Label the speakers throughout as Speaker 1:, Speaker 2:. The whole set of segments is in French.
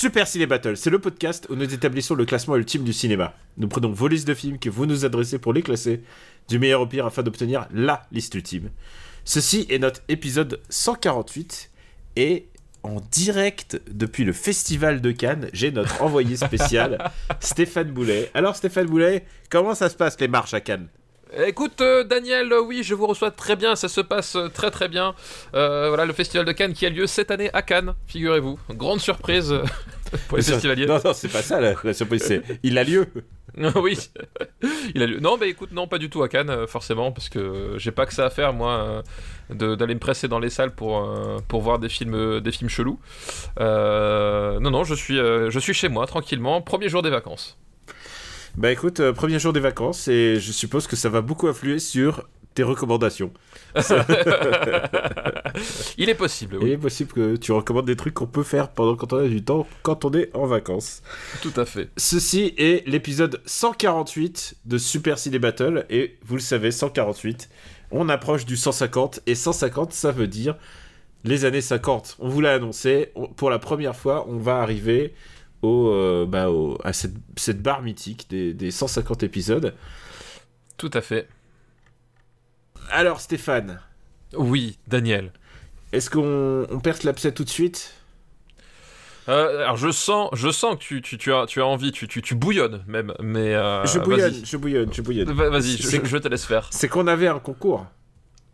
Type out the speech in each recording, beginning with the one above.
Speaker 1: Super Ciné Battle, c'est le podcast où nous établissons le classement ultime du cinéma. Nous prenons vos listes de films que vous nous adressez pour les classer, du meilleur au pire afin d'obtenir LA liste ultime. Ceci est notre épisode 148 et en direct depuis le Festival de Cannes, j'ai notre envoyé spécial Stéphane Boulet. Alors Stéphane Boulet, comment ça se passe les marches à Cannes?
Speaker 2: Écoute, euh, Daniel, euh, oui, je vous reçois très bien, ça se passe euh, très très bien. Euh, voilà, le festival de Cannes qui a lieu cette année à Cannes, figurez-vous. Grande surprise pour les festivaliers.
Speaker 1: Non, non, c'est pas ça la, la surprise, c'est il a lieu.
Speaker 2: oui, il a lieu. Non, mais écoute, non, pas du tout à Cannes, forcément, parce que j'ai pas que ça à faire, moi, d'aller me presser dans les salles pour, pour voir des films, des films chelous. Non, non, je suis, je suis chez moi, tranquillement, premier jour des vacances.
Speaker 1: Bah écoute, euh, premier jour des vacances et je suppose que ça va beaucoup influer sur tes recommandations.
Speaker 2: il est possible,
Speaker 1: Il
Speaker 2: oui,
Speaker 1: est possible que tu recommandes des trucs qu'on peut faire pendant quand on a du temps, quand on est en vacances.
Speaker 2: tout à fait.
Speaker 1: Ceci est l'épisode 148 de Super Ciné Battle et vous le savez, 148, on approche du 150 et 150 ça veut dire les années 50. On vous l'a annoncé, on- pour la première fois, on va arriver au, euh, bah, au- à cette, cette barre mythique des, des 150 épisodes.
Speaker 2: Tout à fait.
Speaker 1: Alors Stéphane,
Speaker 2: Oui, Daniel.
Speaker 1: est-ce qu'on on perce l'abcès tout de suite?
Speaker 2: Euh, alors je sens, je sens que tu, tu, tu as, tu as envie, tu, tu, tu bouillonnes même, mais euh,
Speaker 1: Je bouillonne, je bouillonne, je bouillonne.
Speaker 2: Va- Vas-y, je te laisse faire.
Speaker 1: C'est qu'on avait un concours.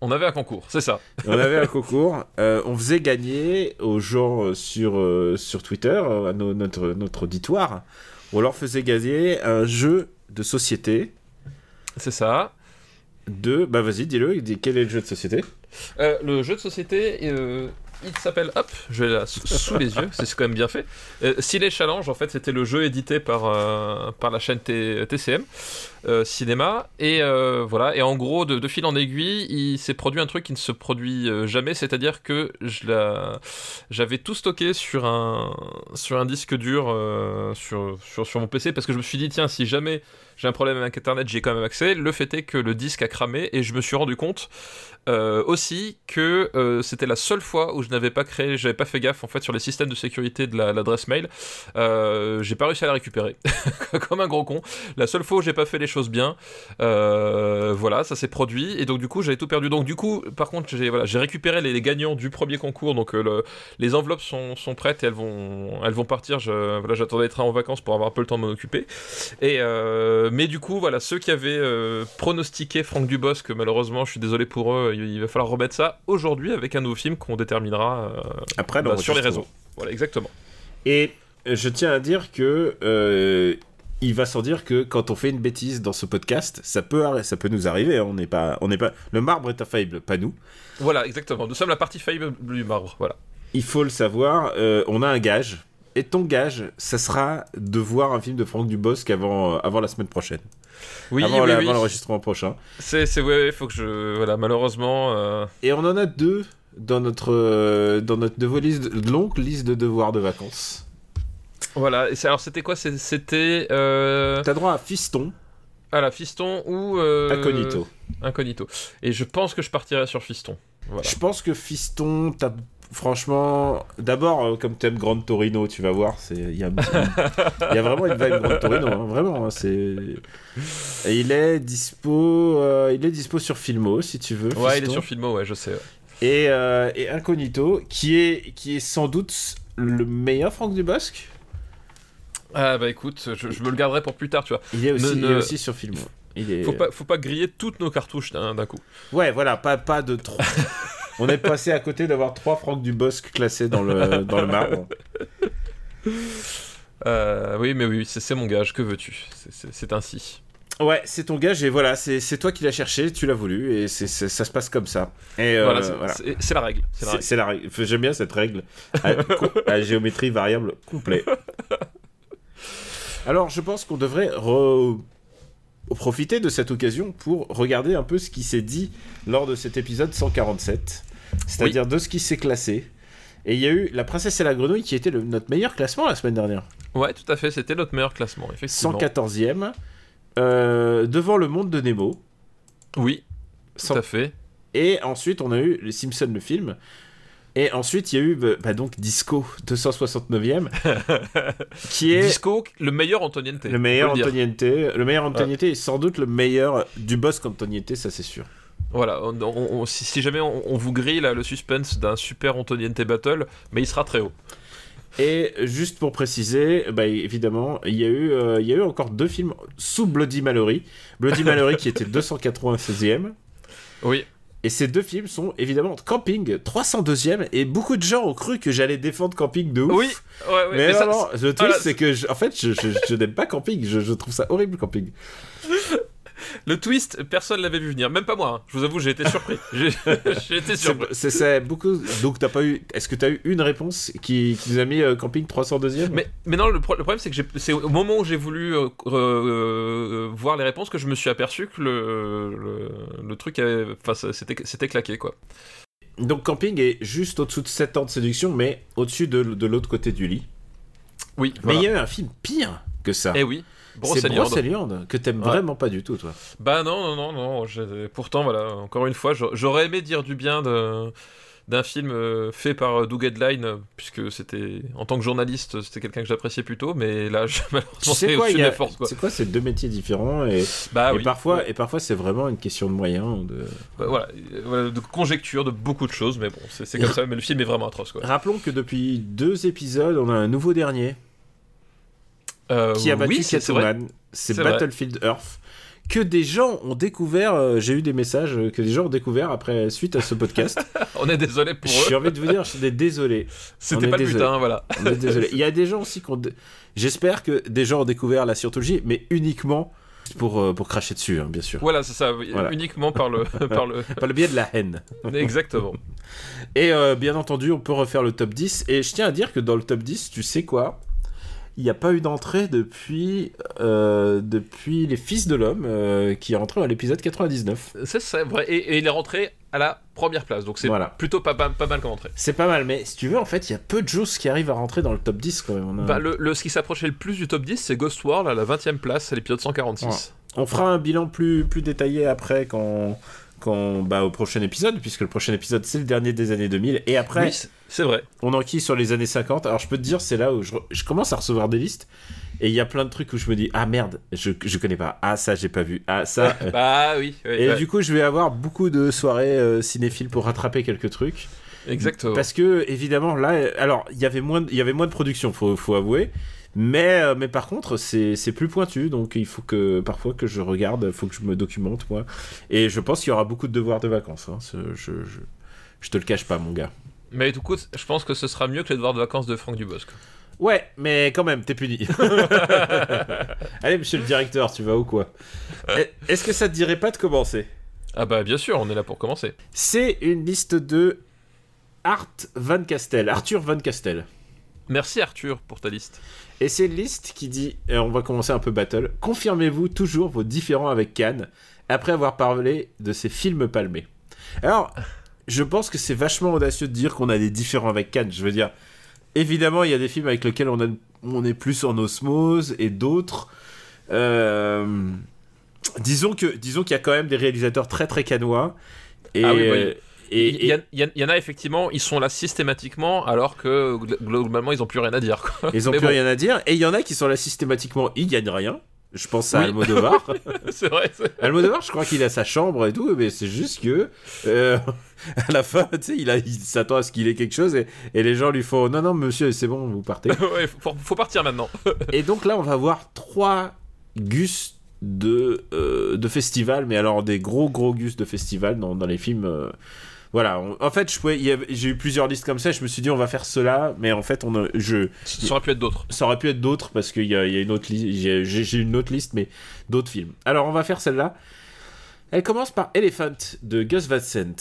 Speaker 2: On avait un concours, c'est ça.
Speaker 1: On avait un concours. euh, on faisait gagner aux gens euh, sur, euh, sur Twitter, à notre, notre auditoire, on leur faisait gagner un jeu de société
Speaker 2: C'est ça.
Speaker 1: de... Bah vas-y, dis-le, dis quel est le jeu de société?
Speaker 2: Euh, le jeu de société, il s'appelle Hop, je l'ai là sous, les yeux, c'est quand même bien fait. Euh, Silé Challenge, en fait, c'était le jeu édité par, par la chaîne T- TCM euh, Cinéma. Et euh, voilà, et en gros, de, fil en aiguille, il s'est produit un truc qui ne se produit euh, jamais, c'est-à-dire que je la- j'avais tout stocké sur un, sur un disque dur sur, sur, mon PC, parce que je me suis dit, tiens, si jamais j'ai un problème avec Internet, j'ai quand même accès. Le fait est que le disque a cramé, et je me suis rendu compte aussi que c'était la seule fois où je n'avais pas créé, j'avais pas fait gaffe en fait sur les systèmes de sécurité de la- l'adresse mail. J'ai pas réussi à la récupérer, comme un gros con. La seule fois où j'ai pas fait les choses bien, euh, voilà, ça s'est produit et donc du coup j'avais tout perdu. Donc du coup, par contre, j'ai voilà, récupéré les, les gagnants du premier concours, donc euh, le- les enveloppes sont, sont prêtes et elles vont elles vont partir. Je, voilà, j'attendais d'être en vacances pour avoir un peu le temps de m'en occuper. Et euh, mais du coup, voilà, ceux qui avaient pronostiqué Franck Dubosc, malheureusement, je suis désolé pour eux, il, il va falloir remettre ça aujourd'hui avec un nouveau film qu'on déterminera
Speaker 1: Après
Speaker 2: bah, sur les réseaux. Voilà, exactement.
Speaker 1: Et je tiens à dire que... il va sans dire que quand on fait une bêtise dans ce podcast, ça peut, ça peut nous arriver. hein, On n'est pas, on n'est pas. Le marbre est infaillible, pas nous.
Speaker 2: Voilà, exactement. Nous sommes la partie faillible du marbre. Voilà.
Speaker 1: Il faut le savoir. euh, on a un gage. Et ton gage, ça sera de voir un film de Franck Dubosc avant, euh, avant la semaine prochaine.
Speaker 2: Oui,
Speaker 1: avant
Speaker 2: oui, oui.
Speaker 1: l'enregistrement prochain.
Speaker 2: C'est, c'est, ouais, ouais, faut que je, voilà, malheureusement. euh,
Speaker 1: Et on en a deux dans notre, dans notre de de longue liste de devoirs de vacances.
Speaker 2: Voilà. Et alors, c'était quoi? C'était euh,
Speaker 1: T'as droit à Fiston,
Speaker 2: à la Fiston ou euh,
Speaker 1: Incognito.
Speaker 2: Incognito. Et je pense que je partirai sur Fiston. Voilà.
Speaker 1: Je pense que Fiston, t'as franchement, d'abord euh, comme t'aimes Grande Torino, tu vas voir, il y a, il y a vraiment une vibe Grande Torino, hein, vraiment. hein, c'est il est dispo, euh, il est dispo sur Filmo si tu veux.
Speaker 2: Ouais, il est sur Filmo, ouais, je sais. ouais.
Speaker 1: Et, euh, et Incognito, qui est qui est sans doute le meilleur Franck Dubosc.
Speaker 2: Ah bah écoute, je, je me le garderai pour plus tard, tu vois.
Speaker 1: Il est aussi,
Speaker 2: Ne-
Speaker 1: il est
Speaker 2: ne-
Speaker 1: aussi sur Filmo. Il est...
Speaker 2: Faut pas, faut pas griller toutes nos cartouches d'un, d'un coup.
Speaker 1: Ouais, voilà, pas, pas de trop. On est passé à côté d'avoir trois Franck Dubosc classés dans le, dans le marbre.
Speaker 2: Euh, oui, mais oui, c'est, mon gage, que veux-tu? C'est, ainsi.
Speaker 1: Ouais, c'est ton gage et voilà, c'est c'est toi qui l'as cherché, tu l'as voulu et c'est c'est- ça se passe comme ça. Et euh,
Speaker 2: voilà, c'est,
Speaker 1: voilà.
Speaker 2: la règle. C'est la règle.
Speaker 1: J'aime bien cette règle à, géométrie variable complet. Alors, je pense qu'on devrait re- profiter de cette occasion pour regarder un peu ce qui s'est dit lors de cet épisode 147, c'est-à-dire de ce qui s'est classé. Et il y a eu La Princesse et la Grenouille qui était le- notre meilleur classement la semaine dernière.
Speaker 2: Ouais, tout à fait, c'était notre meilleur classement, effectivement.
Speaker 1: 114e. euh, devant le monde de Nemo.
Speaker 2: Oui, tout à fait.
Speaker 1: Et ensuite, on a eu Les Simpsons, le film. Et ensuite, il y a eu bah, bah, donc Disco 269e, qui est
Speaker 2: Disco, le meilleur Antoniente.
Speaker 1: le meilleur
Speaker 2: le.
Speaker 1: Antoniente. Le meilleur Antoniente est sans doute le meilleur du boss qu'Antoniente, ça c'est sûr.
Speaker 2: Voilà, on- on- on- si, si jamais on, on vous grille là, le suspense d'un super Antoniente Battle, mais il sera très haut.
Speaker 1: Et juste pour préciser, bah, évidemment, il y, a eu, euh, il y a eu encore deux films sous Bloody Mallory. Bloody Mallory qui était 296e.
Speaker 2: Oui,
Speaker 1: Et ces deux films sont évidemment Camping 302e. Et beaucoup de gens ont cru que j'allais défendre Camping de ouf.
Speaker 2: oui, ouais, ouais,
Speaker 1: mais,
Speaker 2: mais
Speaker 1: non,
Speaker 2: ça-
Speaker 1: non, le truc c'est que, je- en fait, je, je- je n'aime pas Camping. Je, je trouve ça horrible, Camping.
Speaker 2: Le twist, personne l'avait vu venir, même pas moi. hein. Je vous avoue, j'ai été surpris. J'ai été surpris.
Speaker 1: C'est- beaucoup. Donc, t'as pas eu. Est-ce que t'as eu une réponse qui, qui nous a mis euh, Camping 302e
Speaker 2: Mais, mais non, le, pro- le problème c'est que c'est au moment où j'ai voulu euh, euh, voir les réponses que je me suis aperçu que le, le, le truc avait- enfin, c'était claqué quoi.
Speaker 1: Donc, Camping est juste au-dessous de 7 ans de séduction, mais au-dessus de, de l'autre côté du lit.
Speaker 2: Oui,
Speaker 1: Mais il y a eu un film pire que ça.
Speaker 2: Eh oui, Brocéliande.
Speaker 1: Brocéliande, que t'aimes
Speaker 2: Ouais.
Speaker 1: vraiment pas du tout, toi.
Speaker 2: Bah non, non, non, non. Pourtant, voilà, encore une fois, j'a- j'aurais aimé dire du bien de- d'un film euh, fait par euh, Doug Headline, euh, puisque c'était, en tant que journaliste, c'était quelqu'un que j'appréciais plutôt, mais là, je, malheureusement, c'est au-dessus
Speaker 1: a-
Speaker 2: forces,
Speaker 1: c'est quoi, c'est deux métiers différents et,
Speaker 2: Bah
Speaker 1: et
Speaker 2: oui.
Speaker 1: parfois, et parfois c'est vraiment une question de moyens. De...
Speaker 2: Bah, voilà, voilà, de conjecture, de beaucoup de choses, mais bon, c'est c'est comme ça, mais le film est vraiment atroce, quoi.
Speaker 1: Rappelons que depuis deux épisodes, on a un nouveau dernier
Speaker 2: Euh,
Speaker 1: qui a battu
Speaker 2: oui.
Speaker 1: Catwoman. C'est
Speaker 2: vrai.
Speaker 1: Battlefield Earth. Que des gens ont découvert, euh, j'ai eu des messages euh, que des gens ont découvert après suite à ce podcast.
Speaker 2: On est désolé pour
Speaker 1: J'ai
Speaker 2: eux.
Speaker 1: envie de vous dire, je suis désolé.
Speaker 2: C'était pas le but, hein, voilà.
Speaker 1: On est désolé. Il y a des gens aussi qui ont. J'espère que des gens ont découvert la scientologie, mais uniquement pour, pour cracher dessus, hein, bien sûr.
Speaker 2: Voilà, c'est ça,
Speaker 1: Voilà.
Speaker 2: uniquement par le, par le,
Speaker 1: Par le biais de la haine.
Speaker 2: exactement.
Speaker 1: Et euh, bien entendu, on peut refaire le top 10. Et je tiens à dire que dans le top 10, tu sais quoi? Il n'y a pas eu d'entrée depuis, euh, depuis Les Fils de l'Homme, euh, qui est rentré à l'épisode 99.
Speaker 2: C'est ça, vrai. Et, et il est rentré à la première place, donc c'est
Speaker 1: Voilà.
Speaker 2: plutôt pas, pas, pas mal comme entrée.
Speaker 1: C'est pas mal, mais si tu veux, en fait, il y a peu de choses qui arrivent à rentrer dans le top 10 quand même. On, a-
Speaker 2: Bah, le, le- ce qui s'approchait le plus du top 10, c'est Ghost World à la 20 e place, à l'épisode 146.
Speaker 1: on fera un bilan plus, plus détaillé après quand, bah, au prochain épisode, puisque le prochain épisode c'est le dernier des années 2000. Et après,
Speaker 2: Oui, c'est- vrai.
Speaker 1: on enquille sur les années 50. Alors je peux te dire, c'est là où je, commence à recevoir des listes. Et il y a plein de trucs où je me dis, ah merde, je, je connais pas. Ah ça, j'ai pas vu. Ah ça. euh.
Speaker 2: Bah oui, oui,
Speaker 1: Et
Speaker 2: ouais,
Speaker 1: du coup, je vais avoir beaucoup de soirées euh, cinéphiles pour rattraper quelques trucs.
Speaker 2: exactement.
Speaker 1: Parce que, évidemment, là, alors, il y avait moins de- il y avait moins de production, faut, faut avouer. Mais, euh, mais par contre, c'est plus pointu. Donc, il faut que, parfois, que je regarde, il faut que je me documente, moi. Et je pense qu'il y aura beaucoup de devoirs de vacances. hein. Ce- Je, je, je te le cache pas, mon gars.
Speaker 2: Mais du coup, je pense que ce sera mieux que les devoirs de vacances de Franck Dubosc.
Speaker 1: Ouais, mais quand même, t'es puni. Allez, monsieur le directeur, tu vas ou quoi? Eh, Est-ce que ça te dirait pas de commencer?
Speaker 2: Ah bah bien sûr, on est là pour commencer.
Speaker 1: C'est une liste de Art Van Castel, Arthur Van Castel.
Speaker 2: Merci Arthur pour ta liste.
Speaker 1: Et c'est une liste qui dit, et on va commencer un peu battle, confirmez-vous toujours vos différends avec Cannes après avoir parlé de ces films palmés. Alors, je pense que c'est vachement audacieux de dire qu'on a des différends avec Cannes. Je veux dire, évidemment, il y a des films avec lesquels on, a- on est plus en osmose et d'autres. euh, disons que disons qu'il y a quand même des réalisateurs très très canois. Et,
Speaker 2: Ah oui, bah,
Speaker 1: euh, et-
Speaker 2: Il y, en a effectivement, ils sont là systématiquement, alors que gl- globalement ils ont plus rien à dire. Quoi.
Speaker 1: Ils ont
Speaker 2: Mais
Speaker 1: plus
Speaker 2: bon,
Speaker 1: rien à dire. Et il y en a qui sont là systématiquement, ils gagnent rien. Je pense à
Speaker 2: Oui.
Speaker 1: Almodovar.
Speaker 2: c'est vrai.
Speaker 1: Almodovar, je crois qu'il a sa chambre et tout, mais c'est juste que euh, à la fin, tu sais, il, a- il s'attend à ce qu'il ait quelque chose et, et les gens lui font non non monsieur, c'est bon, vous partez.
Speaker 2: ouais, faut, faut partir maintenant.
Speaker 1: et donc là, on va voir trois gus de euh, de festival, mais alors des gros gros gus de festival dans, dans les films. euh, voilà, on- en fait, j'ai eu plusieurs listes comme ça. Je me suis dit, on va faire cela, mais en fait, on, je,
Speaker 2: Ça aurait pu être d'autres.
Speaker 1: ça aurait pu être d'autres parce qu'il y, y a une autre liste. J'ai une autre liste, mais d'autres films. Alors, on va faire celle-là. Elle commence par Elephant de Gus Van Sant.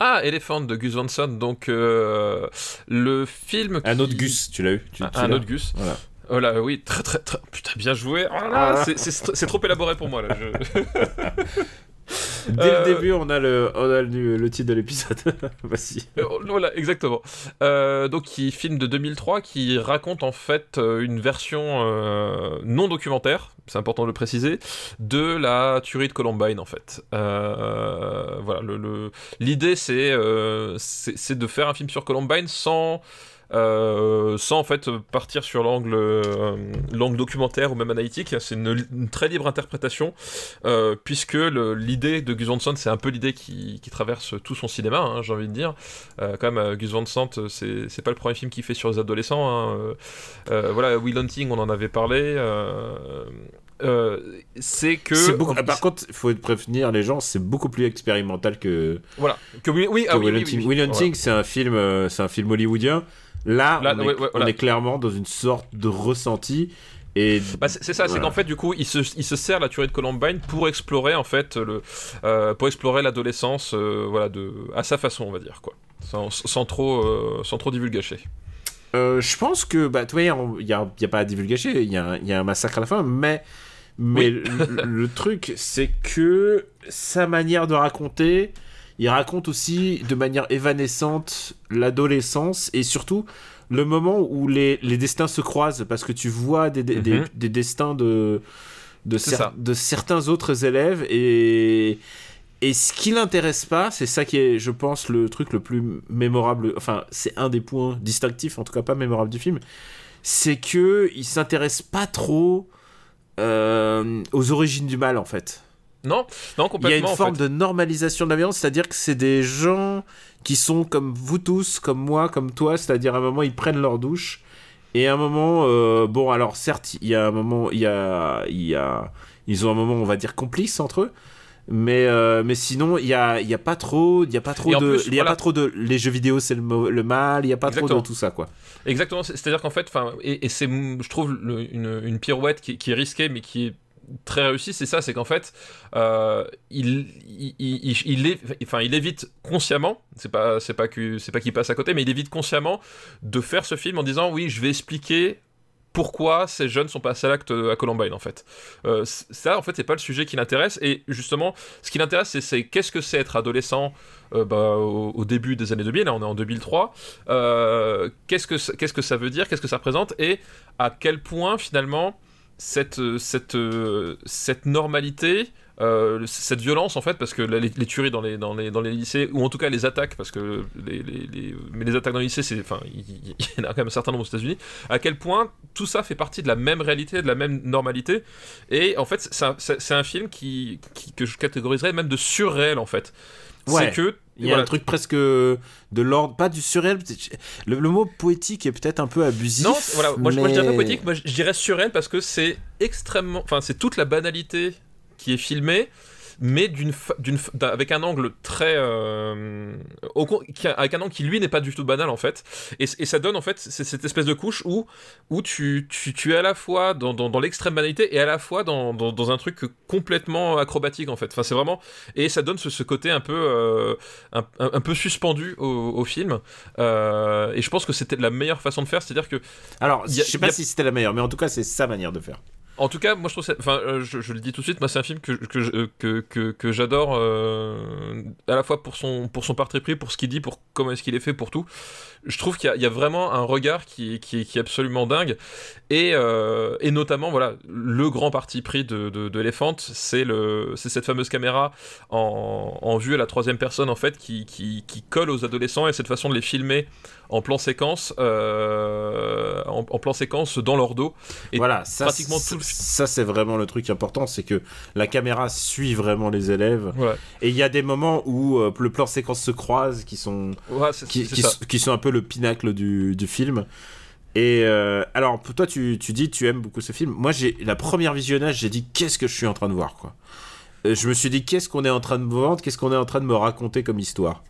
Speaker 2: Ah, Elephant de Gus Van Sant, donc euh, le film.
Speaker 1: Un autre Gus, tu l'as eu tu-
Speaker 2: Un,
Speaker 1: tu
Speaker 2: un
Speaker 1: l'as
Speaker 2: autre Gus.
Speaker 1: Voilà.
Speaker 2: Oh là, oui, très très très. Putain, bien joué. Oh là
Speaker 1: Ah.
Speaker 2: c'est- trop élaboré pour moi là. je-
Speaker 1: Dès
Speaker 2: Euh,
Speaker 1: le début, on a le, on a le, le titre de l'épisode. Vas-y.
Speaker 2: Euh, Voilà, exactement. Euh, donc, qui film de 2003 qui raconte en fait euh, une version euh, non documentaire, c'est important de le préciser, de la tuerie de Columbine en fait. Euh, voilà, le- le- l'idée euh, c'est c'est de faire un film sur Columbine sans euh, sans en fait partir sur l'angle euh, l'angle documentaire ou même analytique. C'est une, une très libre interprétation euh, puisque l'idée de Gus Van Sant, c'est un peu l'idée qui, qui traverse tout son cinéma, hein, j'ai envie de dire. Quand même, Gus Van Sant, c'est c'est pas le premier film qu'il fait sur les adolescents. hein, voilà, Will Hunting, on en avait parlé. euh, c'est que
Speaker 1: beaucoup- ah, par contre, il faut prévenir les gens, c'est beaucoup plus expérimental que,
Speaker 2: voilà que oui, oui,
Speaker 1: que
Speaker 2: ah oui,
Speaker 1: Will
Speaker 2: oui,
Speaker 1: Hunting.
Speaker 2: oui,
Speaker 1: Will
Speaker 2: voilà.
Speaker 1: Hunting, c'est un film, euh, c'est un film hollywoodien. Là,
Speaker 2: Là,
Speaker 1: on, est,
Speaker 2: ouais, ouais,
Speaker 1: on
Speaker 2: voilà.
Speaker 1: est clairement dans une sorte de ressenti. Et
Speaker 2: Bah, c'est ça, c'est qu'en fait, du coup, il se, il se sert la tuerie de Columbine pour explorer, en fait, le, euh, pour explorer l'adolescence, euh, voilà, de, à sa façon, on va dire, quoi. Sans, sans trop, euh, sans trop divulgacher.
Speaker 1: Euh, je pense que, bah, tu vois, il n'y a, y a pas à divulgacher, il y, a un- il y a un massacre à la fin, mais, mais
Speaker 2: Oui.
Speaker 1: le, le truc, c'est que sa manière de raconter, il raconte aussi de manière évanescente l'adolescence et surtout le moment où les, les destins se croisent, parce que tu vois des, des, des-
Speaker 2: Mhm.
Speaker 1: des destins de, de, cer- de certains autres élèves et. Et ce qui l'intéresse pas, c'est ça qui est, je pense, le truc le plus mémorable. Enfin, c'est un des points distinctifs, en tout cas pas mémorable du film. C'est que il s'intéresse pas trop euh, aux origines du mal, en fait.
Speaker 2: Non, non,
Speaker 1: Il y a
Speaker 2: complètement.
Speaker 1: une
Speaker 2: en
Speaker 1: forme
Speaker 2: fait.
Speaker 1: de normalisation de la violence, c'est-à-dire que c'est des gens qui sont comme vous tous, comme moi, comme toi, c'est-à-dire à un moment ils prennent leur douche et à un moment, euh, bon alors certes il y a un moment, il y a, il y a, ils ont un moment on va dire complice entre eux, mais euh, mais sinon il y a, il y a pas trop, il y a pas trop de,
Speaker 2: plus,
Speaker 1: il y a
Speaker 2: voilà.
Speaker 1: pas trop de, les jeux vidéo c'est le, mal, il y a pas trop de tout ça quoi.
Speaker 2: Exactement, c'est- c'est-à-dire qu'en fait, et, et c'est, je trouve, le- une, une pirouette qui, qui est risquée, mais qui est très réussie, c'est ça, c'est qu'en fait, euh, il, il, il, il enfin, il évite consciemment, c'est pas, c'est pas que, c'est pas qu'il passe à côté, mais il évite consciemment de faire ce film en disant, oui, je vais expliquer pourquoi ces jeunes sont passés à l'acte à Columbine en fait. Euh, ça en fait c'est pas le sujet qui l'intéresse et justement ce qui l'intéresse c'est, qu'est-ce que c'est être adolescent euh, bah, au, début des années 2000, là on est en 2003, euh, qu'est-ce, que, qu'est-ce que ça veut dire, qu'est-ce que ça représente et à quel point finalement cette, euh, cette, euh, cette normalité, euh, cette violence en fait, parce que les, les tueries dans les, dans, les, dans les lycées, ou en tout cas les attaques, parce que les, les, mais les attaques dans les lycées, c'est, enfin, il, y en a quand même un certain nombre aux États-Unis, à quel point tout ça fait partie de la même réalité, de la même normalité, et en fait c'est un, film qui, qui- que je catégoriserais même de surréel en fait.
Speaker 1: Ouais.
Speaker 2: C'est que
Speaker 1: Il y a
Speaker 2: voilà,
Speaker 1: un truc presque de l'ordre, pas du surréel. Le, le mot poétique est peut-être un peu abusif.
Speaker 2: Non, voilà, moi, je- moi je dirais pas poétique, moi je je dirais surréel parce que c'est extrêmement. Enfin, c'est toute la banalité qui est filmée, mais d'une, avec un angle très. euh, au qui avec un angle qui lui n'est pas du tout banal en fait. Et, et ça donne en fait c'est cette espèce de couche où, où tu, tu, tu es à la fois dans, dans, dans l'extrême banalité et à la fois dans, dans, dans un truc complètement acrobatique en fait. Enfin, c'est vraiment. Et ça donne ce, ce côté un peu, euh, un, peu suspendu au, au film. Euh, et je pense que c'était la meilleure façon de faire, c'est-à-dire que
Speaker 1: Alors,
Speaker 2: y a-
Speaker 1: je sais pas
Speaker 2: il y a-
Speaker 1: si c'était la meilleure, mais en tout cas, c'est sa manière de faire.
Speaker 2: En tout cas, moi je trouve. Enfin, euh, je, le dis tout de suite, c'est un film que, que, euh, que, j'adore euh, à la fois pour son, pour son parti pris, pour ce qu'il dit, pour comment est-ce qu'il est fait, pour tout. Je trouve qu'il y, a- vraiment un regard qui, qui, est absolument dingue. Et, et notamment, voilà, le grand parti pris de, de, c'est cette fameuse caméra en, en vue à la troisième personne, en fait, qui, qui, qui colle aux adolescents et cette façon de les filmer en plan séquence, euh, en, en plan séquence dans leur dos. Et
Speaker 1: voilà, ça,
Speaker 2: pratiquement
Speaker 1: c'est-
Speaker 2: tout le
Speaker 1: ça c'est vraiment le truc important, c'est que la caméra suit vraiment les élèves. Et il y a des moments où euh, le plan séquence se croise, qui sont,
Speaker 2: Ouais,
Speaker 1: qui, sont un peu le pinacle du, du film. Et euh, alors, pour toi, tu, tu dis tu aimes beaucoup ce film. Moi, j'ai la première visionnage, j'ai dit qu'est-ce que je suis en train de voir, quoi. Euh, je me suis dit qu'est-ce qu'on est en train de me vendre, qu'est-ce qu'on est en train de me raconter comme histoire.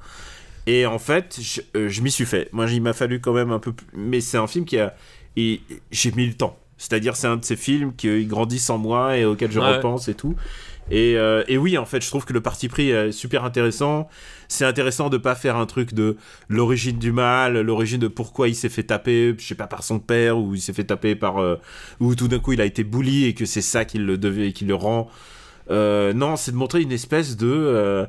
Speaker 1: Et en fait, je, euh, je m'y suis fait. Moi, il m'a fallu quand même un peu plus. Mais c'est un film qui a. et j'ai mis le temps. C'est-à-dire, c'est un de ces films qui grandissent en moi et auxquels je
Speaker 2: Ouais.
Speaker 1: repense et tout. Et, euh, et oui, en fait, je trouve que le parti pris est super intéressant. C'est intéressant de pas faire un truc de l'origine du mal, l'origine de pourquoi il s'est fait taper, je sais pas, par son père, ou il s'est fait taper par. euh, ou tout d'un coup il a été bully et que c'est ça qui le, devait, qui le rend. Euh, non, c'est de montrer une espèce de.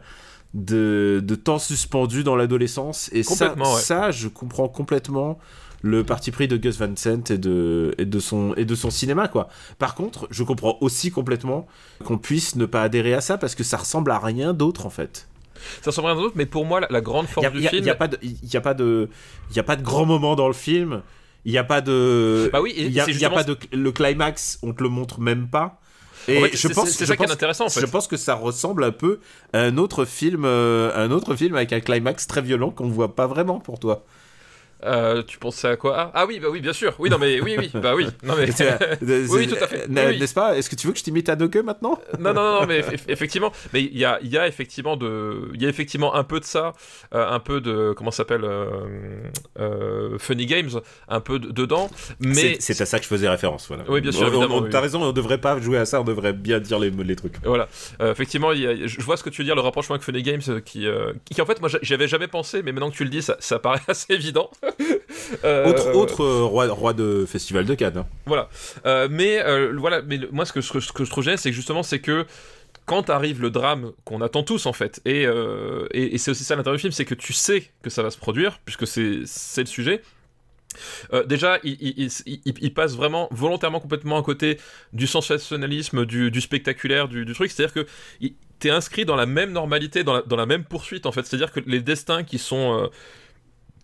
Speaker 1: De, de temps suspendu dans l'adolescence. Et ça,
Speaker 2: ouais.
Speaker 1: ça, je comprends complètement le parti pris de Gus Van Sant et de, et de, son, et de son cinéma, quoi. Par contre, je comprends aussi complètement qu'on puisse ne pas adhérer à ça parce que ça ressemble à rien d'autre, en fait.
Speaker 2: Ça ressemble à rien d'autre, mais pour moi, la, la grande
Speaker 1: Il
Speaker 2: force du
Speaker 1: y a-
Speaker 2: film.
Speaker 1: y a pas de, y a pas de, y a pas de grand moment dans le film. Il y a pas de,
Speaker 2: Bah oui,
Speaker 1: il y a, y a pas de le climax, on te le montre même pas. Et
Speaker 2: En fait,
Speaker 1: je pense,
Speaker 2: c'est- c'est
Speaker 1: je
Speaker 2: ça qui est
Speaker 1: pense-
Speaker 2: intéressant, en fait.
Speaker 1: Je pense que ça ressemble un peu à un autre film, euh, un autre film avec un climax très violent qu'on voit pas vraiment pour toi.
Speaker 2: Euh, tu pensais à quoi? Ah, ah oui, bah oui, bien sûr. Oui, non, mais oui, oui, bah oui. Non, mais. Oui, tout à fait. Oui.
Speaker 1: N'est-ce pas? Est-ce que tu veux que je t'imite à Doke maintenant?
Speaker 2: Non, non, non, mais eff- effectivement, mais il y a, y a effectivement de, il y a effectivement un peu de ça, euh, un peu de, comment ça s'appelle, euh, euh, Funny Games, un peu de- dedans, mais
Speaker 1: C'est à ça que je faisais référence. Voilà.
Speaker 2: Oui, bien sûr, évidemment, oui.
Speaker 1: T'as raison, on devrait pas jouer à ça, on devrait bien dire les, les trucs.
Speaker 2: Voilà, Euh, effectivement, y a- je vois ce que tu veux dire, le rapprochement avec Funny Games, euh, qui, euh, qui en fait, moi, j'a- j'y avais jamais pensé, mais maintenant que tu le dis, ça, ça paraît assez évident. Euh,
Speaker 1: Autre, autre euh, roi, roi de festival de Cannes. hein.
Speaker 2: Voilà. Euh, mais euh, voilà, mais le- moi ce que, ce je trouve génial, c'est que justement, c'est que quand arrive le drame qu'on attend tous en fait, et, euh, et, et c'est aussi ça l'intérêt du film, c'est que tu sais que ça va se produire, puisque c'est le sujet. Euh, déjà, il, il, il- il- il passe vraiment volontairement complètement à côté du sensationnalisme, du, du spectaculaire, du, du truc. C'est-à-dire que t'es inscrit dans la même normalité, dans la, dans la même poursuite en fait. C'est-à-dire que les destins qui sont euh,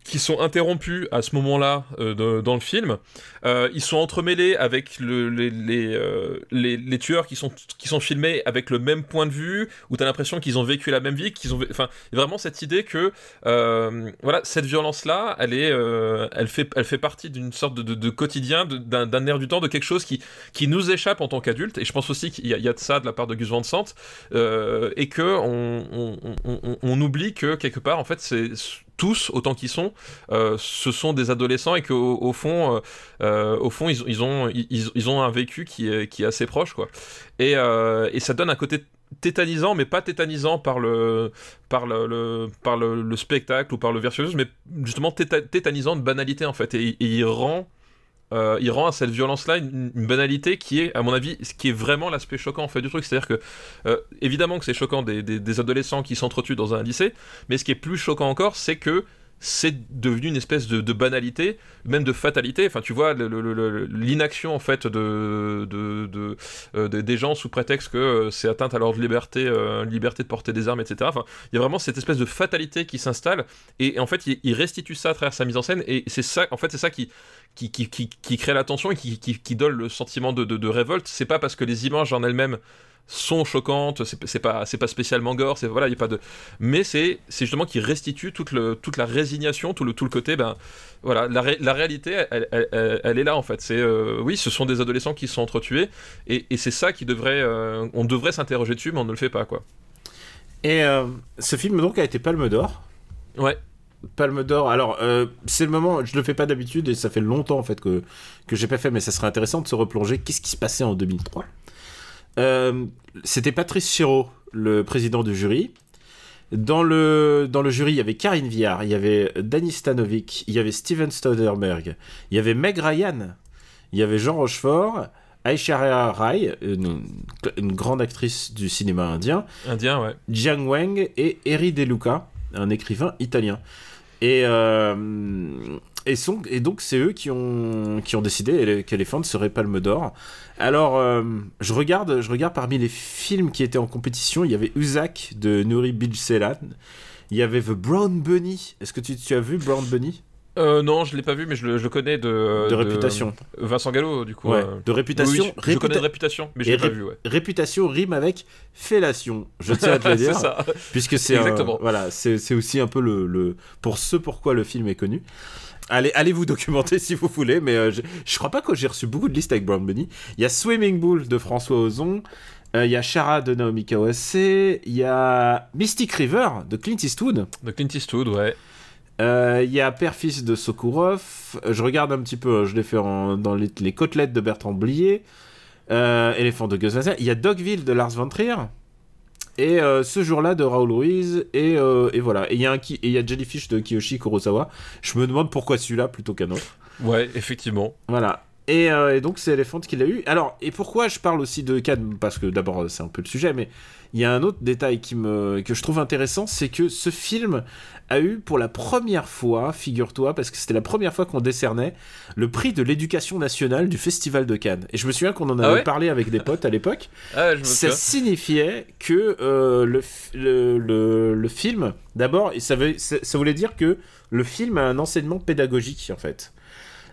Speaker 2: qui sont interrompus à ce moment-là euh, dans le film, euh, ils sont entremêlés avec le- les, les, euh, les, les tueurs qui sont, qui sont filmés avec le même point de vue, où tu as l'impression qu'ils ont vécu la même vie, qu'ils ont, enfin, vraiment cette idée que, euh, voilà, cette violence-là, elle est, euh, elle fait, elle fait partie d'une sorte de, de- de quotidien, d'un, air du temps, de quelque chose qui, qui nous échappe en tant qu'adultes. Et je pense aussi qu'il y y a de ça de la part de Gus Van Sant, euh, et que on- on- on oublie que quelque part, en fait, c'est tous autant qu'ils sont, euh, ce sont des adolescents et qu'au au fond, euh, euh, au fond, ils, ont, ils, ont un vécu qui est, assez proche, quoi. Et, ça donne un côté tétanisant, mais pas tétanisant par le, par le, par le, le spectacle ou par le virtuose, mais justement téta- tétanisant de banalité en fait. Et, et il rend, euh, il rend à cette violence-là une, une banalité qui est, à mon avis, ce qui est vraiment l'aspect choquant fait du truc. C'est-à-dire que, euh, évidemment que c'est choquant des, des- des adolescents qui s'entretuent dans un lycée, mais ce qui est plus choquant encore, c'est que c'est devenu une espèce de, banalité, même de fatalité. Enfin, tu vois, l'inaction en fait de, euh, de- des gens sous prétexte que euh, c'est atteinte à leur liberté, euh, liberté de porter des armes, etc. Il y a vraiment cette espèce de fatalité qui s'installe. Et, en fait, il, restitue ça à travers sa mise en scène. Et c'est ça, en fait, c'est ça qui qui, crée la tension et qui, donne le sentiment de révolte. C'est pas parce que les images en elles-mêmes sont choquantes, c'est pas c'est pas spécialement gore, c'est voilà, il y a pas de mais c'est c'est justement qui restitue toute le toute la résignation, tout le tout le côté ben voilà, la, ré- la réalité elle, elle, elle- elle est là en fait. C'est euh, oui, ce sont des adolescents qui se sont entretués et, et c'est ça qui devrait euh, on devrait s'interroger dessus mais on ne le fait pas quoi.
Speaker 1: Et euh, ce film donc a été Palme d'Or.
Speaker 2: Ouais.
Speaker 1: Palme d'Or. Alors, euh, c'est le moment, je le fais pas d'habitude et ça fait longtemps en fait que, que j'ai pas fait, mais ça serait intéressant de se replonger. Qu'est-ce qui se passait en 2003 Euh, C'était Patrice Chéreau, le président du jury. Dans le, dans le jury, il y avait Karine Viard, il y avait Danny Stanovic, il y avait Steven Soderbergh, il y avait Meg Ryan, il y avait Jean Rochefort, Aishwarya Rai, une, une grande actrice du cinéma indien,
Speaker 2: Indien, ouais.
Speaker 1: Jiang Wang et Eri De Luca, un écrivain italien. Et, euh, et, donc, c'est eux qui ont, qui ont décidé qu'Elephant serait Palme d'Or. Alors, euh, je, regarde, je regarde parmi les films qui étaient en compétition, il y avait Uzak de Nuri Bilge il y avait The Brown Bunny. Est-ce que tu as vu Brown Bunny?
Speaker 2: Euh, non, je l'ai pas vu mais je le, je le connais de
Speaker 1: De réputation.
Speaker 2: Vincent Gallo du coup.
Speaker 1: Ouais,
Speaker 2: euh.
Speaker 1: de réputation.
Speaker 2: Oui, oui, je, je connais de
Speaker 1: Réputa-
Speaker 2: réputation mais je l'ai pas vu ouais.
Speaker 1: Réputation rime avec fellation. Je tiens à te le
Speaker 2: c'est
Speaker 1: dire.
Speaker 2: ça.
Speaker 1: puisque c'est un-
Speaker 2: Exactement.
Speaker 1: voilà c'est aussi un peu le, le pour ce pourquoi le film est connu allez allez vous documenter si vous voulez mais euh, je, je crois pas que j'ai reçu beaucoup de listes avec Brown Bunny il y a Swimming Pool de François Ozon euh, il y a Shara de Naomi Kawase il y a Mystic River de Clint Eastwood
Speaker 2: De Clint Eastwood, ouais.
Speaker 1: Euh, il y a Père-Fils de Sokourov Euh, je regarde un petit peu je l'ai fait en- dans les, les côtelettes de Bertrand Blier euh, Éléphant de Gus il y a Dogville de Lars von Trier Et euh, ce jour-là de Raoul Ruiz, et, euh, et voilà. Et il y a un qui- et il y a Jellyfish de Kiyoshi Kurosawa. Je me demande pourquoi celui-là plutôt qu'un autre.
Speaker 2: Ouais, effectivement.
Speaker 1: Voilà. Et, euh, et donc c'est Elephant qui l'a eu. Alors, et pourquoi je parle aussi de Cannes Parce que d'abord c'est un peu le sujet, mais il y a un autre détail qui me, que je trouve intéressant, c'est que ce film a eu pour la première fois, figure-toi, parce que c'était la première fois qu'on décernait le prix de l'éducation nationale du Festival de Cannes. Et je me souviens qu'on en
Speaker 2: Ah
Speaker 1: avait
Speaker 2: ouais?
Speaker 1: parlé avec des potes à l'époque.
Speaker 2: Ah,
Speaker 1: Ça signifiait que euh, le, le, le- le film, d'abord, ça, ça, ça voulait dire que le film a un enseignement pédagogique, en fait.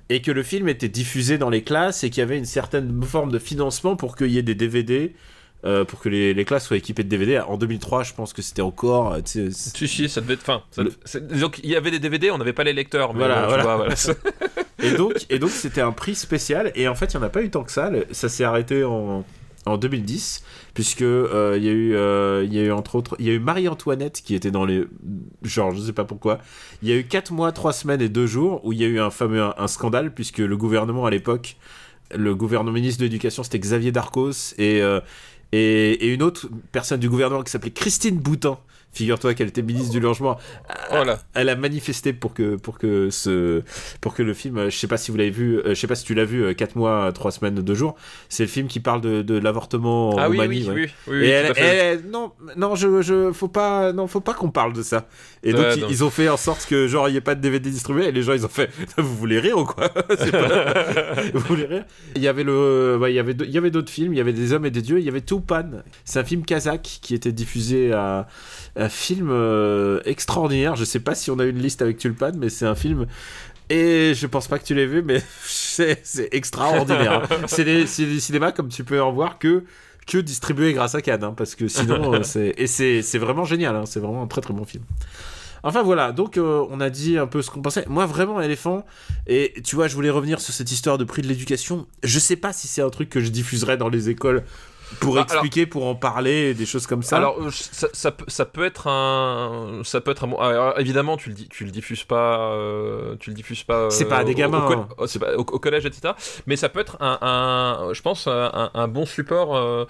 Speaker 1: Et que le film était diffusé dans les classes et qu'il y avait une certaine forme de financement pour qu'il y ait des DVD, euh, pour que les, les classes soient équipées de DVD. En 2003, je pense que c'était encore. euh, tu
Speaker 2: Si, si, ça devait être. Enfin, ça-
Speaker 1: Le-
Speaker 2: c'est- donc il y avait des DVD, on n'avait pas les lecteurs. Mais
Speaker 1: Voilà,
Speaker 2: bon, tu
Speaker 1: voilà.
Speaker 2: vois, voilà.
Speaker 1: Et donc, et donc c'était un prix spécial. Et en fait, il n'y en a pas eu tant que ça. Ça s'est arrêté en, en 2010, puisque euh, y a eu, euh, y a eu entre autres, il y a eu Marie-Antoinette qui était dans les, genre, je sais pas pourquoi. Il y a eu 4 mois, 3 semaines et 2 jours où il y a eu un fameux un scandale, puisque le gouvernement à l'époque, le gouvernement ministre de l'éducation, c'était Xavier Darcos et euh, et, et une autre personne du gouvernement qui s'appelait Christine Boutin. Figure-toi qu'elle était ministre du logement.
Speaker 2: Voilà.
Speaker 1: elle a manifesté pour que pour que ce pour que le film euh, je sais pas si vous l'avez vu euh, je sais pas si tu l'as vu 4 mois 3 semaines 2 jours c'est le film qui parle de, de l'avortement en
Speaker 2: Ah oui,
Speaker 1: Roumanie
Speaker 2: oui,
Speaker 1: ouais.
Speaker 2: oui, oui,
Speaker 1: et
Speaker 2: oui,
Speaker 1: elle, elle- non non je, je faut pas non faut pas qu'on parle de ça. Et donc ils, ont fait en sorte que genre il y ait pas de DVD distribué et les gens ils ont fait vous voulez rire ou quoi? Pas- vous voulez rire? Il y avait le ouais, il y avait il y avait d'autres films il y avait des hommes et des dieux il y avait Tupan. C'est un film kazakh qui était diffusé à un film euh, extraordinaire. Je sais pas si on a une liste avec Tulpan, mais c'est un film. Et je pense pas que tu l'aies vu, mais c'est extraordinaire. hein. c'est des, des cinémas comme tu peux en voir que que distribués grâce à Cannes, hein, parce que sinon euh, c'est et c'est c'est vraiment génial. hein. c'est vraiment un très très bon film. Enfin voilà, donc euh, on a dit un peu ce qu'on pensait. Moi vraiment éléphant et tu vois, je voulais revenir sur cette histoire de prix de l'éducation. Je sais pas si c'est un truc que je diffuserai dans les écoles pour
Speaker 2: Bah,
Speaker 1: expliquer, pour en parler, des choses comme ça.
Speaker 2: Alors euh, ça, ça peut- ça peut être un ça peut être un bon alors, évidemment tu le dis tu le diffuses pas euh, tu le diffuses pas
Speaker 1: C'est
Speaker 2: euh,
Speaker 1: pas à des gamins,
Speaker 2: au,
Speaker 1: hein.
Speaker 2: pas- au- au collège etc mais ça peut être un, un- je pense un, un bon support euh,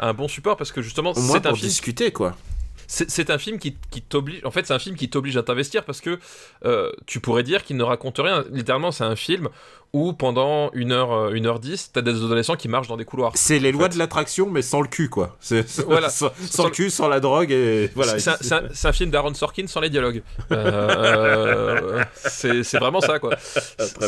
Speaker 2: un bon support parce que justement c'est un
Speaker 1: pour
Speaker 2: film
Speaker 1: discuter quoi.
Speaker 2: C'est un film qui, qui t'oblige. En fait, c'est un film qui t'oblige à t'investir parce que euh, tu pourrais dire qu'il ne raconte rien. Littéralement, c'est un film où pendant 1 heure, euh, 1 heure 10 t'as des adolescents qui marchent dans des couloirs.
Speaker 1: C'est les lois
Speaker 2: fait.
Speaker 1: de l'attraction, mais sans le cul, quoi.
Speaker 2: Voilà.
Speaker 1: sans, le cul, sans la drogue, et voilà.
Speaker 2: C'est un, film d'Aaron Sorkin sans les dialogues. Euh, c'est vraiment ça, quoi.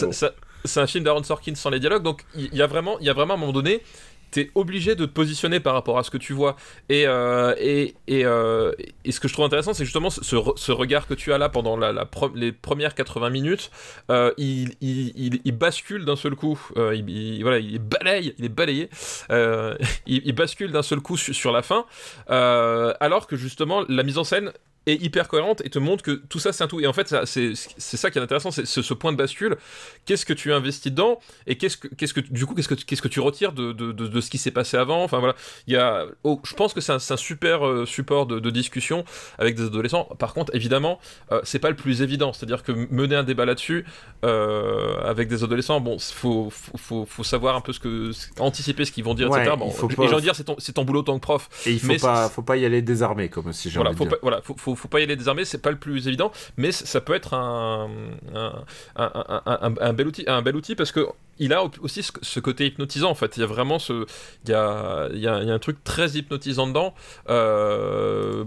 Speaker 1: Bon.
Speaker 2: ça- C'est un film d'Aaron Sorkin sans les dialogues, donc il y, a vraiment, il y a vraiment un moment donné, t'es obligé de te positionner par rapport à ce que tu vois. Et, euh, et, et, euh, ce que je trouve intéressant, c'est justement ce, ce re- ce regard que tu as là pendant la, la les premières 80 minutes, euh, il, il, il- bascule d'un seul coup, euh, il, il- voilà, il balaye, il est balayé, il, bascule d'un seul coup su- sur la fin, alors que justement la mise en scène est hyper cohérente et te montre que tout ça c'est un tout. Et en fait c'est ça qui est intéressant c'est ce, point de bascule. Qu'est-ce que tu investis dedans et qu'est-ce que qu'est-ce que du coup qu'est-ce que qu'est-ce que tu retires de, de, de, de ce qui s'est passé avant? Enfin voilà. Il y a oh, je pense que c'est un, super euh, support de, de discussion avec des adolescents. Par contre évidemment euh, c'est pas le plus évident. C'est à dire que mener un débat là-dessus euh, avec des adolescents bon faut, faut, faut, savoir un peu ce que anticiper ce qu'ils vont dire
Speaker 1: Ouais,
Speaker 2: etc bon,
Speaker 1: faut
Speaker 2: et
Speaker 1: pas-
Speaker 2: de dire c'est ton, ton boulot en tant que prof.
Speaker 1: Et il faut
Speaker 2: mais
Speaker 1: pas, faut pas y aller désarmé, comme si j'ai
Speaker 2: voilà, faut pas, voilà, faut, faut, faut pas y aller désarmé, c'est pas le plus évident, mais ça peut être un, un, un, un- un- un bel outil, un bel outil parce que il a aussi ce, côté hypnotisant en fait. Il y a vraiment ce, il y a, il y a, il y a un truc très hypnotisant dedans, euh,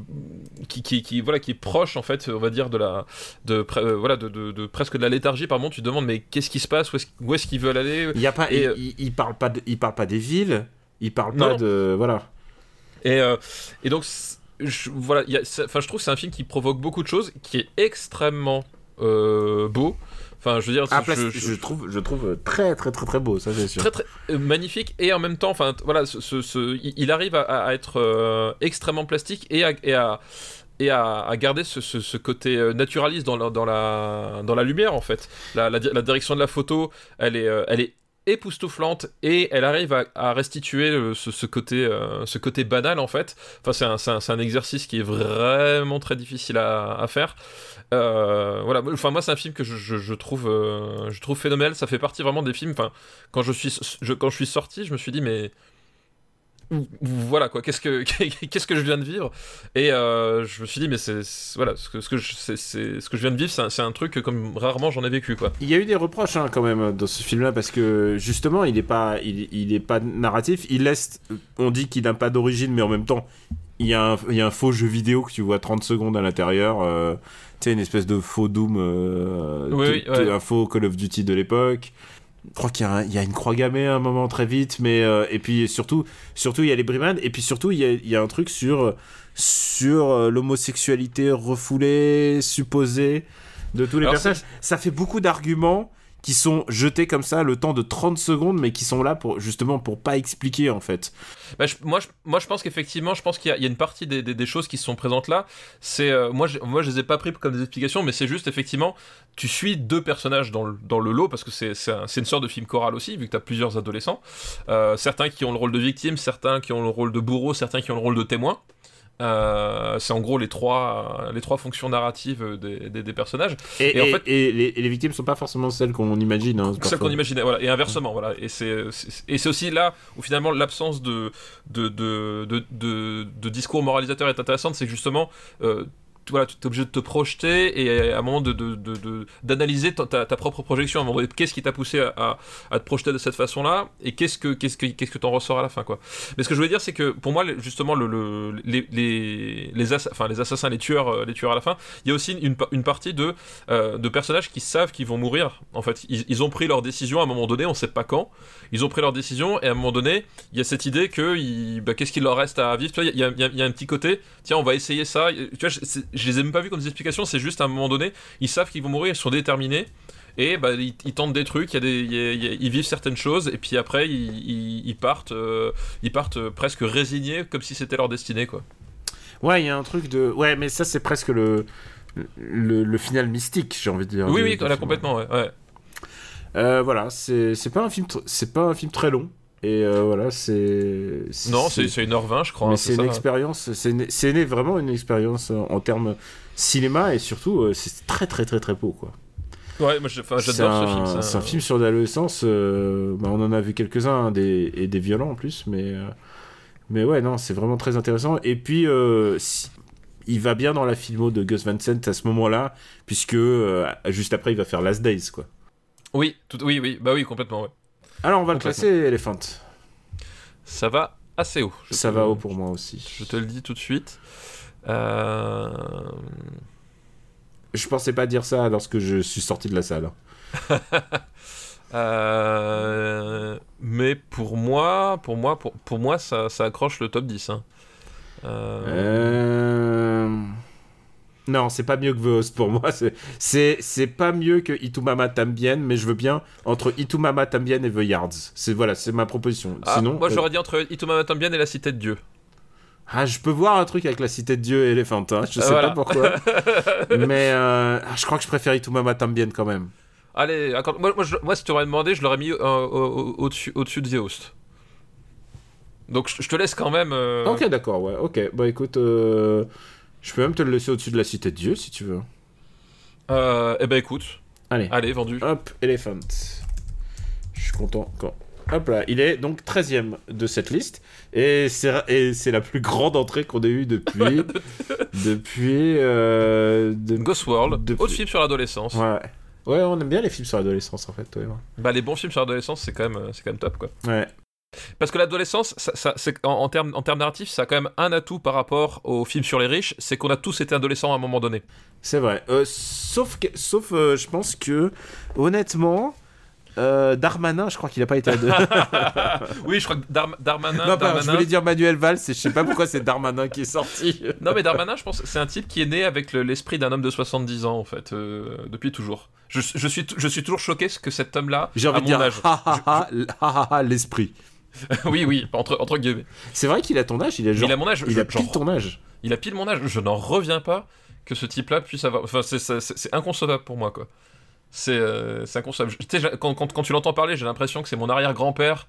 Speaker 2: qui, qui, qui, voilà, qui est proche en fait, on va dire de la, de, euh, voilà, de, de, de presque de la léthargie. Par moment, tu te demandes mais qu'est-ce qui se passe, où est-ce, qu'ils veulent aller?
Speaker 1: Il y a pas,
Speaker 2: Et,
Speaker 1: il, parle pas, de, il parle pas des villes, il parle
Speaker 2: Non,
Speaker 1: pas de, voilà.
Speaker 2: Et, euh, et donc, je, voilà, il y a- je trouve que c'est un film qui provoque beaucoup de choses, qui est extrêmement euh, beau. Enfin, je veux dire,
Speaker 1: Ah,
Speaker 2: je-
Speaker 1: plas-
Speaker 2: je-
Speaker 1: je, trouve, je trouve très, très, très, très beau, ça c'est sûr.
Speaker 2: très très euh, magnifique et en même temps, enfin, voilà, ce, ce- ce- il arrive à, à être euh, extrêmement plastique et à, et à et à, à garder ce, ce- ce côté naturaliste dans la, dans, la, dans la lumière en fait. La, la di- la direction de la photo, elle est, elle est époustouflante et elle arrive à, restituer euh, ce, côté, euh, ce côté banal en fait. Enfin, c'est un, exercice qui est vraiment très difficile à, faire. Euh, voilà, enfin moi c'est un film que je, trouve, je trouve phénoménal. Ça fait partie vraiment des films. Enfin, quand je suis, quand je suis sorti, je me suis dit mais voilà quoi qu'est-ce que qu'est-ce que je viens de vivre? Et euh, je me suis dit mais c'est voilà ce que ce que je c'est ce que je viens de vivre c'est un, truc que comme rarement j'en ai vécu quoi
Speaker 1: Il y a eu des reproches hein, quand même dans ce film-là parce que justement il est pas il, il est pas narratif. Il laisse, on dit qu'il n'a pas d'origine, mais en même temps il y, a un, il y a un faux jeu vidéo que tu vois 30 secondes à l'intérieur. euh, tu sais une espèce de faux Doom, euh,
Speaker 2: Oui,
Speaker 1: t-
Speaker 2: oui,
Speaker 1: t-
Speaker 2: ouais.
Speaker 1: un faux Call of Duty de l'époque. Je crois qu'il y, a y une croix gammée à un moment très vite, mais euh, et puis surtout surtout il y a les brimades et puis surtout il y a, il y a un truc sur sur euh, l'homosexualité refoulée, supposée de tous les
Speaker 2: Alors,
Speaker 1: personnages. Ça fait beaucoup d'arguments qui sont jetés comme ça le temps de 30 secondes, mais qui sont là pour justement pour pas expliquer en fait.
Speaker 2: Bah, moi, je, moi, je pense qu'effectivement, je pense qu'il y, y a une partie des, choses qui sont présentes là. C'est euh, moi, je, moi, je les ai pas pris comme des explications, mais c'est juste effectivement, tu suis deux personnages dans le, dans le lot parce que c'est un- une sorte de film choral aussi, vu que tu as plusieurs adolescents. Euh, certains qui ont le rôle de victime, certains qui ont le rôle de bourreau, certains qui ont le rôle de témoin. Euh, c'est en gros les trois, les trois fonctions narratives des, des- des personnages.
Speaker 1: Et,
Speaker 2: Et en
Speaker 1: et-
Speaker 2: fait-
Speaker 1: et les, et les victimes sont pas forcément celles qu'on imagine. hein,
Speaker 2: celle
Speaker 1: parfois.
Speaker 2: qu'on imaginait voilà et inversement voilà et c'est c'est- et c'est aussi là où finalement l'absence de de, de, de, discours moralisateur est intéressante c'est que justement euh, voilà, tu es obligé de te projeter et à un moment de, de, de- de- d'analyser ta, ta- propre projection. À un moment qu'est-ce qui t'a poussé à, à- te projeter de cette façon-là et qu'est-ce que qu'est-ce que qu'est-ce que t'en ressors à la fin quoi. Mais ce que je voulais dire, c'est que pour moi, justement, le, le- les les les, assassins, les tueurs, euh, les tueurs à la fin, il y a aussi une, une partie de euh, de personnages qui savent qu'ils vont mourir. En fait, ils, ils ont pris leur décision à un moment donné, on sait pas quand. Ils ont pris leur décision et à un moment donné, il y a cette idée que bah, qu'est-ce qu'il leur reste à vivre? Il y, a- y un petit côté, tiens, on va essayer ça. Je, les ai même pas vus comme des explications. C'est juste à un moment donné, ils savent qu'ils vont mourir, ils sont déterminés. Et bah, ils, ils tentent des trucs, y a des, y a- il y a- ils vivent certaines choses, et puis après ils, ils- ils partent, euh, ils partent euh, presque résignés, comme si c'était leur destinée, quoi.
Speaker 1: Ouais, il y a un truc de. Ouais, mais ça c'est presque le le, le final mystique, j'ai envie de dire.
Speaker 2: oui, oui, voilà, complètement, ouais. ouais.
Speaker 1: Euh, voilà, c'est pas un film c'est pas un film très long et euh, voilà c'est
Speaker 2: Non, c'est c'est 1h20, je crois.
Speaker 1: mais
Speaker 2: hein,
Speaker 1: c'est une
Speaker 2: ça
Speaker 1: expérience c'est une- c'est né- vraiment une expérience euh, en termes cinéma et surtout euh, c'est très très très très beau quoi.
Speaker 2: Ouais, moi j'adore ce film.
Speaker 1: C'est un film sur l'adolescence. euh, bah, on en a vu quelques-uns hein, des, et des violents en plus, mais mais ouais non, c'est vraiment très intéressant. Et puis si- il va bien dans la filmo de Gus Van Sant à ce moment-là, puisque juste après il va faire Last Days quoi.
Speaker 2: Oui, tout- oui, oui, bah oui, complètement, ouais.
Speaker 1: Alors on va le classer Elephant.
Speaker 2: Ça va assez haut. je
Speaker 1: Ça va haut pour moi aussi.
Speaker 2: Je te le dis tout de suite. Euh...
Speaker 1: Je pensais pas dire ça lorsque je suis sorti de la salle.
Speaker 2: euh, Mais pour moi, pour moi, pour, pour moi, ça, ça accroche le top 10. hein. Euh,
Speaker 1: Euh... Non, c'est pas mieux que The Host pour moi. C'est- pas mieux que Itumama Tambien, mais je veux bien entre Itumama Tambien et The Yards. C'est voilà, c'est ma proposition.
Speaker 2: ah,
Speaker 1: Sinon,
Speaker 2: moi
Speaker 1: euh,
Speaker 2: j'aurais dit entre Itumama Tambien et la Cité de Dieu.
Speaker 1: ah, je peux voir un truc avec la Cité de Dieu et Elephant. Hein. Je
Speaker 2: Ah,
Speaker 1: sais
Speaker 2: voilà.
Speaker 1: pas pourquoi, mais euh, ah, je crois que je préfère Itumama Tambien quand même.
Speaker 2: Allez, moi, moi, je- moi, si tu aurais demandé, je l'aurais mis euh, au- au- au-dessus au-dessus de The Host. Donc je, je te laisse quand même. euh,
Speaker 1: Ok, d'accord, ouais, ok. Bah écoute, euh, je peux même te le laisser au-dessus de la Cité de Dieu si tu veux.
Speaker 2: euh, eh ben écoute,
Speaker 1: Allez.
Speaker 2: allez, vendu.
Speaker 1: Hop, Elephant. Je suis content quand. Hop là, il est donc 13ème de cette liste. Et c'est la plus grande entrée qu'on ait eue depuis. depuis. Euh, de-
Speaker 2: Ghost World,
Speaker 1: depuis-
Speaker 2: autre film sur l'adolescence.
Speaker 1: Ouais. Ouais, on aime bien les films sur l'adolescence en fait, toi et moi.
Speaker 2: Bah les bons films sur l'adolescence, c'est quand même, euh, c'est quand même top quoi.
Speaker 1: Ouais.
Speaker 2: Parce que l'adolescence, ça, ça- c'est- en, en termes en termes narratifs, ça a quand même un atout par rapport aux films sur les riches, c'est qu'on a tous été adolescents à un moment donné.
Speaker 1: C'est vrai. Euh, sauf que, sauf euh, je pense que, honnêtement, euh, Darmanin, je crois qu'il a pas été adolescent.
Speaker 2: oui, je crois que Dar- Darmanin,
Speaker 1: non, je voulais dire Manuel Valls, et je sais pas pourquoi c'est Darmanin qui est sorti.
Speaker 2: Non, mais Darmanin, je pense, c'est un type qui est né avec le- l'esprit d'un homme de 70 ans, en fait, euh, depuis toujours. Je, je suis, je suis toujours choqué que cet homme-là,
Speaker 1: J'ai
Speaker 2: à
Speaker 1: envie de
Speaker 2: mon
Speaker 1: dire, l'esprit.
Speaker 2: oui, oui, entre, entre guillemets.
Speaker 1: C'est vrai qu'il a ton âge, il
Speaker 2: Mais
Speaker 1: genre.
Speaker 2: il a mon âge.
Speaker 1: il
Speaker 2: je-
Speaker 1: a pile
Speaker 2: genre-
Speaker 1: ton âge.
Speaker 2: Il a pile mon âge. Je n'en reviens pas que ce type-là puisse avoir. Enfin, c'est- inconcevable pour moi, quoi. C'est euh, inconcevable. Tu sais, j'ai- quand, quand- quand tu l'entends parler, j'ai l'impression que c'est mon arrière-grand-père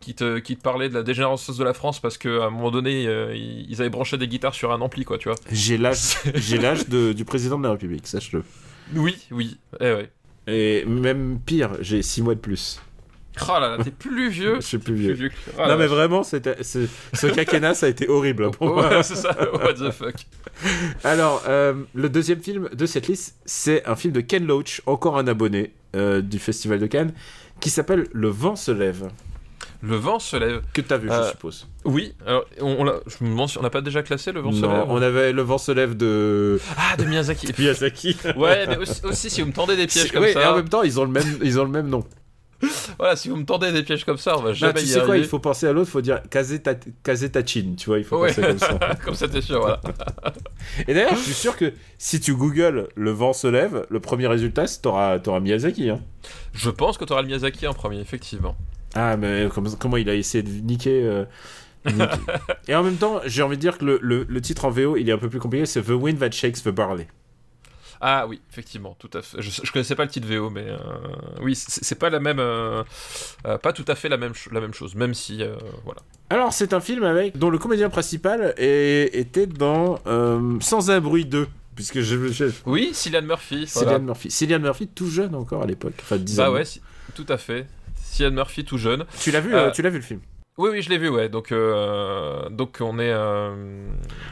Speaker 2: qui te, qui te parlait de la dégénérescence de la France parce qu'à un moment donné, euh, ils avaient branché des guitares sur un ampli, quoi, tu vois.
Speaker 1: J'ai l'âge, du président de la République, sache-le.
Speaker 2: Oui, oui. Eh ouais.
Speaker 1: Et même pire, j'ai 6 mois de plus.
Speaker 2: Oh là là, t'es plus vieux.
Speaker 1: Je suis plus
Speaker 2: Plus
Speaker 1: vieux.
Speaker 2: oh
Speaker 1: non mais vraiment, c'était- ce, ce quinquennat, ça a été horrible pour moi.
Speaker 2: Ouais, c'est ça, what the fuck.
Speaker 1: Alors, euh, le deuxième film de cette liste, c'est un film de Ken Loach, encore un abonné euh, du Festival de Cannes, qui s'appelle Le vent se lève,
Speaker 2: Le vent se lève.
Speaker 1: que t'as vu, je
Speaker 2: Euh,
Speaker 1: suppose.
Speaker 2: Oui, alors on, on je me demande si on n'a pas déjà classé le vent se
Speaker 1: Non,
Speaker 2: lève.
Speaker 1: on avait Le vent se lève de
Speaker 2: Ah, de Miyazaki.
Speaker 1: Miyazaki.
Speaker 2: Ouais, mais aussi, aussi, si vous me tendez des pièges comme
Speaker 1: oui, et
Speaker 2: ça,
Speaker 1: en même temps, ils ont le même, ils ont le même nom.
Speaker 2: voilà, si vous me tendez des pièges comme ça, on va
Speaker 1: Non,
Speaker 2: jamais
Speaker 1: tu
Speaker 2: y
Speaker 1: sais quoi,
Speaker 2: arriver.
Speaker 1: il faut penser à l'autre, il faut dire Kazetachin, tu vois, il faut
Speaker 2: Ouais.
Speaker 1: penser comme ça.
Speaker 2: comme ça, t'es sûr, voilà.
Speaker 1: Et d'ailleurs, je suis sûr que si tu googles Le vent se lève, le premier résultat, c'est t'auras t'auras Miyazaki. Hein.
Speaker 2: Je pense que t'auras le Miyazaki en premier, effectivement.
Speaker 1: Ah, mais comme- comment il a essayé de niquer. euh, niquer. Et en même temps, j'ai envie de dire que le, le- le titre en VO, il est un peu plus compliqué, c'est The Wind That Shakes the Barley.
Speaker 2: Ah oui, effectivement, tout à fait. Je, je connaissais pas le titre VO, mais euh, oui, c'est pas la même, euh, euh, pas tout à fait la même, la même chose, même si, voilà.
Speaker 1: Alors, c'est un film avec dont le comédien principal est- était dans Sans un bruit 2. Puisque je. je
Speaker 2: Oui, Cillian Murphy.
Speaker 1: Cillian
Speaker 2: voilà.
Speaker 1: Murphy. Cillian Murphy, tout jeune encore à l'époque. Enfin, 10
Speaker 2: Bah
Speaker 1: ans.
Speaker 2: ouais, si- tout à fait. Cillian Murphy, tout jeune.
Speaker 1: Tu l'as vu,
Speaker 2: euh,
Speaker 1: tu l'as vu le film?
Speaker 2: Oui, oui, je l'ai vu, ouais. Donc, euh, donc on est. euh,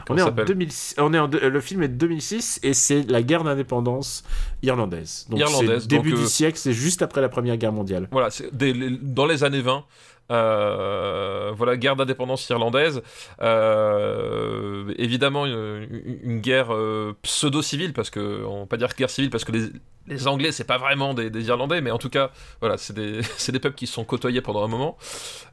Speaker 1: On est en
Speaker 2: s'appelle
Speaker 1: 2006, on est en deux- le film est de 2006 et c'est la guerre d'indépendance irlandaise. Donc
Speaker 2: Irlandaise,
Speaker 1: début
Speaker 2: donc,
Speaker 1: du
Speaker 2: euh,
Speaker 1: siècle, c'est juste après la Première Guerre mondiale.
Speaker 2: Voilà, c'est dans les années 20, euh, voilà, guerre d'indépendance irlandaise. Euh, évidemment, une, guerre euh, pseudo-civile, parce que, on va pas dire guerre civile, parce que les, Anglais, c'est pas vraiment des, Irlandais, mais en tout cas, voilà, c'est des, peuples qui se sont côtoyés pendant un moment.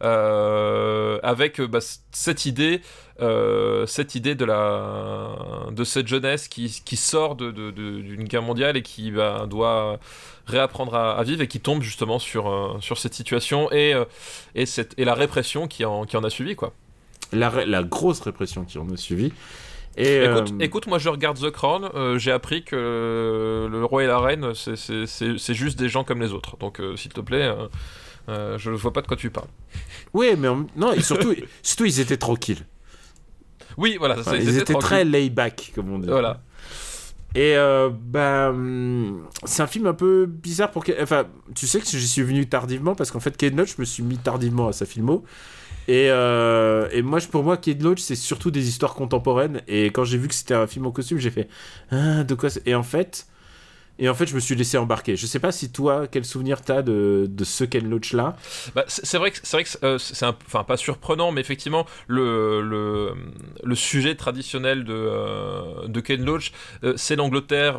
Speaker 2: Avec bah, cette idée. Euh, cette idée de la de cette jeunesse qui, qui sort de, de- de- d'une guerre mondiale et qui bah, doit réapprendre à, à vivre et qui tombe justement sur, euh, sur cette situation et, euh, et, cette, et la répression qui en, qui en a suivi quoi.
Speaker 1: La, la grosse répression qui en a suivi. Et,
Speaker 2: Écoute,
Speaker 1: euh,
Speaker 2: écoute, moi je regarde The Crown, euh, j'ai appris que euh, le roi et la reine c'est- c'est c'est- c'est juste des gens comme les autres. Donc s'il te plaît, je ne vois pas de quoi tu parles.
Speaker 1: Oui, mais non, et surtout, surtout ils étaient tranquilles.
Speaker 2: Oui, voilà, ça,
Speaker 1: ils étaient très lay back, comme on dit.
Speaker 2: Voilà.
Speaker 1: Et euh, bah, hum, c'est un film un peu bizarre pour. que- Enfin, tu sais que j'y suis venu tardivement parce qu'en fait, Kate Loach, je me suis mis tardivement à sa filmo. Et, euh, et moi, pour moi, Kate Loach, c'est surtout des histoires contemporaines. Et quand j'ai vu que c'était un film en costume, j'ai fait ah, de quoi Et en fait, et en fait, je me suis laissé embarquer. Je sais pas si toi, quel souvenir t'as de, de ce Ken Loach là.
Speaker 2: Bah, c'est vrai que c'est vrai que euh, c'est enfin pas surprenant, mais effectivement le le, le sujet traditionnel de euh, de Ken Loach, euh, c'est l'Angleterre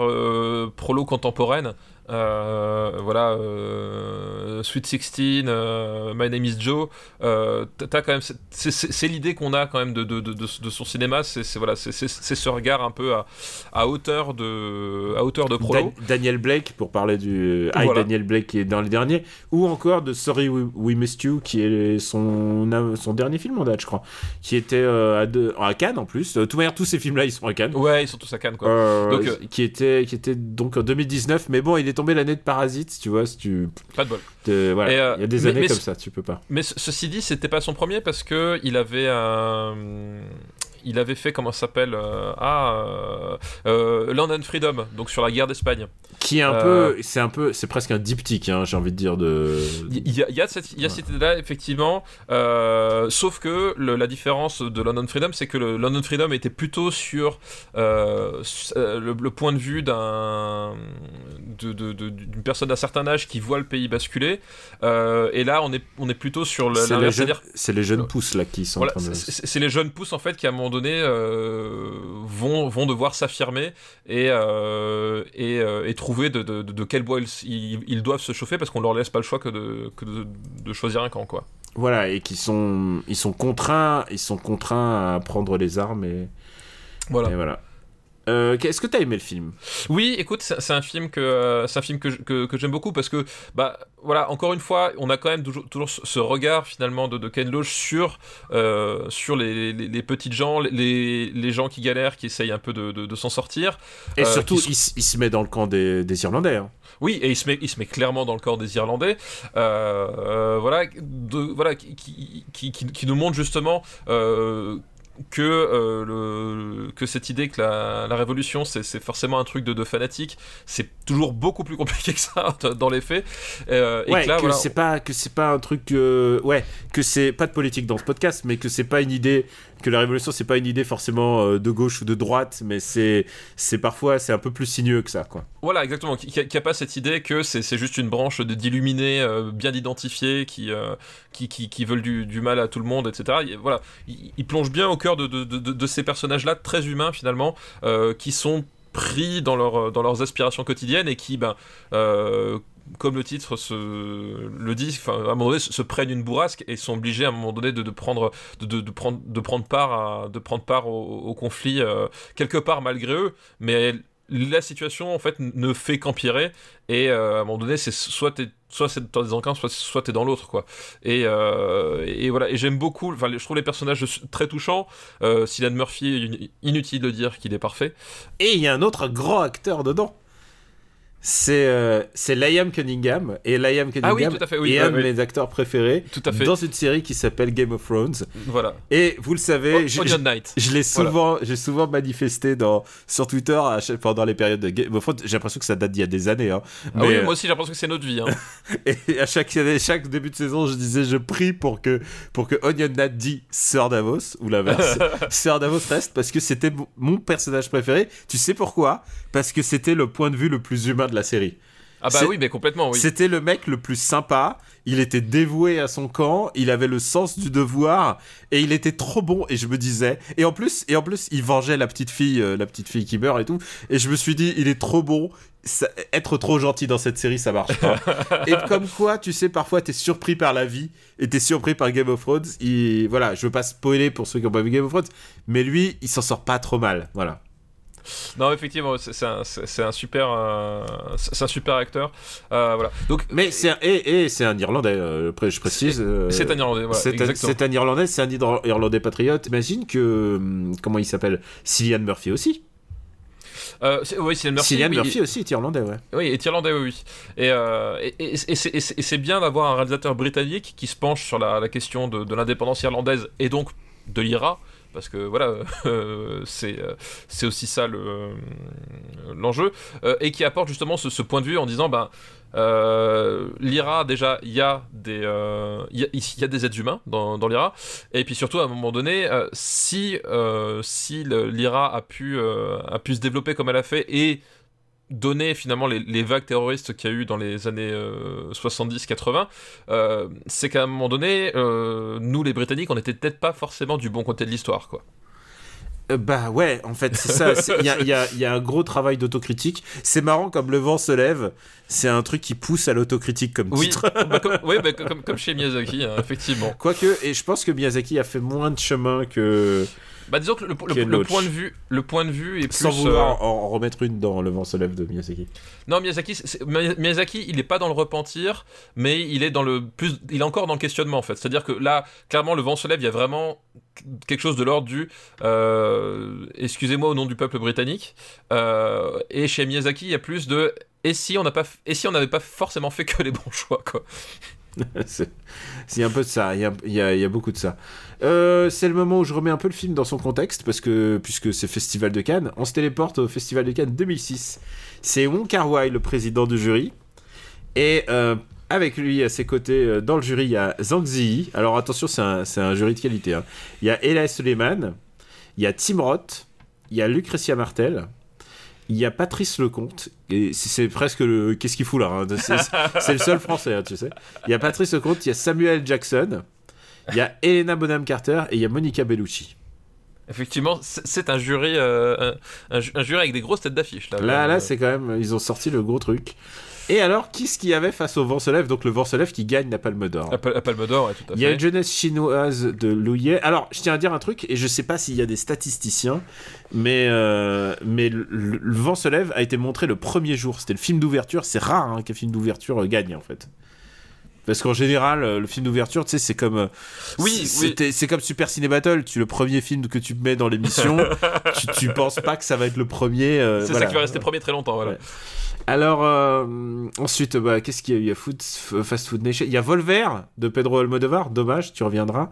Speaker 2: prolo contemporaine. Euh, voilà, euh, Sweet 16, euh, My Name is Joe. T'as- quand même, c'est- l'idée qu'on a quand même de, de, de, son cinéma. C'est voilà, c'est ce regard un peu à, à hauteur de à hauteur de prolo.
Speaker 1: Dan- Daniel Blake, pour parler du Hi
Speaker 2: Voilà.
Speaker 1: Daniel Blake qui est dans les derniers, ou encore de Sorry We, We Missed You, qui est son, son dernier film en date, je crois, qui était à, deux- à Cannes en plus. De toute manière, tous ces films-là, ils sont à Cannes.
Speaker 2: Ouais, ils sont tous à Cannes quoi. Donc,
Speaker 1: qui était qui était donc en 2019 mais bon il est tombé l'année de Parasite tu vois si tu
Speaker 2: Pas de bol.
Speaker 1: te- voilà
Speaker 2: euh,
Speaker 1: il y a des
Speaker 2: mais-
Speaker 1: années
Speaker 2: mais
Speaker 1: comme
Speaker 2: ce-
Speaker 1: ça tu peux pas
Speaker 2: Mais ce- ceci dit, c'était pas son premier parce que il avait un. Il avait fait, comment ça s'appelle euh, Ah, euh, euh, Land and Freedom, donc sur la guerre d'Espagne.
Speaker 1: qui est un peu c'est un peu c'est presque un diptyque hein, j'ai envie de dire de
Speaker 2: Il y, y a cette, il y a cette idée-là, effectivement, sauf que le- la différence de London Freedom, c'est que le London Freedom était plutôt sur le, le point de vue d'un de- de- de- d'une personne d'un certain âge qui voit le pays basculer, Euh, et là on est, on est plutôt sur le-
Speaker 1: c'est les
Speaker 2: l'inverse,
Speaker 1: jeunes c'est les jeunes pousses là qui sont
Speaker 2: Voilà, c'est les jeunes pousses en fait qui à un moment donné euh, vont, vont devoir s'affirmer et, euh, et, euh, et trouver de, de, de- quel bois ils, ils- ils doivent se chauffer parce qu'on leur laisse pas le choix que de, que de, de choisir un camp quoi.
Speaker 1: voilà et qui sont ils sont contraints ils sont contraints à prendre les armes et
Speaker 2: Voilà.
Speaker 1: et voilà Euh, est-ce que t'as aimé le film?
Speaker 2: Oui, écoute, c'est un film que euh, c'est un film que, que, que j'aime beaucoup parce que bah voilà, encore une fois, on a quand même toujours, toujours ce regard finalement de, de Ken Loach sur euh, sur les, les, les petites gens, les, les gens qui galèrent, qui essayent un peu de, de, de s'en sortir.
Speaker 1: et
Speaker 2: Euh,
Speaker 1: surtout
Speaker 2: sont-
Speaker 1: il, se met dans le camp des, des Irlandais hein.
Speaker 2: Oui, et il se met, il se met clairement dans le corps des Irlandais. Euh, euh, voilà, de, voilà qui, qui, qui, qui- qui nous montre justement. euh, que, euh, le, que cette idée que la, la révolution c'est, forcément un truc de, de fanatique, c'est toujours beaucoup plus compliqué que ça dans les faits. Euh, et
Speaker 1: ouais,
Speaker 2: que là,
Speaker 1: que
Speaker 2: voilà,
Speaker 1: c'est pas que c'est pas un truc euh, ouais que c'est pas de politique dans ce podcast mais que c'est pas une idée que la révolution c'est pas une idée forcément euh, de gauche ou de droite mais c'est c'est parfois c'est un peu plus sinueux que ça quoi
Speaker 2: Voilà, exactement. Qui qui a, pas cette idée que c'est juste une branche d'illuminés euh, bien identifiés qui, euh, qui, qui, qui veulent du, du mal à tout le monde, etc. Il- voilà, il, il plonge bien au cœur de, de, de, de ces personnages-là, très humains finalement, qui sont pris dans, leur, dans leurs aspirations quotidiennes et qui, ben, euh, comme le titre se, le dit, à un moment donné, se, prennent une bourrasque et sont obligés à un moment donné de, prendre, de, prendre, de prendre part, de prendre part au, au conflit euh, quelque part malgré eux, mais la situation en fait ne fait qu'empirer et euh, à un moment donné c'est soit soit c'est dans des encans soit soit dans l'autre quoi. Et, euh, et voilà. Et j'aime beaucoup enfin je trouve les personnages très touchants. Euh, Cillian Murphy inutile de dire qu'il est parfait.
Speaker 1: Et il y a un autre grand acteur dedans c'est euh, c'est Liam Cunningham et Liam Cunningham
Speaker 2: Ah oui, tout à fait, oui,
Speaker 1: est
Speaker 2: ouais,
Speaker 1: un de mes acteurs préférés
Speaker 2: Tout à fait.
Speaker 1: dans une série qui s'appelle Game of Thrones
Speaker 2: voilà
Speaker 1: et vous le savez
Speaker 2: O-
Speaker 1: je-
Speaker 2: Knight
Speaker 1: l'ai
Speaker 2: Voilà.
Speaker 1: souvent, j'ai souvent manifesté dans, sur Twitter pendant les périodes de Game of Thrones. J'ai l'impression que ça date d'il y a des années. Hein.
Speaker 2: ah
Speaker 1: Mais,
Speaker 2: oui
Speaker 1: euh,
Speaker 2: moi aussi j'ai l'impression que c'est notre vie hein.
Speaker 1: et à chaque, chaque début de saison, je disais, je prie pour que, pour que Onion Nat dit Sir Davos, ou l'inverse. Sir Davos reste parce que c'était mon personnage préféré. Tu sais pourquoi? Parce que c'était le point de vue le plus humain de la série.
Speaker 2: ah bah oui mais complètement oui
Speaker 1: C'était le mec le plus sympa. Il était dévoué à son camp. Il avait le sens du devoir et il était trop bon. Et je me disais. Et en plus, et en plus, il vengeait la petite fille, euh, la petite fille qui meurt et tout. Et je me suis dit, il est trop bon. Ça- être trop gentil dans cette série, ça marche pas. et comme quoi, tu sais, parfois, t'es surpris par la vie et t'es surpris par Game of Thrones. Il- voilà, je veux pas spoiler pour ceux qui ont pas vu Game of Thrones, mais lui, il s'en sort pas trop mal. Voilà.
Speaker 2: Non effectivement c'est un, un super euh, c'est un super acteur Euh, voilà donc
Speaker 1: Mais c'est un, et, et c'est un Irlandais. euh, je précise.
Speaker 2: c'est un Irlandais voilà
Speaker 1: c'est un, Irlandais, c'est un Irlandais patriote. Imagine que. hum, Comment il s'appelle? Cillian Murphy aussi.
Speaker 2: Euh, oui Cillian Murphy
Speaker 1: Cillian
Speaker 2: oui,
Speaker 1: Murphy aussi est Irlandais, ouais.
Speaker 2: Oui, et irlandais, oui, oui. Et, euh, et, c'est- et bien d'avoir un réalisateur britannique qui se penche sur la, la question de, de l'indépendance irlandaise et donc de l'IRA, parce que voilà, c'est euh, c'est aussi ça euh, l'enjeu, euh, et qui apporte justement ce, point de vue en disant, ben, l'IRA, déjà, il y, a y, a, des êtres humains dans, l'IRA, et puis surtout, à un moment donné, si, si l'IRA a, a pu se développer comme elle a fait, et donner finalement les, les vagues terroristes qu'il y a eu dans les années euh, 70-80, euh, c'est qu'à un moment donné, euh, nous les Britanniques, on n'était peut-être pas forcément du bon côté de l'histoire, quoi.
Speaker 1: Euh, bah ouais, en fait, c'est ça. Il y a, y a un gros travail d'autocritique. C'est marrant comme le vent se lève. C'est un truc qui pousse à l'autocritique comme
Speaker 2: Oui,
Speaker 1: titre.
Speaker 2: bah, comme, oui, bah, comme, comme chez Miyazaki, hein, effectivement.
Speaker 1: Quoique, et je pense que Miyazaki a fait moins de chemin que.
Speaker 2: Bah disons que le, point de vue, le point de vue est
Speaker 1: Sans
Speaker 2: plus.
Speaker 1: vouloir
Speaker 2: euh,
Speaker 1: en remettre une dans Le vent se lève de Miyazaki.
Speaker 2: Non, Miyazaki, Miyazaki, il n'est pas dans le repentir, mais il est dans le plus, il est encore dans le questionnement en fait. C'est-à-dire que là, clairement, le vent se lève, il y a vraiment quelque chose de l'ordre du, euh, excusez-moi au nom du peuple britannique. Euh, et chez Miyazaki, il y a plus de, et si on n'a pas, f- et si on n'avait pas forcément fait que les bons choix quoi.
Speaker 1: c'est un peu de ça, il y a, beaucoup de ça. Euh, c'est le moment où je remets un peu le film dans son contexte, parce que puisque c'est Festival de Cannes, on se téléporte au Festival de Cannes 2006. C'est Wong Kar le président du jury, et euh, avec lui à ses côtés, euh, dans le jury, il y a Zhang Ziyi. Alors attention, c'est un, c'est un jury de qualité. hein. Il y a Ella Suleiman, il y a Tim Roth, il y a Lucretia Martel, il y a Patrice Lecomte, et c'est- presque le. Qu'est-ce qu'il fout là hein C'est le seul français, hein, tu sais. Il y a Patrice Lecomte, il y a Samuel Jackson, il y a Elena Bonham Carter et il y a Monica Bellucci.
Speaker 2: Effectivement, c'est un jury, euh, un, un ju- un jury avec des grosses têtes d'affiche là.
Speaker 1: Là,
Speaker 2: Euh,
Speaker 1: là, c'est quand même. Ils ont sorti le gros truc. Et alors, qu'est-ce qu'il y avait face au vent se lève? Donc, le vent se lève qui gagne la Palme d'Or.
Speaker 2: à Palme d'Or, ouais, tout à
Speaker 1: Il y a
Speaker 2: fait.
Speaker 1: une jeunesse chinoise de Louillet. Alors, je tiens à dire un truc, et je sais pas s'il y a des statisticiens, mais, euh, mais le, le- le vent se lève a été montré le premier jour. C'était le film d'ouverture. C'est rare hein, qu'un film d'ouverture euh, gagne, en fait. Parce qu'en général, euh, le film d'ouverture, tu sais, c'est comme. euh,
Speaker 2: Oui, oui.
Speaker 1: C'est comme Super Ciné Battle. Tu le premier film que tu mets dans l'émission, tu, tu penses pas que ça va être le premier. euh,
Speaker 2: C'est
Speaker 1: voilà.
Speaker 2: ça qui va rester premier très longtemps, voilà.
Speaker 1: Ouais. Alors, euh, ensuite, bah, qu'est-ce qu'il y a Il y a Food, Fast Food Nation. Il y a Volver de Pedro Almodovar. Dommage, tu reviendras.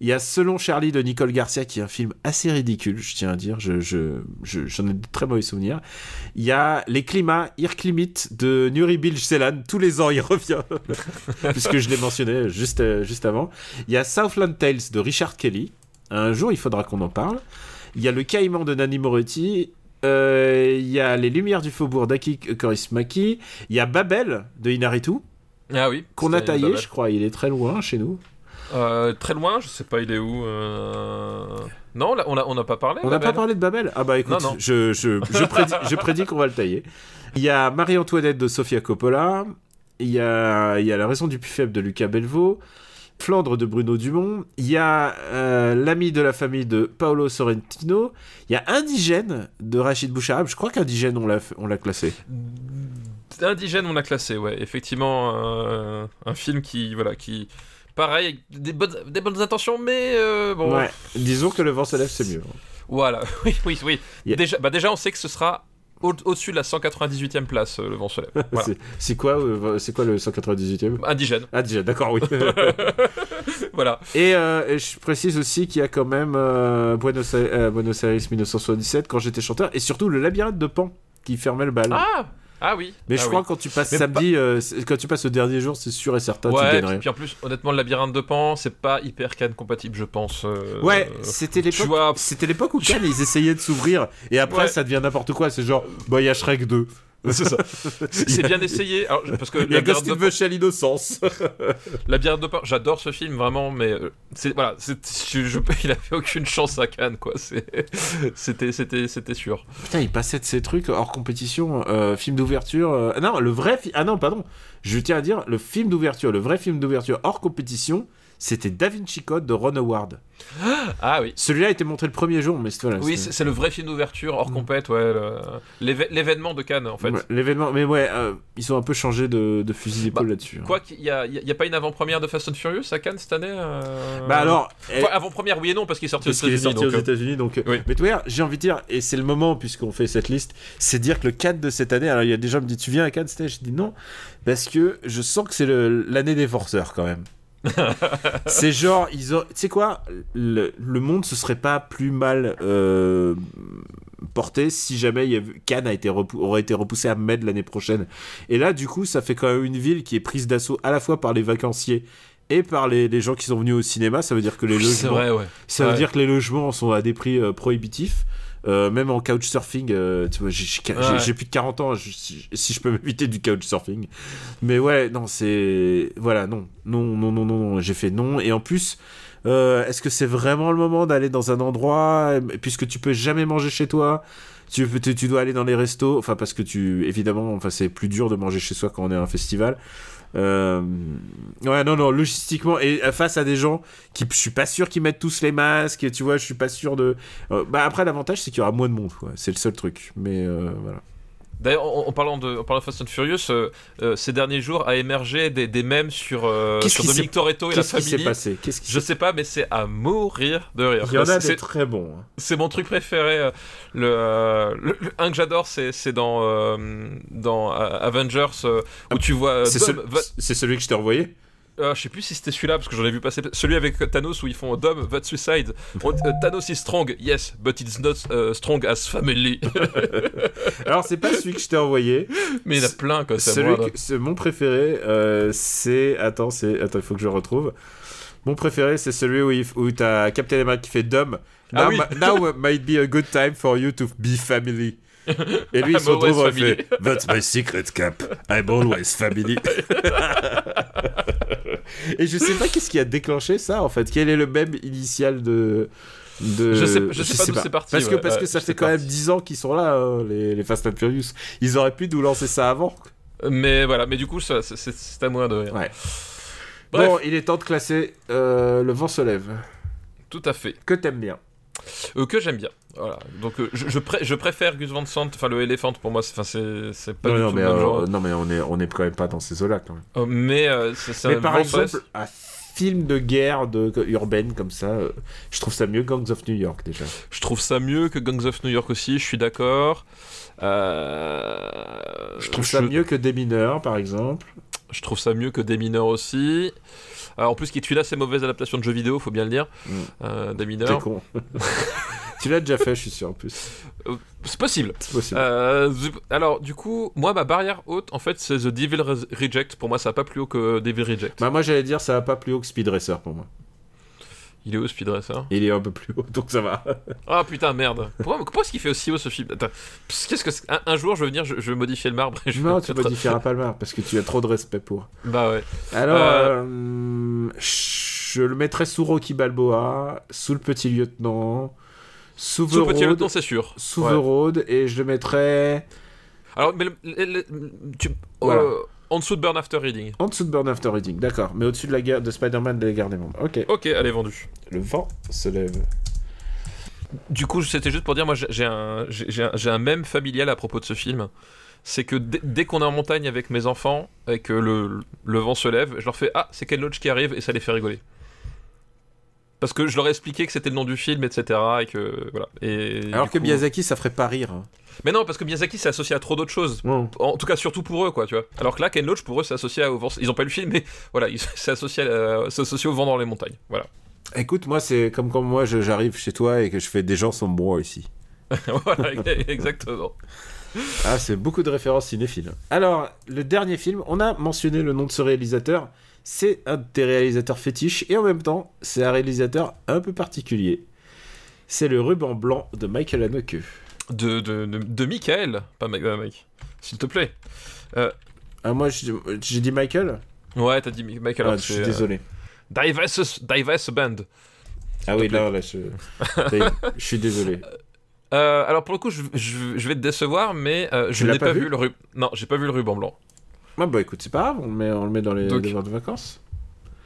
Speaker 1: Il y a Selon Charlie de Nicole Garcia, qui est un film assez ridicule, je tiens à dire. Je, je, je- j'en ai de très mauvais souvenirs. Il y a Les Climats, Irklimit de Nuri Bilge Ceylan. Tous les ans, il revient. Puisque je l'ai mentionné juste, euh, juste avant. Il y a Southland Tales de Richard Kelly. Un jour, il faudra qu'on en parle. Il y a Le Caïman de Nanni Moretti. Euh, Il y a Les Lumières du Faubourg d'Aki Kaurismäki. Il y a Babel de Inaritu,
Speaker 2: Ah oui.
Speaker 1: qu'on a taillé, je crois. Il est très loin chez nous.
Speaker 2: Euh, très loin, je sais pas, il est où euh, Non, là, on a, on a pas parlé.
Speaker 1: On n'a pas parlé de Babel? Ah bah écoute,
Speaker 2: Non, non.
Speaker 1: Je, je, je, prédis, qu'on va le tailler. Il y a Marie-Antoinette de Sofia Coppola. Il y a, il y a La raison du plus faible de Lucas Belvaux. Flandre de Bruno Dumont. Il y a euh, L'ami de la famille de Paolo Sorrentino. Il y a Indigène de Rachid Boucharab. Je crois qu'Indigène, on l'a, on l'a classé.
Speaker 2: Indigène, on l'a classé, ouais. Effectivement, un film qui, voilà, qui, pareil, des bonnes, des bonnes intentions, mais euh, bon,
Speaker 1: Ouais. Disons que Le vent se lève, c'est mieux.
Speaker 2: voilà. Oui, oui, oui. Déjà, bah déjà, on sait que ce sera au- au-dessus de la 198e place, euh, le vent se lève. Voilà.
Speaker 1: C'est, quoi, euh, c'est quoi le 198e
Speaker 2: Indigène.
Speaker 1: Déjà, d'accord, oui.
Speaker 2: voilà.
Speaker 1: Et euh, je précise aussi qu'il y a quand même Buenos, Aires, Buenos Aires 1977 quand j'étais chanteur et surtout le labyrinthe de Pan qui fermait le bal.
Speaker 2: Ah, ah oui.
Speaker 1: Mais
Speaker 2: Ah
Speaker 1: je
Speaker 2: oui.
Speaker 1: crois que quand tu passes
Speaker 2: Mais
Speaker 1: samedi, euh, quand tu passes le dernier jour, c'est sûr et certain, tu
Speaker 2: Ouais,
Speaker 1: gagnerais.
Speaker 2: puis, puis en plus, honnêtement, le labyrinthe de Pan, c'est pas hyper Cannes compatible, je pense. euh,
Speaker 1: Ouais, c'était
Speaker 2: tu
Speaker 1: l'époque.
Speaker 2: vois-
Speaker 1: C'était l'époque où Cannes ils essayaient de s'ouvrir et après
Speaker 2: Ouais.
Speaker 1: ça devient n'importe quoi. C'est genre, bah il y a Shrek 2.
Speaker 2: c'est ça. C'est c'est bien essayé. Alors, parce que
Speaker 1: Il y a Ghost
Speaker 2: de
Speaker 1: in the Shell Innocence.
Speaker 2: Labyrinthe de Pan, j'adore ce film vraiment, mais euh, c'est voilà, c'est- je, je- il avait aucune chance à Cannes, quoi. C'est- C'était, c'était, c'était sûr.
Speaker 1: Putain, il passait de ces trucs hors compétition, euh, film d'ouverture. euh, Non, le vrai film. Ah non, pardon. Je tiens à dire, le film d'ouverture, le vrai film d'ouverture hors compétition, c'était Da Vinci Code de Ron Howard.
Speaker 2: Ah oui.
Speaker 1: Celui-là a été montré le premier jour, mais c'est voilà,
Speaker 2: Oui,
Speaker 1: c'est-
Speaker 2: le vrai film d'ouverture hors compète, ouais. L'événement de Cannes, en fait.
Speaker 1: Ouais, l'événement. Mais ouais, euh, ils ont un peu changé de, de fusil d'épaule
Speaker 2: Bah,
Speaker 1: là-dessus. hein.
Speaker 2: Quoi qu'il y a, y a pas une avant-première de Fast and Furious à Cannes cette année euh
Speaker 1: Bah alors, elle-
Speaker 2: Enfin, avant-première, oui et non, parce qu'il est sorti aux
Speaker 1: parce
Speaker 2: États-Unis.
Speaker 1: sorti aux
Speaker 2: donc, euh,
Speaker 1: États-Unis, donc.
Speaker 2: oui.
Speaker 1: Mais tu vois, j'ai envie de dire, et c'est le moment puisqu'on fait cette liste, c'est dire que le Cannes de cette année. Alors il y a des gens qui me disent, tu viens à Cannes cette année? Je dis non, parce que je sens que c'est l'année des forceurs quand même. c'est genre, ils ont, tu sais quoi, le, le monde se serait pas plus mal euh, porté si jamais il y avait- Cannes a été repou- aurait été repoussé à mai de l'année prochaine. Et là, du coup, ça fait quand même une ville qui est prise d'assaut à la fois par les vacanciers et par les, les gens qui sont venus au cinéma. Ça veut dire que les
Speaker 2: oui,
Speaker 1: logements,
Speaker 2: vrai, ouais.
Speaker 1: ça veut
Speaker 2: Ouais.
Speaker 1: dire que les logements sont à des prix euh, prohibitifs. Euh, même en couchsurfing, euh, tu vois, j'ai-
Speaker 2: Ouais.
Speaker 1: plus de 40 ans, je- si, si je peux m'éviter du couchsurfing. Mais ouais, non, c'est. Voilà, non. Non, non, non, non, non, j'ai fait non. Et en plus, euh, est-ce que c'est vraiment le moment d'aller dans un endroit, puisque tu peux jamais manger chez toi tu, peux- tu, tu dois aller dans les restos, enfin parce que tu évidemment, enfin c'est plus dur de manger chez soi quand on est à un festival. Euh, ouais, non, non, logistiquement, et euh, face à des gens qui, je suis pas sûr qu'ils mettent tous les masques, tu vois, je suis pas sûr de. Euh, bah après, l'avantage, c'est qu'il y aura moins de monde, quoi. C'est le seul truc. Mais voilà.
Speaker 2: D'ailleurs, en, en parlant de, en parlant de Fast and Furious, euh, euh, ces derniers jours a émergé des, des mèmes sur, euh, sur Dominique Toretto et la
Speaker 1: Qu'est-ce qui s'est
Speaker 2: famille.
Speaker 1: passé? Qui
Speaker 2: Je sais pas, mais c'est à mourir de rire.
Speaker 1: Il y en a
Speaker 2: C'est-
Speaker 1: des très bons. hein.
Speaker 2: C'est mon truc préféré. euh, Le, le- le- un que j'adore, c'est dans, dans Avengers où tu vois.
Speaker 1: c'est celui que je t'ai envoyé?
Speaker 2: Euh, je sais plus si c'était celui-là parce que j'en ai vu passer. Celui avec Thanos où ils font Dom, that suicide. On- euh, Thanos is strong, yes, but it's not uh, strong as family.
Speaker 1: Alors, c'est pas celui que je t'ai envoyé.
Speaker 2: mais il y en a plein quoi. C'est
Speaker 1: Celui
Speaker 2: moi,
Speaker 1: que- c'est mon préféré, euh, c'est. Attends, c'est. Attends, il faut que je le retrouve. Mon préféré, c'est celui où, il... où t'as Captain America qui fait Dumb. Now,
Speaker 2: Ah oui.
Speaker 1: now might be a good time for you to be family. Et lui, il se retrouve et fait That's my secret cap. I'm always family. et je sais pas qu'est-ce qui a déclenché ça en fait. Quel est le même initial de. de...
Speaker 2: Je sais- je sais pas d'où c'est parti,
Speaker 1: Parce que,
Speaker 2: ouais,
Speaker 1: parce que ça fait quand même 10 ans qu'ils sont là, hein, les, les Fast and Furious. Ils auraient pu nous lancer ça avant.
Speaker 2: Mais voilà, mais du coup, ça, c'est- c'est c'est à moi de rire.
Speaker 1: Ouais.
Speaker 2: Bref.
Speaker 1: Bon, il est temps de classer euh, Le vent se lève.
Speaker 2: Tout à fait.
Speaker 1: Que t'aimes bien.
Speaker 2: Euh, que j'aime bien. Voilà. Donc euh, je, je, pré- je préfère Gus Van Sant, enfin le Elephant pour moi, c'est pas
Speaker 1: non,
Speaker 2: du
Speaker 1: non,
Speaker 2: tout
Speaker 1: mais,
Speaker 2: le même
Speaker 1: euh,
Speaker 2: genre.
Speaker 1: non, mais on est, on est quand même pas dans ces eaux-là quand même.
Speaker 2: Mais c'est
Speaker 1: Mais par exemple, un film de guerre de, urbaine comme ça, je trouve ça mieux Gangs of New York déjà.
Speaker 2: Je trouve ça mieux que Gangs of New York aussi, je suis d'accord.
Speaker 1: Je trouve ça mieux que Des mineurs par exemple.
Speaker 2: Je trouve ça mieux que Des mineurs aussi. Alors, en plus, qui est une assez mauvaise adaptation de jeux vidéo, faut bien le dire,
Speaker 1: Mm.
Speaker 2: euh, des
Speaker 1: T'es con. tu l'as déjà fait, je suis sûr, en plus.
Speaker 2: Euh, c'est possible.
Speaker 1: C'est possible.
Speaker 2: Euh, alors, du coup, moi, ma barrière haute, en fait, c'est The Devil Re- Reject. Pour moi, ça va pas plus haut que Devil Reject.
Speaker 1: Bah, moi, j'allais dire, ça va pas plus haut que Speed Racer pour moi.
Speaker 2: Il est où, Speed Racer
Speaker 1: Il est un peu plus haut, donc ça va.
Speaker 2: Ah putain, merde. Pourquoi, pourquoi est-ce qu'il fait aussi haut ce film? Attends, qu'est-ce que un, un jour, je vais venir, je, je vais modifier le marbre. Et je
Speaker 1: non, tu
Speaker 2: peut-être-
Speaker 1: modifieras pas le marbre parce que tu as trop de respect pour.
Speaker 2: Bah ouais.
Speaker 1: Alors,
Speaker 2: Euh,
Speaker 1: euh, je le mettrais sous Rocky Balboa, sous le petit lieutenant, sous,
Speaker 2: Sous le petit lieutenant, c'est sûr.
Speaker 1: sous
Speaker 2: Ouais.
Speaker 1: The Road, et je le mettrais
Speaker 2: Alors, mais le- le- le- tu-
Speaker 1: Voilà.
Speaker 2: euh, en dessous de Burn After Reading.
Speaker 1: en dessous de Burn After Reading, d'accord, mais au-dessus de la guerre de Spider-Man de la guerre des mondes. Ok,
Speaker 2: Ok, allez, vendu.
Speaker 1: le vent se lève.
Speaker 2: Du coup, c'était juste pour dire, moi, j'ai- un, j'ai un, j'ai un mème familial à propos de ce film. C'est que dès, dès qu'on est en montagne avec mes enfants et que le, le vent se lève, je leur fais Ah, c'est Ken Loach qui arrive et ça les fait rigoler. Parce que je leur ai expliqué que c'était le nom du film, etc. Et que voilà. Et
Speaker 1: Alors que
Speaker 2: coup-
Speaker 1: Miyazaki, ça ferait pas rire. hein.
Speaker 2: Mais non, parce que Miyazaki c'est associé à trop d'autres choses. En tout cas, surtout pour eux, quoi, tu vois. Alors que là, Ken Loach, pour eux, c'est associé au vent. Ils ont pas le film, mais voilà, ils- c'est associé, à c'est associé au vent dans les montagnes. Voilà.
Speaker 1: Écoute, moi, c'est comme quand moi j'arrive chez toi et que je fais des gens sont bons ici.
Speaker 2: voilà, exactement.
Speaker 1: Ah, c'est beaucoup de références cinéphiles. Alors, le dernier film, on a mentionné le nom de ce réalisateur. C'est un des réalisateurs fétiches et en même temps, c'est un réalisateur un peu particulier. C'est le ruban blanc de Michael Haneke.
Speaker 2: De, de, de, de Michael, pas Mike, euh, Mike. S'il te plaît.
Speaker 1: Ah, moi, j'ai dit Michael
Speaker 2: Ouais, t'as dit Mi- Michael.
Speaker 1: Ah, Je suis désolé.
Speaker 2: euh, Diverse, Diverse Band.
Speaker 1: Ah oui, là, là, je... je suis désolé.
Speaker 2: Euh, alors pour le coup, je, je- je vais te décevoir, mais euh, je n'ai
Speaker 1: pas
Speaker 2: pas,
Speaker 1: vu
Speaker 2: vu, le ruban. Non, j'ai pas vu le ruban blanc.
Speaker 1: Ah bah écoute, c'est pas grave, on le met, on le met dans les
Speaker 2: Donc-
Speaker 1: devoirs de vacances.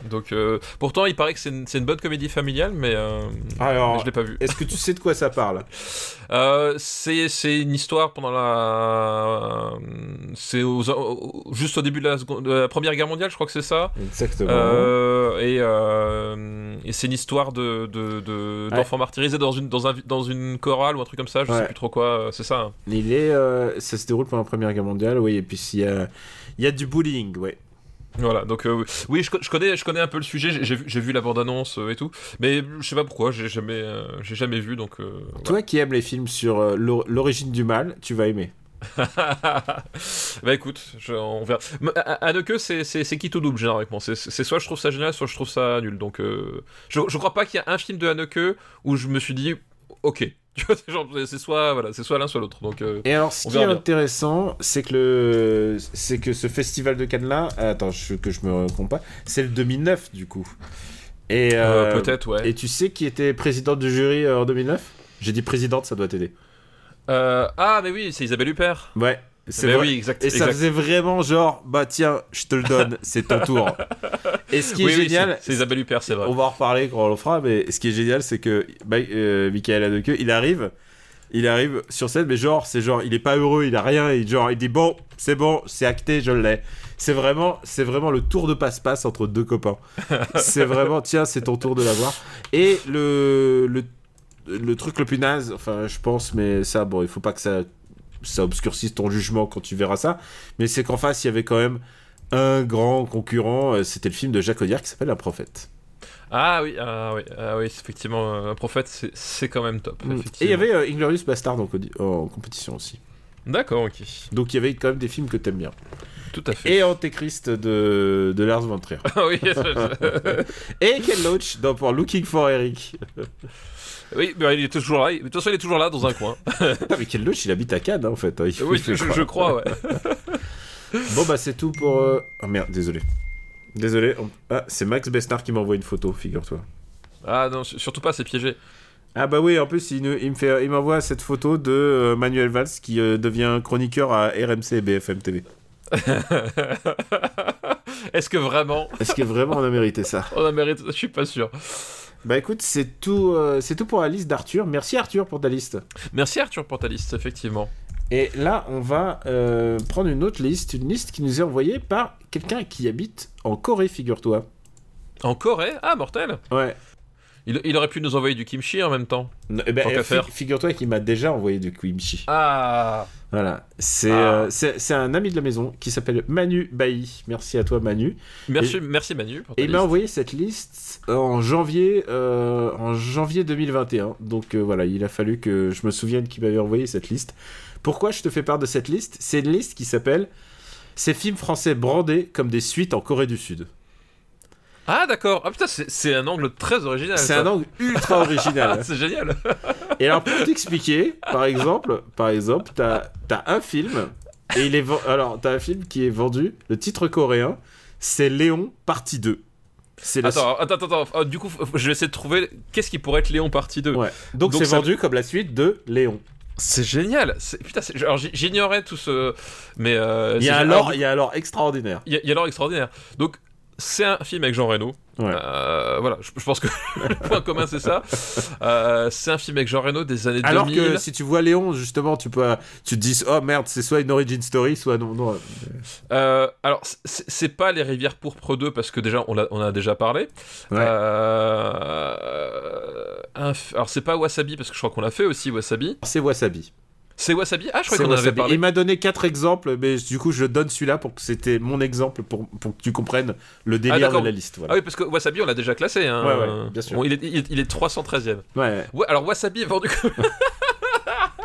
Speaker 2: Donc, euh, pourtant, il paraît que c'est une, c'est une bonne comédie familiale, mais, euh, mais
Speaker 1: Alors,
Speaker 2: je l'ai pas vu.
Speaker 1: est-ce que tu sais de quoi ça parle?
Speaker 2: Euh, c'est c'est une histoire pendant la. C'est aux- au- juste au début de la, seconde- de la Première Guerre mondiale, je crois que c'est ça.
Speaker 1: Exactement.
Speaker 2: Euh, et euh, et c'est une histoire de de- de-
Speaker 1: Ouais.
Speaker 2: d'enfants martyrisés dans une dans un dans une chorale ou un truc comme ça. Je
Speaker 1: Ouais.
Speaker 2: sais plus trop quoi. euh, C'est ça. hein.
Speaker 1: Il est, euh, ça se déroule pendant la Première Guerre mondiale, oui, et puis il y a, il y a du bullying, ouais.
Speaker 2: Voilà. Donc euh, oui, je, co- je connais je connais un peu le sujet. J'ai- J'ai vu j'ai vu la bande annonce et tout. Mais je sais pas pourquoi. J'ai jamais euh, j'ai jamais vu. Donc. voilà.
Speaker 1: Toi qui aimes les films sur l'or- l'origine du mal, tu vas aimer.
Speaker 2: bah écoute, je, on verra. Haneke, c'est quitte au double généralement? C'est soit je trouve ça génial, soit je trouve ça nul. Donc euh, je, je crois pas qu'il y a un film de Haneke où je me suis dit ok. C'est soit voilà, c'est soit l'un soit l'autre. Donc euh,
Speaker 1: Et alors, ce qui est
Speaker 2: bien.
Speaker 1: intéressant, c'est que le, c'est que ce festival de Cannes là, attends, je, que je me trompe pas, c'est le 2009 du coup. Et
Speaker 2: euh,
Speaker 1: euh,
Speaker 2: peut-être ouais.
Speaker 1: Et tu sais qui était présidente du jury euh, en 2009 J'ai dit présidente, ça doit t'aider.
Speaker 2: Euh, ah mais oui, c'est Isabelle Huppert.
Speaker 1: Ouais. C'est
Speaker 2: Mais
Speaker 1: vrai.
Speaker 2: oui, exact.
Speaker 1: Et ça faisait vraiment genre, bah tiens, je te le donne, c'est ton tour. Et ce qui est
Speaker 2: Oui,
Speaker 1: génial,
Speaker 2: c'est- c'est Isabelle Huppert, c'est vrai.
Speaker 1: On va en reparler quand on le fera, mais ce qui est génial, c'est que bah, euh, Michael Haneke, il arrive, il arrive sur scène, mais genre, c'est genre, il est pas heureux, il a rien, il, genre, il dit bon, c'est bon, c'est acté, je l'ai. C'est vraiment, c'est vraiment le tour de passe-passe entre deux copains. c'est vraiment, tiens, c'est ton tour de l'avoir. Et le, le, le truc le plus naze, enfin, je pense, mais ça, bon, il faut pas que ça, ça obscurcisse ton jugement quand tu verras ça, mais c'est qu'en face, il y avait quand même un grand concurrent, euh, c'était le film de Jacques Audiard qui s'appelle Un prophète.
Speaker 2: Ah oui, ah oui, ah oui, effectivement, euh, un prophète, c'est- quand même top.
Speaker 1: Mm. Et il y avait euh, Inglorious Bastard en, en compétition aussi.
Speaker 2: D'accord, ok,
Speaker 1: Donc il y avait quand même des films que t'aimes bien.
Speaker 2: tout à fait.
Speaker 1: Et Antéchrist de, de Lars von Trier.
Speaker 2: Ah oui,
Speaker 1: Et Ken Loach dans pour Looking for Eric.
Speaker 2: oui, mais il est toujours là. De toute façon, il est toujours là dans un coin.
Speaker 1: Ah, mais Ken Loach il habite à Cannes hein, en fait. hein, il
Speaker 2: oui, je, crois, ouais.
Speaker 1: Bon bah c'est tout pour... euh, Oh merde, désolé. Désolé. on- Ah, c'est Max Besnard qui m'envoie une photo, figure-toi.
Speaker 2: Ah non, su- surtout pas, c'est piégé.
Speaker 1: Ah bah oui, en plus il me fait, il m'envoie cette photo de euh, Manuel Valls qui euh, devient chroniqueur à RMC et BFM TV.
Speaker 2: Est-ce que vraiment
Speaker 1: Est-ce que vraiment on a mérité ça?
Speaker 2: On a mérité Je suis pas sûr.
Speaker 1: Bah écoute, c'est tout, euh, c'est tout pour la liste d'Arthur. Merci Arthur pour ta liste.
Speaker 2: Merci Arthur pour ta liste, effectivement.
Speaker 1: Et là, on va euh, prendre une autre liste, une liste qui nous est envoyée par quelqu'un qui habite en Corée, figure-toi.
Speaker 2: En Corée? Ah, mortel
Speaker 1: Ouais.
Speaker 2: Il, il aurait pu nous envoyer du kimchi en même temps.
Speaker 1: Non, eh ben, fi-
Speaker 2: faire.
Speaker 1: Figure-toi qu'il m'a déjà envoyé du kimchi.
Speaker 2: Ah
Speaker 1: Voilà. C'est
Speaker 2: Ah.
Speaker 1: euh, c'est un ami de la maison qui s'appelle Manu Bailly. Merci à toi, Manu.
Speaker 2: Merci, merci Manu. Pour ta
Speaker 1: Et il m'a envoyé cette liste en janvier, euh, en janvier 2021. Donc euh, voilà, il a fallu que je me souvienne qu'il m'avait envoyé cette liste. Pourquoi je te fais part de cette liste? C'est une liste qui s'appelle Ces films français brandés comme des suites en Corée du Sud.
Speaker 2: Ah d'accord. Ah putain, c'est un angle très original.
Speaker 1: C'est un angle ultra original.
Speaker 2: Ah, c'est génial.
Speaker 1: Et alors pour t'expliquer, par exemple, par exemple, t'as as un film et il est alors t'as un film qui est vendu. Le titre coréen, c'est Léon partie 2. C'est la
Speaker 2: Attends, attends, attends. attends. Oh, du coup, je vais essayer de trouver qu'est-ce qui pourrait être Léon partie 2.
Speaker 1: Ouais. Donc c'est
Speaker 2: ça-
Speaker 1: vendu comme la suite de Léon.
Speaker 2: C'est génial. Putain, alors, j'ignorais tout ce. Mais. euh,
Speaker 1: Il y a
Speaker 2: alors,
Speaker 1: il y a un lore extraordinaire.
Speaker 2: Il y a, il y a l'or extraordinaire. Donc, c'est un film avec Jean Reno.
Speaker 1: Ouais.
Speaker 2: Euh, voilà, je, je pense que le point commun c'est ça. Euh, c'est un film avec Jean Reno des années
Speaker 1: Alors
Speaker 2: 2000.
Speaker 1: que si tu vois Léon, justement, tu peux, tu te dis, oh merde, c'est soit une origin story, soit non, non.
Speaker 2: Euh, alors, c'est pas les Rivières Pourpres 2 parce que déjà on, a déjà parlé.
Speaker 1: Ouais.
Speaker 2: Un f- alors, c'est pas Wasabi parce que je crois qu'on l'a fait aussi, Wasabi.
Speaker 1: C'est Wasabi.
Speaker 2: C'est Wasabi? Ah, je crois qu'on en avait parlé.
Speaker 1: Il m'a donné quatre exemples, mais du coup, je donne celui-là pour que c'était mon exemple pour, pour que tu comprennes le délire
Speaker 2: d'accord.
Speaker 1: de la liste.
Speaker 2: Ah
Speaker 1: Voilà.
Speaker 2: oui, parce que Wasabi on l'a déjà classé. Hein.
Speaker 1: Ouais, ouais, bien sûr.
Speaker 2: Bon, il, est, il, est, il est 313ème.
Speaker 1: Ouais.
Speaker 2: Ouais, alors Wasabi est vendu comme.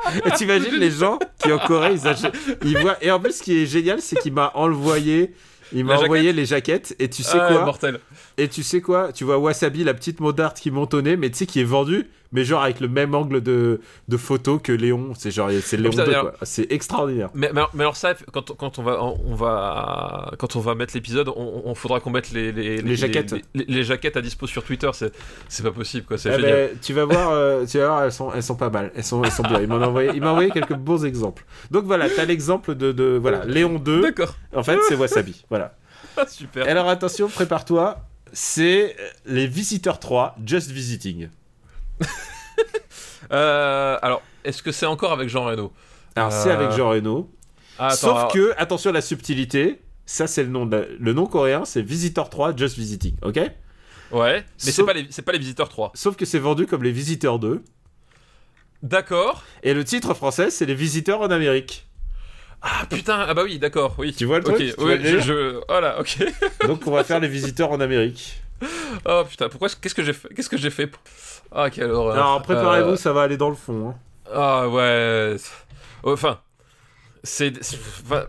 Speaker 1: Et t'imagines les gens qui en Corée, ils achètent, ils voient. Et en plus, ce qui est génial, c'est qu'il m'a envoyé. Il m'a envoyé les jaquettes et tu sais
Speaker 2: Ah,
Speaker 1: quoi
Speaker 2: mortel.
Speaker 1: Et tu sais quoi? Tu vois Wasabi, la petite modarde qui nez, mais tu sais qui est vendue, mais genre avec le même angle de, de photo que Léon. C'est genre c'est Léon
Speaker 2: putain,
Speaker 1: 2
Speaker 2: mais
Speaker 1: quoi. C'est extraordinaire.
Speaker 2: Mais, mais alors, mais alors ça, quand, quand on va, on va, quand on va mettre l'épisode, on, on faudra qu'on mette les, les,
Speaker 1: Les jaquettes.
Speaker 2: les, jaquettes à dispo sur Twitter. C'est, pas possible, quoi. C'est
Speaker 1: Eh
Speaker 2: génial.
Speaker 1: ben, tu vas voir, euh, tu vas voir, elles sont, elles sont pas mal. Elles sont, elles sont bien. Il m'a envoyé, il envoyé quelques bons exemples. Donc voilà, t'as l'exemple de, de voilà Léon 2.
Speaker 2: D'accord.
Speaker 1: En fait, c'est Wasabi. Voilà.
Speaker 2: Ah, super.
Speaker 1: Alors attention, prépare-toi. C'est les Visiteurs 3, Just Visiting.
Speaker 2: Euh, alors, est-ce que c'est encore avec Jean Reno
Speaker 1: Alors c'est
Speaker 2: Euh,
Speaker 1: avec Jean Reno.
Speaker 2: ah, attends,
Speaker 1: Sauf
Speaker 2: alors-
Speaker 1: que, attention à la subtilité, ça c'est le nom de la- le nom coréen, c'est Visitor 3 Just Visiting, ok?
Speaker 2: Ouais. Mais c'est
Speaker 1: Sauf-
Speaker 2: pas les, c'est pas les visiteurs 3.
Speaker 1: Sauf que c'est vendu comme les Visiteurs 2,
Speaker 2: D'accord.
Speaker 1: et le titre français c'est les Visiteurs en Amérique.
Speaker 2: Ah putain. Ah bah oui, d'accord. Oui.
Speaker 1: Tu vois le
Speaker 2: Ok.
Speaker 1: truc?
Speaker 2: Ouais, je, je- Voilà. Ok.
Speaker 1: Donc on va faire les Visiteurs en Amérique.
Speaker 2: Oh putain. Pourquoi est-ce- Qu'est-ce que j'ai fait Qu'est-ce que j'ai fait Ah quelle horreur.
Speaker 1: Alors préparez-vous,
Speaker 2: Euh,
Speaker 1: ça va aller dans le fond. hein.
Speaker 2: Ah ouais. Enfin. C'est. enfin,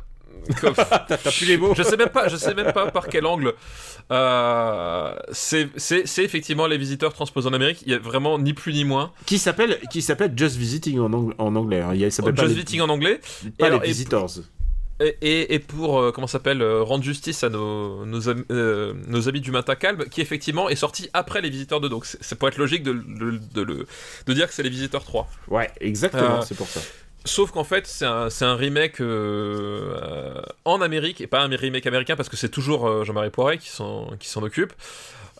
Speaker 1: T'as plus les mots
Speaker 2: Je sais même pas, je sais même pas par quel angle. Euh, c'est effectivement les visiteurs transposés en Amérique. Il y a vraiment ni plus ni moins.
Speaker 1: Qui s'appelle qui s'appelle Just Visiting en, ang- en anglais. hein. Il s'appelle pas,
Speaker 2: Just
Speaker 1: les,
Speaker 2: Visiting en anglais.
Speaker 1: pas
Speaker 2: Et alors,
Speaker 1: les Visitors.
Speaker 2: Et, et, et pour euh, comment ça s'appelle euh, rendre justice à nos nos, am- euh, nos amis du matin calme, qui effectivement est sorti après les visiteurs 2. Donc c'est c'est pour être logique de, de, de de dire que c'est les visiteurs 3.
Speaker 1: Ouais, exactement,
Speaker 2: Euh,
Speaker 1: c'est pour ça.
Speaker 2: Sauf qu'en fait, c'est un, un remake en Amérique et pas un remake américain parce que c'est toujours Jean-Marie Poiret qui s'en occupe.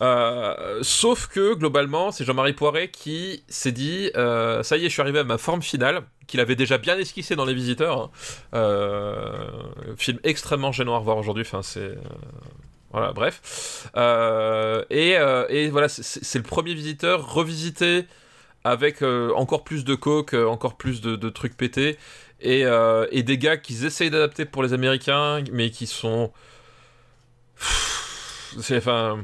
Speaker 2: Euh, sauf que globalement, c'est Jean-Marie Poiret qui s'est dit euh, ça y est, je suis arrivé à ma forme finale, qu'il avait déjà bien esquissé dans Les Visiteurs. hein. Euh, film extrêmement gênant à revoir aujourd'hui. Enfin, c'est voilà, bref. Et, voilà, c'est- le premier visiteur revisité avec encore plus de coke, encore plus de, trucs pétés, et, et des gars qu'ils essayent d'adapter pour les Américains, mais qui sont... C'est enfin...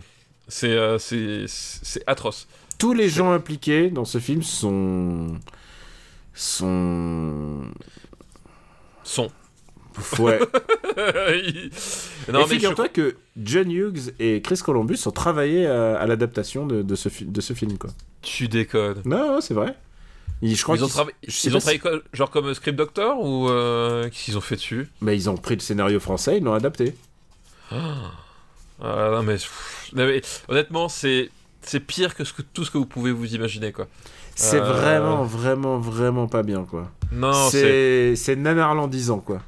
Speaker 2: C'est euh, c'est- atroce.
Speaker 1: Tous les gens impliqués dans ce film sont sont
Speaker 2: Son.
Speaker 1: ouais.
Speaker 2: Il-
Speaker 1: et
Speaker 2: non, je-
Speaker 1: figure-toi que John Hughes et Chris Columbus ont travaillé à, à l'adaptation de, de ce, de ce film, quoi.
Speaker 2: tu déconnes.
Speaker 1: Non, non, c'est vrai. Ils, je crois
Speaker 2: Ils ont, ils
Speaker 1: pas
Speaker 2: ont travaillé genre comme Script Doctor ou euh, qu'est-ce qu'ils ont fait dessus?
Speaker 1: Mais ils ont pris le scénario français, ils l'ont adapté.
Speaker 2: Ah, non, mais, pff, non, mais honnêtement, c'est c'est pire que, ce que tout ce que vous pouvez vous imaginer quoi.
Speaker 1: C'est
Speaker 2: Euh.
Speaker 1: vraiment, vraiment, vraiment pas bien, quoi.
Speaker 2: Non, c'est
Speaker 1: c'est nanarlandisant, quoi.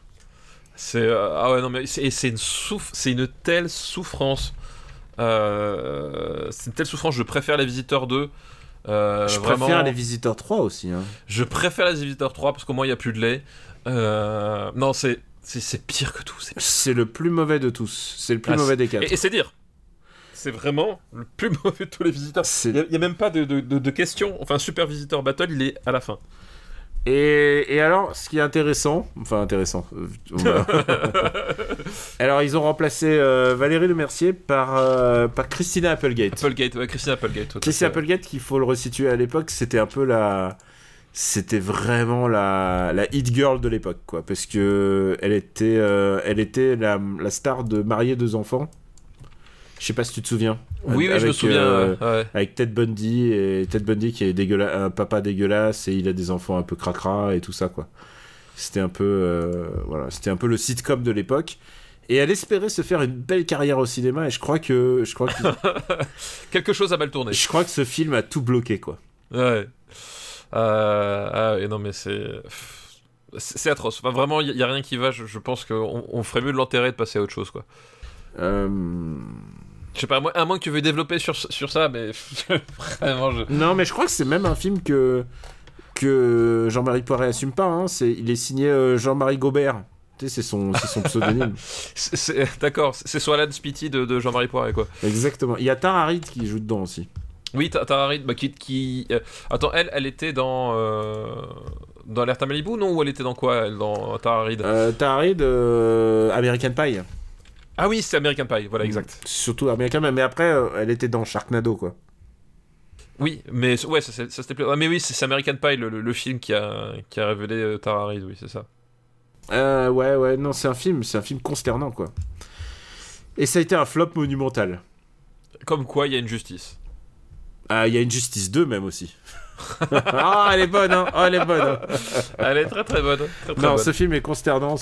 Speaker 2: c'est euh, ah ouais non mais c'est une souff c'est une telle souffrance. Euh, c'est une telle souffrance. Je préfère les Visiteurs 2. Euh,
Speaker 1: je
Speaker 2: vraiment,
Speaker 1: préfère les Visiteurs 3 aussi. Hein.
Speaker 2: Je préfère les Visiteurs 3 parce qu'au moins il y a plus de lait. Non, c'est c'est pire que tout. c'est-
Speaker 1: le plus mauvais de tous. C'est le plus
Speaker 2: Ah,
Speaker 1: mauvais des quatre.
Speaker 2: Et, et c'est dire. c'est vraiment le plus mauvais de tous les visiteurs.
Speaker 1: C'est-
Speaker 2: Il n'y a, même pas de, de, de- de questions. Enfin, Super Visitor Battle, il est à la fin.
Speaker 1: Et, et alors, ce qui est intéressant, enfin intéressant, euh, alors ils ont remplacé euh, Valérie Lemercier par, euh, par Christina Applegate.
Speaker 2: Applegate, ouais, Christine Applegate.
Speaker 1: Christina. Applegate, qu'il faut le resituer à l'époque, c'était un peu la, c'était vraiment la, la hit girl de l'époque, quoi, parce que elle était, euh, elle était la, la star de Marier deux enfants. Je sais pas si tu te souviens.
Speaker 2: Oui, oui, je me souviens.
Speaker 1: euh,
Speaker 2: ouais, ouais.
Speaker 1: avec Ted Bundy et Ted Bundy qui est un papa dégueulasse et il a des enfants un peu cracra et tout ça quoi. C'était un peu euh, voilà, c'était un peu le sitcom de l'époque et elle espérait se faire une belle carrière au cinéma et je crois que je crois que
Speaker 2: Quelque chose a mal tourné.
Speaker 1: je crois que ce film a tout bloqué quoi.
Speaker 2: Ouais. Euh, ah, et non, mais c'est. C'est atroce. Enfin, vraiment, il n'y a rien qui va. Je, je pense qu'on on ferait mieux de l'enterrer et de passer à autre chose, quoi.
Speaker 1: Euh,
Speaker 2: Je sais pas, à moins, à moins que tu veux développer sur, sur ça, mais vraiment, je.
Speaker 1: Non, mais je crois que c'est même un film que que Jean-Marie Poiret assume pas hein. c'est il est signé euh, Jean-Marie Gobert. Tu sais, c'est son, c'est son pseudonyme.
Speaker 2: c'est- D'accord, c'est soit Alan Spitty de, de Jean-Marie Poiret, quoi.
Speaker 1: Exactement. Il y a Tara Reid qui joue dedans aussi.
Speaker 2: Oui, Ta- Tara Reid, bah, qui. qui euh, Attends, elle, elle était dans. Euh... Dans à Malibu, non Ou elle était dans quoi, elle, dans Tara Reid
Speaker 1: Euh, Tara Reid, euh, American Pie.
Speaker 2: Ah oui, c'est American Pie, voilà, exact.
Speaker 1: Surtout American Pie, mais après, elle était dans Sharknado, quoi.
Speaker 2: Oui, mais ouais, ça, c'est- ça c'était plus. Ah, mais oui, c'est American Pie, le, le- le film qui a, qui a révélé Tara Reid, oui, c'est ça.
Speaker 1: Euh, ouais, ouais, non, c'est un film, c'est un film consternant, quoi. Et ça a été un flop monumental.
Speaker 2: Comme quoi, il y a une justice.
Speaker 1: Ah, il y a une Justice 2 même aussi. Ah, elle est bonne, hein. Oh, elle est bonne. hein.
Speaker 2: Elle est très très bonne. Très, très
Speaker 1: Non,
Speaker 2: bonne.
Speaker 1: ce film est consternant.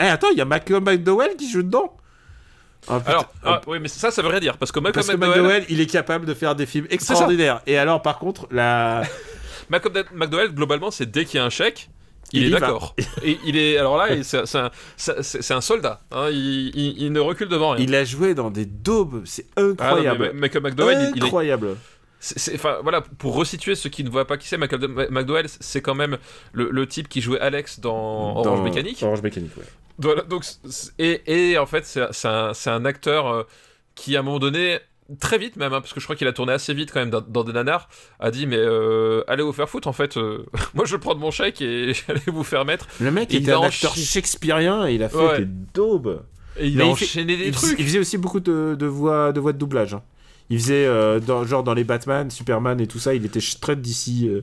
Speaker 1: Eh, attends, il y a Malcolm McDowell qui joue dedans. Ah.
Speaker 2: Alors, ah, oui, mais ça, ça veut rien dire parce que Malcolm
Speaker 1: Parce que
Speaker 2: McDowell,
Speaker 1: McDowell, il est capable de faire des films extraordinaires. Et alors, par contre, la...
Speaker 2: Malcolm McDowell, globalement, c'est dès qu'il y a un chèque, il,
Speaker 1: Il
Speaker 2: est d'accord. Et il est, alors là, c'est un, soldat. hein, il, il- il ne recule devant rien.
Speaker 1: il a joué dans des daubes. C'est
Speaker 2: Ah non,
Speaker 1: incroyable.
Speaker 2: mais Malcolm McDowell, il- il est,
Speaker 1: incroyable.
Speaker 2: Enfin voilà, pour resituer ceux qui ne voient pas qui c'est, McDowell, c'est quand même le, le type qui jouait Alex dans Orange Mécanique.
Speaker 1: Orange Mécanique, ouais.
Speaker 2: Voilà, donc, et, et en fait, c'est un, acteur euh, qui, à un moment donné, très vite même, hein, parce que je crois qu'il a tourné assez vite quand même dans, dans des nanars, a dit Mais euh, allez vous faire foutre, en fait, euh, moi je vais prendre mon chèque et allez vous faire mettre.
Speaker 1: Le mec
Speaker 2: Et
Speaker 1: était un acteur shakespearien et il a fait
Speaker 2: Ouais.
Speaker 1: des daubes.
Speaker 2: Et il
Speaker 1: Mais
Speaker 2: a
Speaker 1: il fait-
Speaker 2: enchaîné des
Speaker 1: il,
Speaker 2: trucs.
Speaker 1: il faisait aussi beaucoup de, de voix, de voix de doublage. hein. Il faisait, euh, dans, genre dans les Batman, Superman et tout ça, il était très d'ici. euh,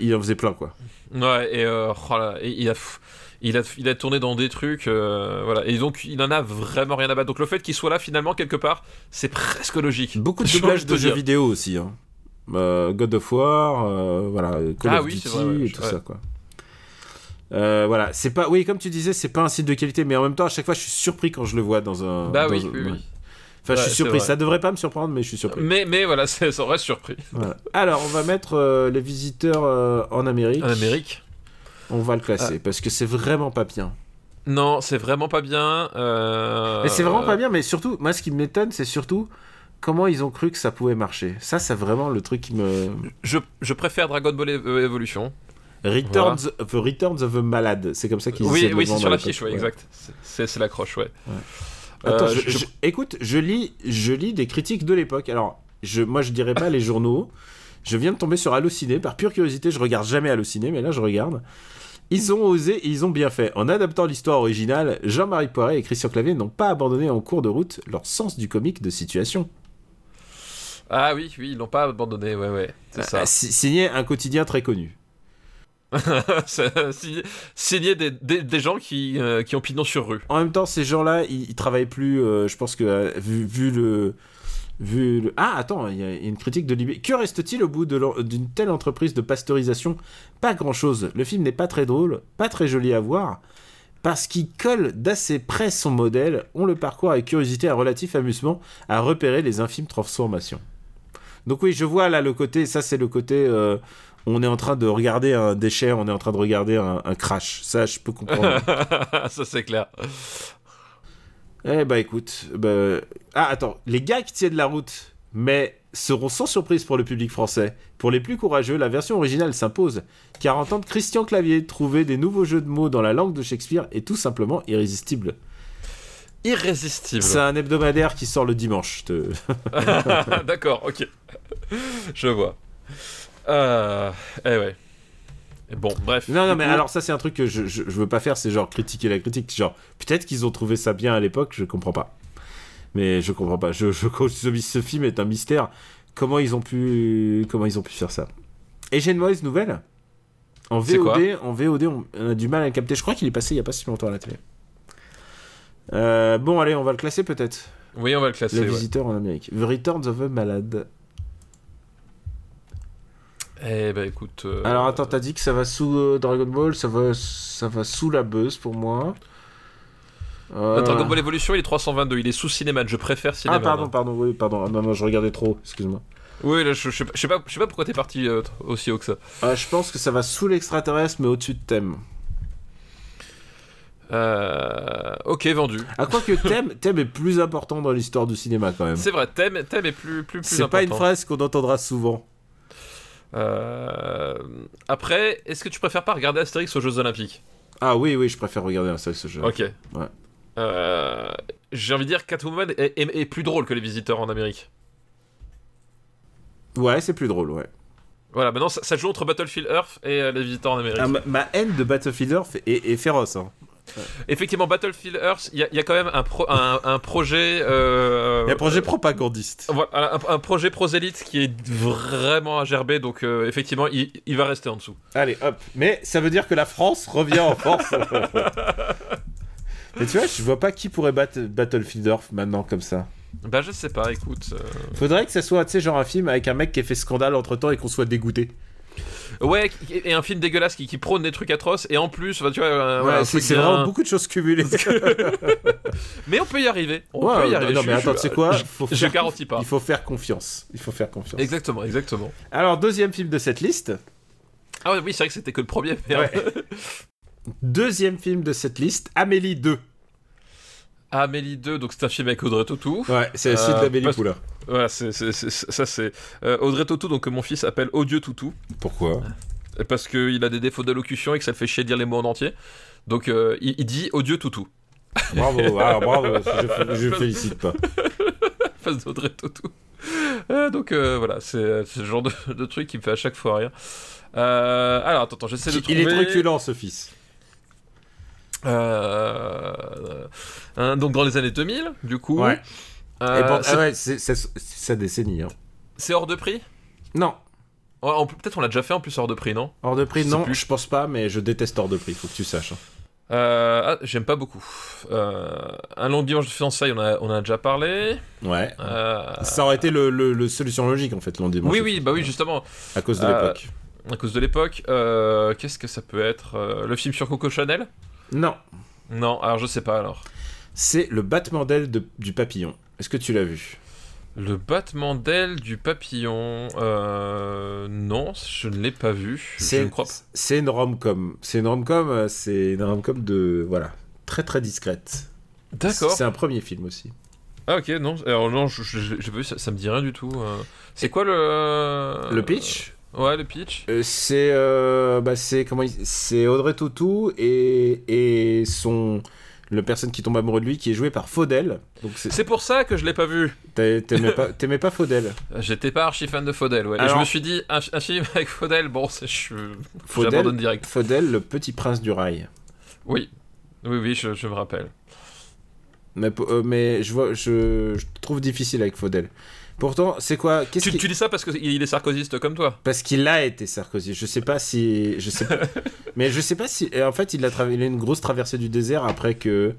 Speaker 1: il en faisait plein, quoi.
Speaker 2: Ouais, et, euh, oh là, et il, a, il, a, il a tourné dans des trucs, euh, voilà. Et donc, il en a vraiment rien à battre. Donc, le fait qu'il soit là, finalement, quelque part, c'est presque logique.
Speaker 1: Beaucoup de doublages de jeux vidéo aussi. hein. Euh, God of War, euh, voilà, Call
Speaker 2: Ah
Speaker 1: of
Speaker 2: oui,
Speaker 1: Duty
Speaker 2: c'est vrai, ouais,
Speaker 1: et tout
Speaker 2: ouais.
Speaker 1: ça, quoi. Euh, voilà, c'est pas, oui, comme tu disais, c'est pas un signe de qualité, mais en même temps, à chaque fois, je suis surpris quand je le vois dans un.
Speaker 2: Bah
Speaker 1: dans
Speaker 2: oui,
Speaker 1: un-
Speaker 2: oui, oui.
Speaker 1: Enfin, je
Speaker 2: Ouais,
Speaker 1: suis surpris. Ça devrait pas me surprendre, mais je suis surpris.
Speaker 2: Mais, mais voilà, ça reste surpris.
Speaker 1: Voilà. Alors, on va mettre euh, les visiteurs euh, en Amérique.
Speaker 2: En Amérique
Speaker 1: On va le
Speaker 2: Ah.
Speaker 1: classer parce que c'est vraiment pas bien.
Speaker 2: Non, c'est vraiment pas bien. euh,
Speaker 1: Mais c'est vraiment pas bien, mais surtout, moi, ce qui m'étonne, c'est surtout comment ils ont cru que ça pouvait marcher. Ça, c'est vraiment le truc qui me.
Speaker 2: Je, je préfère Dragon Ball Ev- Evolution.
Speaker 1: Returns, the Returns of a Malade. C'est comme ça qu'ils
Speaker 2: Oui, oui c'est sur l'affiche,
Speaker 1: l'époque.
Speaker 2: ouais, exact. C'est- l'accroche, ouais.
Speaker 1: Attends,
Speaker 2: Euh,
Speaker 1: je-
Speaker 2: je-
Speaker 1: je- écoute, je lis, je lis des critiques de l'époque. Alors, je, moi, je dirais pas les journaux. Je viens de tomber sur Allociné. Par pure curiosité, je regarde jamais Allociné, mais là, je regarde. Ils ont osé et ils ont bien fait. En adaptant l'histoire originale, Jean-Marie Poiret et Christian Clavier n'ont pas abandonné en cours de route leur sens du comique de situation.
Speaker 2: Ah oui, oui, ils l'ont pas abandonné, ouais, ouais. C'est ça.
Speaker 1: Euh, si- signé un quotidien très connu.
Speaker 2: Signé, des, gens qui, euh, qui ont pignon sur rue.
Speaker 1: En même temps, ces gens-là, ils, ils travaillent plus. euh, je pense que euh, vu, le. Vu le... Ah, attends, il y a une critique de Libé. Que reste-t-il au bout d'une telle entreprise de pasteurisation? Pas grand-chose. Le film n'est pas très drôle, pas très joli à voir, parce qu'il colle d'assez près son modèle. On le parcourt avec curiosité un relatif amusement à repérer les infimes transformations. Donc oui, je vois là le côté, ça c'est le côté, on est en train de regarder un déchet, on est en train de regarder un, un crash. Ça, je peux comprendre.
Speaker 2: ça, c'est clair.
Speaker 1: Eh bah écoute, bah... ah attends, les gars qui tiennent la route, mais seront sans surprise pour le public français. Pour les plus courageux, la version originale s'impose, car entendre Christian Clavier trouver des nouveaux jeux de mots dans la langue de Shakespeare est tout simplement irrésistible.
Speaker 2: irrésistible.
Speaker 1: C'est un hebdomadaire qui sort le dimanche. te-
Speaker 2: D'accord, ok. Je vois. Euh, eh ouais. Bon, bref.
Speaker 1: Non, non, mais alors ça, c'est un truc que je, je, je veux pas faire, c'est genre critiquer la critique. Genre, peut-être qu'ils ont trouvé ça bien à l'époque, je comprends pas. Mais je comprends pas. Je, je, ce, ce film est un mystère. Comment ils ont pu, comment ils ont pu faire ça? Et j'ai une mauvaise nouvelle. En VOD, en VOD, on, on a du mal à le capter. Je crois qu'il est passé il y a pas si longtemps à la télé. Euh, bon, allez, on va le classer peut-être.
Speaker 2: Oui, on va le classer.
Speaker 1: Le
Speaker 2: ouais.
Speaker 1: visiteur en Amérique. The Returns of a Malade.
Speaker 2: Eh ben écoute. euh,
Speaker 1: Alors attends, t'as dit que ça va sous euh, Dragon Ball, ça va, ça va sous la buzz pour moi. Euh,
Speaker 2: euh, Dragon Ball Evolution, il est 322. Il est sous Cinéman. Je préfère Cinéman.
Speaker 1: Ah pardon, pardon, oui, pardon. Ah, Non, non, je regardais trop, excuse-moi.
Speaker 2: Oui, là, je, je sais pas- je sais pas, je sais pas pourquoi t'es parti aussi haut que ça.
Speaker 1: Ah, je pense que ça va sous l'extraterrestre, mais au-dessus de Thème.
Speaker 2: Euh, ok, vendu.
Speaker 1: Ah, quoi que Thème, Thème est plus important dans l'histoire du cinéma quand même.
Speaker 2: C'est vrai, thème, thème est plus plus plus
Speaker 1: C'est pas une
Speaker 2: important.
Speaker 1: phrase qu'on entendra souvent.
Speaker 2: Euh, Après, est-ce que tu préfères pas regarder Astérix aux Jeux Olympiques?
Speaker 1: Ah oui, oui, je préfère regarder un seul ce jeu.
Speaker 2: Ok.
Speaker 1: Ouais.
Speaker 2: Euh, J'ai envie de dire Catwoman est, est- est plus drôle que les visiteurs en Amérique.
Speaker 1: Ouais, c'est plus drôle, ouais.
Speaker 2: Voilà, maintenant ça, ça joue entre Battlefield Earth et euh, les visiteurs en Amérique.
Speaker 1: Ah, ma, ma haine de Battlefield Earth est, est féroce. Hein.
Speaker 2: Effectivement, Battlefield Earth, il y, a- il y a quand même un, pro- un, un projet. euh,
Speaker 1: Il y a un projet propagandiste.
Speaker 2: Voilà, un, un projet prosélyte qui est vraiment à gerber, donc euh, effectivement, il, il va rester en dessous.
Speaker 1: Allez, hop. Mais ça veut dire que la France revient en force. Mais tu vois, je vois pas qui pourrait battre Battlefield Earth maintenant comme ça.
Speaker 2: Bah, je sais pas, écoute. euh,
Speaker 1: Faudrait que ça soit, tu sais, genre un film avec un mec qui ait fait scandale entre temps et qu'on soit dégoûté.
Speaker 2: Ouais, et un film dégueulasse qui, qui prône des trucs atroces, et en plus, tu vois, euh,
Speaker 1: Ouais,
Speaker 2: voilà, un
Speaker 1: c'est
Speaker 2: bien-
Speaker 1: vraiment beaucoup de choses cumulées.
Speaker 2: Mais on peut y arriver. On
Speaker 1: Ouais,
Speaker 2: peut y arriver.
Speaker 1: non,
Speaker 2: je-
Speaker 1: mais attends, tu sais quoi
Speaker 2: je- garantis pas.
Speaker 1: Il faut faire confiance. Il faut faire confiance.
Speaker 2: Exactement, exactement.
Speaker 1: Alors, deuxième film de cette liste.
Speaker 2: Ah oui, c'est vrai que c'était que le premier.
Speaker 1: Ouais. Deuxième film de cette liste, Amélie 2.
Speaker 2: Amélie 2, donc c'est un film avec Audrey Tautou.
Speaker 1: Ouais, c'est site
Speaker 2: Euh,
Speaker 1: d'Amélie
Speaker 2: parce-
Speaker 1: Poulain.
Speaker 2: Voilà, c'est, ça c'est euh, Audrey Tautou, donc que mon fils appelle Odieux Toutou,
Speaker 1: Pourquoi?
Speaker 2: Parce qu'il a des défauts d'allocution et que ça le fait chier de dire les mots en entier. Donc euh, il, il dit Odieux Toutou,
Speaker 1: Bravo, ah, bravo, je, je félicite pas.
Speaker 2: face d'Audrey Tautou. Euh, donc euh, voilà, c'est, le genre de, de truc qui me fait à chaque fois rire. Euh, alors attends, attends, j'essaie de
Speaker 1: Il
Speaker 2: trouver.
Speaker 1: est truculent, ce fils.
Speaker 2: Euh, hein, donc dans les années 2000, du coup.
Speaker 1: Ouais.
Speaker 2: Euh,
Speaker 1: Et bon,
Speaker 2: c'est,
Speaker 1: ah ouais, c'est sa décennie. Hein.
Speaker 2: c'est hors de prix?
Speaker 1: Non,
Speaker 2: Peut-être on l'a déjà fait en plus hors de prix, non?
Speaker 1: Hors de prix,
Speaker 2: Je
Speaker 1: non,
Speaker 2: plus.
Speaker 1: je pense pas, mais je déteste hors de prix, faut que tu saches. hein.
Speaker 2: Euh, ah, J'aime pas beaucoup. Euh, un long dimanche de fiançailles, on a, on a déjà parlé.
Speaker 1: Ouais.
Speaker 2: Euh,
Speaker 1: Ça aurait été le, le- le solution logique en fait, l'on
Speaker 2: oui, oui, bah oui, justement,
Speaker 1: À cause de l'époque.
Speaker 2: à cause de l'époque. Qu'est-ce que ça peut être? Le film sur Coco Chanel?
Speaker 1: Non,
Speaker 2: Non, alors je sais pas alors.
Speaker 1: c'est le battement d'aile de- du papillon. Est-ce que tu l'as vu?
Speaker 2: Le battement d'aile du papillon. Euh, non, je ne l'ai pas vu. Je
Speaker 1: C'est
Speaker 2: ne crois pas.
Speaker 1: c'est une rom-com. C'est une rom-com, euh, c'est une rom-com de voilà, très très discrète.
Speaker 2: D'accord.
Speaker 1: C'est un premier film aussi.
Speaker 2: Ah ok, non, alors non, je- je- j'ai pas vu, ça, ça me dit rien du tout. euh. C'est quoi le...
Speaker 1: Le pitch?
Speaker 2: Ouais, le pitch.
Speaker 1: Euh, c'est euh, bah, c'est comment il- c'est Audrey Tautou et et son le personne qui tombe amoureux de lui qui est joué par Faudel. Donc c'est-
Speaker 2: C'est pour ça que je l'ai pas vu.
Speaker 1: t'a- t'aimais pas t'aimais pas Faudel.
Speaker 2: J'étais pas archi fan de Faudel, ouais. Et
Speaker 1: Alors-
Speaker 2: je me suis dit, un, un film avec Faudel, bon, c'est- je
Speaker 1: Faudel,
Speaker 2: j'abandonne direct.
Speaker 1: Faudel, le petit prince du rail.
Speaker 2: Oui, oui, oui, je, je me rappelle.
Speaker 1: Mais, po- euh, mais je, vois, je, je trouve difficile avec Faudel. Pourtant, c'est quoi Qu'est-ce
Speaker 2: Tu,
Speaker 1: qui-
Speaker 2: tu dis ça parce qu'il est sarkoziste comme toi
Speaker 1: Parce qu'il a été Sarkozy. Je sais pas si, je sais pas, mais je sais pas si. et En fait, il a, tra- il a une grosse traversée du désert après que,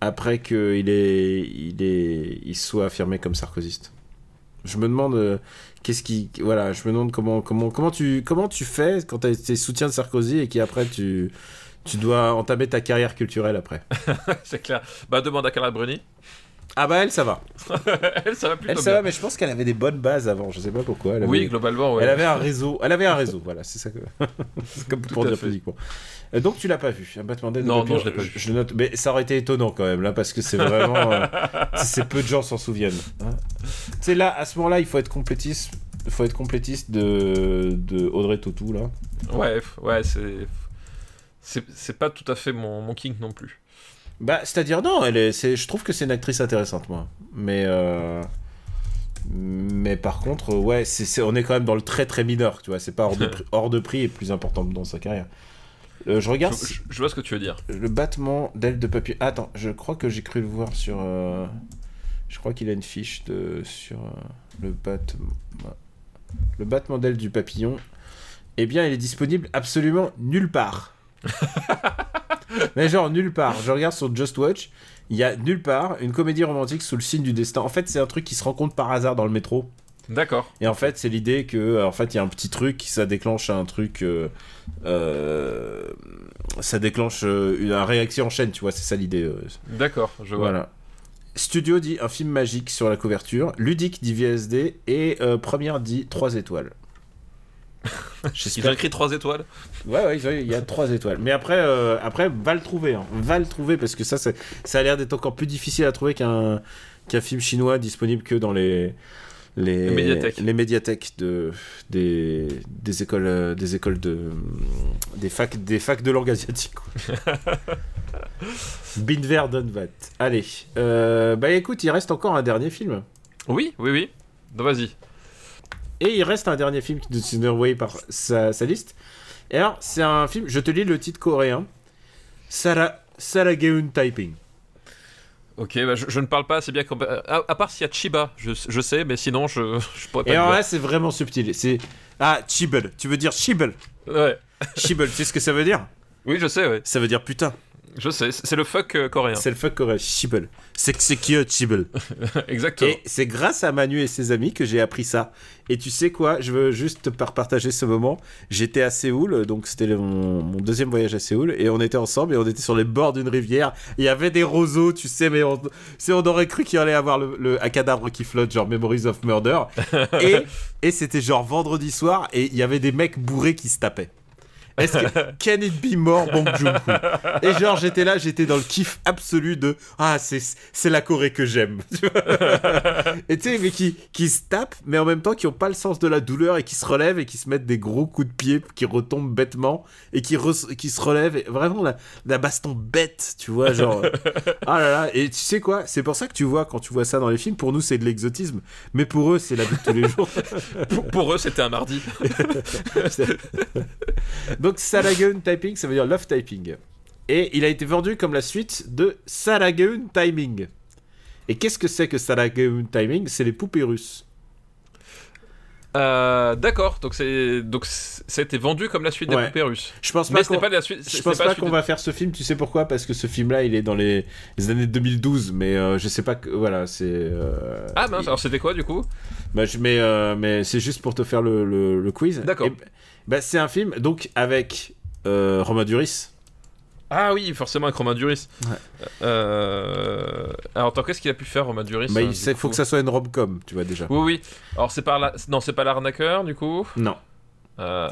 Speaker 1: après que il est, il est, il soit affirmé comme sarkozyste. Je me demande euh, qu'est-ce qui, voilà, je me demande comment, comment, comment tu, comment tu fais quand tu été soutien de Sarkozy et qu'après tu, tu dois entamer ta carrière culturelle après?
Speaker 2: C'est clair. Bah, demande à Carla Bruni.
Speaker 1: Ah bah elle, ça va.
Speaker 2: Elle, ça va plutôt
Speaker 1: Elle, ça
Speaker 2: bien.
Speaker 1: va, mais je pense qu'elle avait des bonnes bases avant. Je sais pas pourquoi. Elle avait-
Speaker 2: Oui, globalement, ouais.
Speaker 1: Elle avait un réseau. Elle avait un réseau. Voilà, c'est ça que. c'est comme pour dire
Speaker 2: fait.
Speaker 1: physiquement. Euh, Donc tu l'as pas vu, un battement d'aile de
Speaker 2: Non, non, je l'ai pas vu.
Speaker 1: Je note, mais ça aurait été étonnant quand même là, parce que c'est vraiment, euh, c'est- peu de gens s'en souviennent. hein. Tu sais là, à ce moment-là, il faut être complétiste. Il faut être complétiste de, de Audrey Tautou là.
Speaker 2: Ouais, ouais, c'est. c'est- C'est pas tout à fait mon, mon king non plus.
Speaker 1: Bah, c'est-à-dire, non, elle est, je trouve que c'est une actrice intéressante, moi. Mais. euh, Mais par contre, ouais, on est quand même dans le très très mineur, tu vois. C'est pas hors de, prix, hors de prix et plus important dans sa carrière. Euh, je regarde
Speaker 2: Je, vois ce que tu veux dire.
Speaker 1: le battement d'aile de papier. Attends, je crois que j'ai cru le voir sur. euh, Je crois qu'il a une fiche de sur euh, le battement. Le battement d'aile du papillon. Eh bien, il est disponible absolument nulle part. Mais genre nulle part. Je regarde sur Just Watch. Il y a nulle part une comédie romantique sous le signe du destin. En fait, c'est un truc qui se rencontre par hasard dans le métro.
Speaker 2: D'accord.
Speaker 1: Et en fait, c'est l'idée que, euh, en fait, il y a un petit truc qui ça déclenche un truc, euh, euh, ça déclenche euh, une, réaction en chaîne, tu vois, c'est ça l'idée.
Speaker 2: D'accord, je vois.
Speaker 1: voilà. Studio dit un film magique sur la couverture, ludique dit VSD et première dit 3 étoiles.
Speaker 2: Ils ont écrit 3 étoiles.
Speaker 1: Ouais, ouais, il y a 3 étoiles. Mais après, euh, après, va le trouver, hein. va le trouver parce que ça, ça a l'air d'être encore plus difficile à trouver qu'un qu'un film chinois disponible que dans les les,
Speaker 2: Les médiathèques.
Speaker 1: les médiathèques de des, des écoles des écoles de des facs des facs de langue asiatique. quoi. Binver Donvat. Allez, euh, bah écoute, il reste encore un dernier film.
Speaker 2: Oui, oui, oui. Donc vas-y.
Speaker 1: Et il reste un dernier film qui est envoyé par sa, sa liste. Et alors, c'est un film, je te lis le titre coréen. Sara, Sarageun Typing.
Speaker 2: Ok, bah, je, je ne parle pas assez bien. comme- À, à part s'il y a Chiba, je, je sais, mais sinon je, je pourrais pas.
Speaker 1: Et alors là, c'est vraiment subtil. C'est. Ah, Chibble. Tu veux dire Chibble?
Speaker 2: Ouais.
Speaker 1: Chibble, tu sais ce que ça veut dire?
Speaker 2: Oui, je sais, ouais.
Speaker 1: Ça veut dire putain.
Speaker 2: Je sais. C'est le fuck euh, coréen.
Speaker 1: C'est le fuck coréen. Chibble. C'est c'est qui Chibble
Speaker 2: Exactement.
Speaker 1: Et c'est grâce à Manu et ses amis que j'ai appris ça. Et tu sais quoi Je veux juste te par- partager ce moment. J'étais à Séoul, donc c'était mon, mon deuxième voyage à Séoul, et on était ensemble et on était sur les bords d'une rivière. Il y avait des roseaux, tu sais, mais on, on aurait cru qu'il allait avoir le, le- un cadavre qui flotte, genre Memories of Murder. et et c'était genre vendredi soir, et il y avait des mecs bourrés qui se tapaient. Est-ce que can it be more Bong Joon-ho? Et genre j'étais là, j'étais dans le kiff absolu de ah c'est c'est la Corée que j'aime. Et tu sais mais qui qui se tapent mais en même temps qui ont pas le sens de la douleur et qui se relèvent et qui se mettent des gros coups de pied qui retombent bêtement et qui re- qui se relèvent et vraiment la, la baston bête, tu vois genre ah là là et tu sais quoi? C'est pour ça que tu vois quand tu vois ça dans les films pour nous c'est de l'exotisme mais pour eux c'est la vie de tous les jours.
Speaker 2: Pour, pour eux, c'était un mardi.
Speaker 1: Donc Sarageun Typing, ça veut dire Love Typing. Et il a été vendu comme la suite de Sarageun Timing. Et qu'est-ce que c'est que Sarageun Timing? C'est les poupées russes.
Speaker 2: Euh, D'accord. Donc c'est donc c- ça a été vendu comme la suite des
Speaker 1: Ouais.
Speaker 2: poupées russes.
Speaker 1: Je pense pas
Speaker 2: pas la suite.
Speaker 1: je
Speaker 2: c'est-
Speaker 1: pense
Speaker 2: c'est la
Speaker 1: pas
Speaker 2: suite
Speaker 1: qu'on
Speaker 2: de-
Speaker 1: va faire ce film, tu sais pourquoi? Parce que ce film-là, il est dans les, les années 2012, mais euh, je sais pas que... Voilà, c'est... euh,
Speaker 2: Ah mince. Alors c'était quoi du coup?
Speaker 1: Bah, je, mais euh, mais c'est juste pour te faire le, le- le quiz.
Speaker 2: D'accord.
Speaker 1: Et- Bah, c'est un film, donc, avec euh, Romain Duris.
Speaker 2: Ah oui, forcément avec Romain Duris.
Speaker 1: Ouais.
Speaker 2: Euh... Alors attends, qu'est-ce qu'il a pu faire Romain Duris
Speaker 1: Bah,
Speaker 2: euh,
Speaker 1: il
Speaker 2: du
Speaker 1: c'est- faut
Speaker 2: coup
Speaker 1: que ça soit une rom-com, tu vois, déjà.
Speaker 2: Oui, oui. Alors c'est pas la... non, c'est pas l'arnaqueur du coup.
Speaker 1: Non.
Speaker 2: Euh,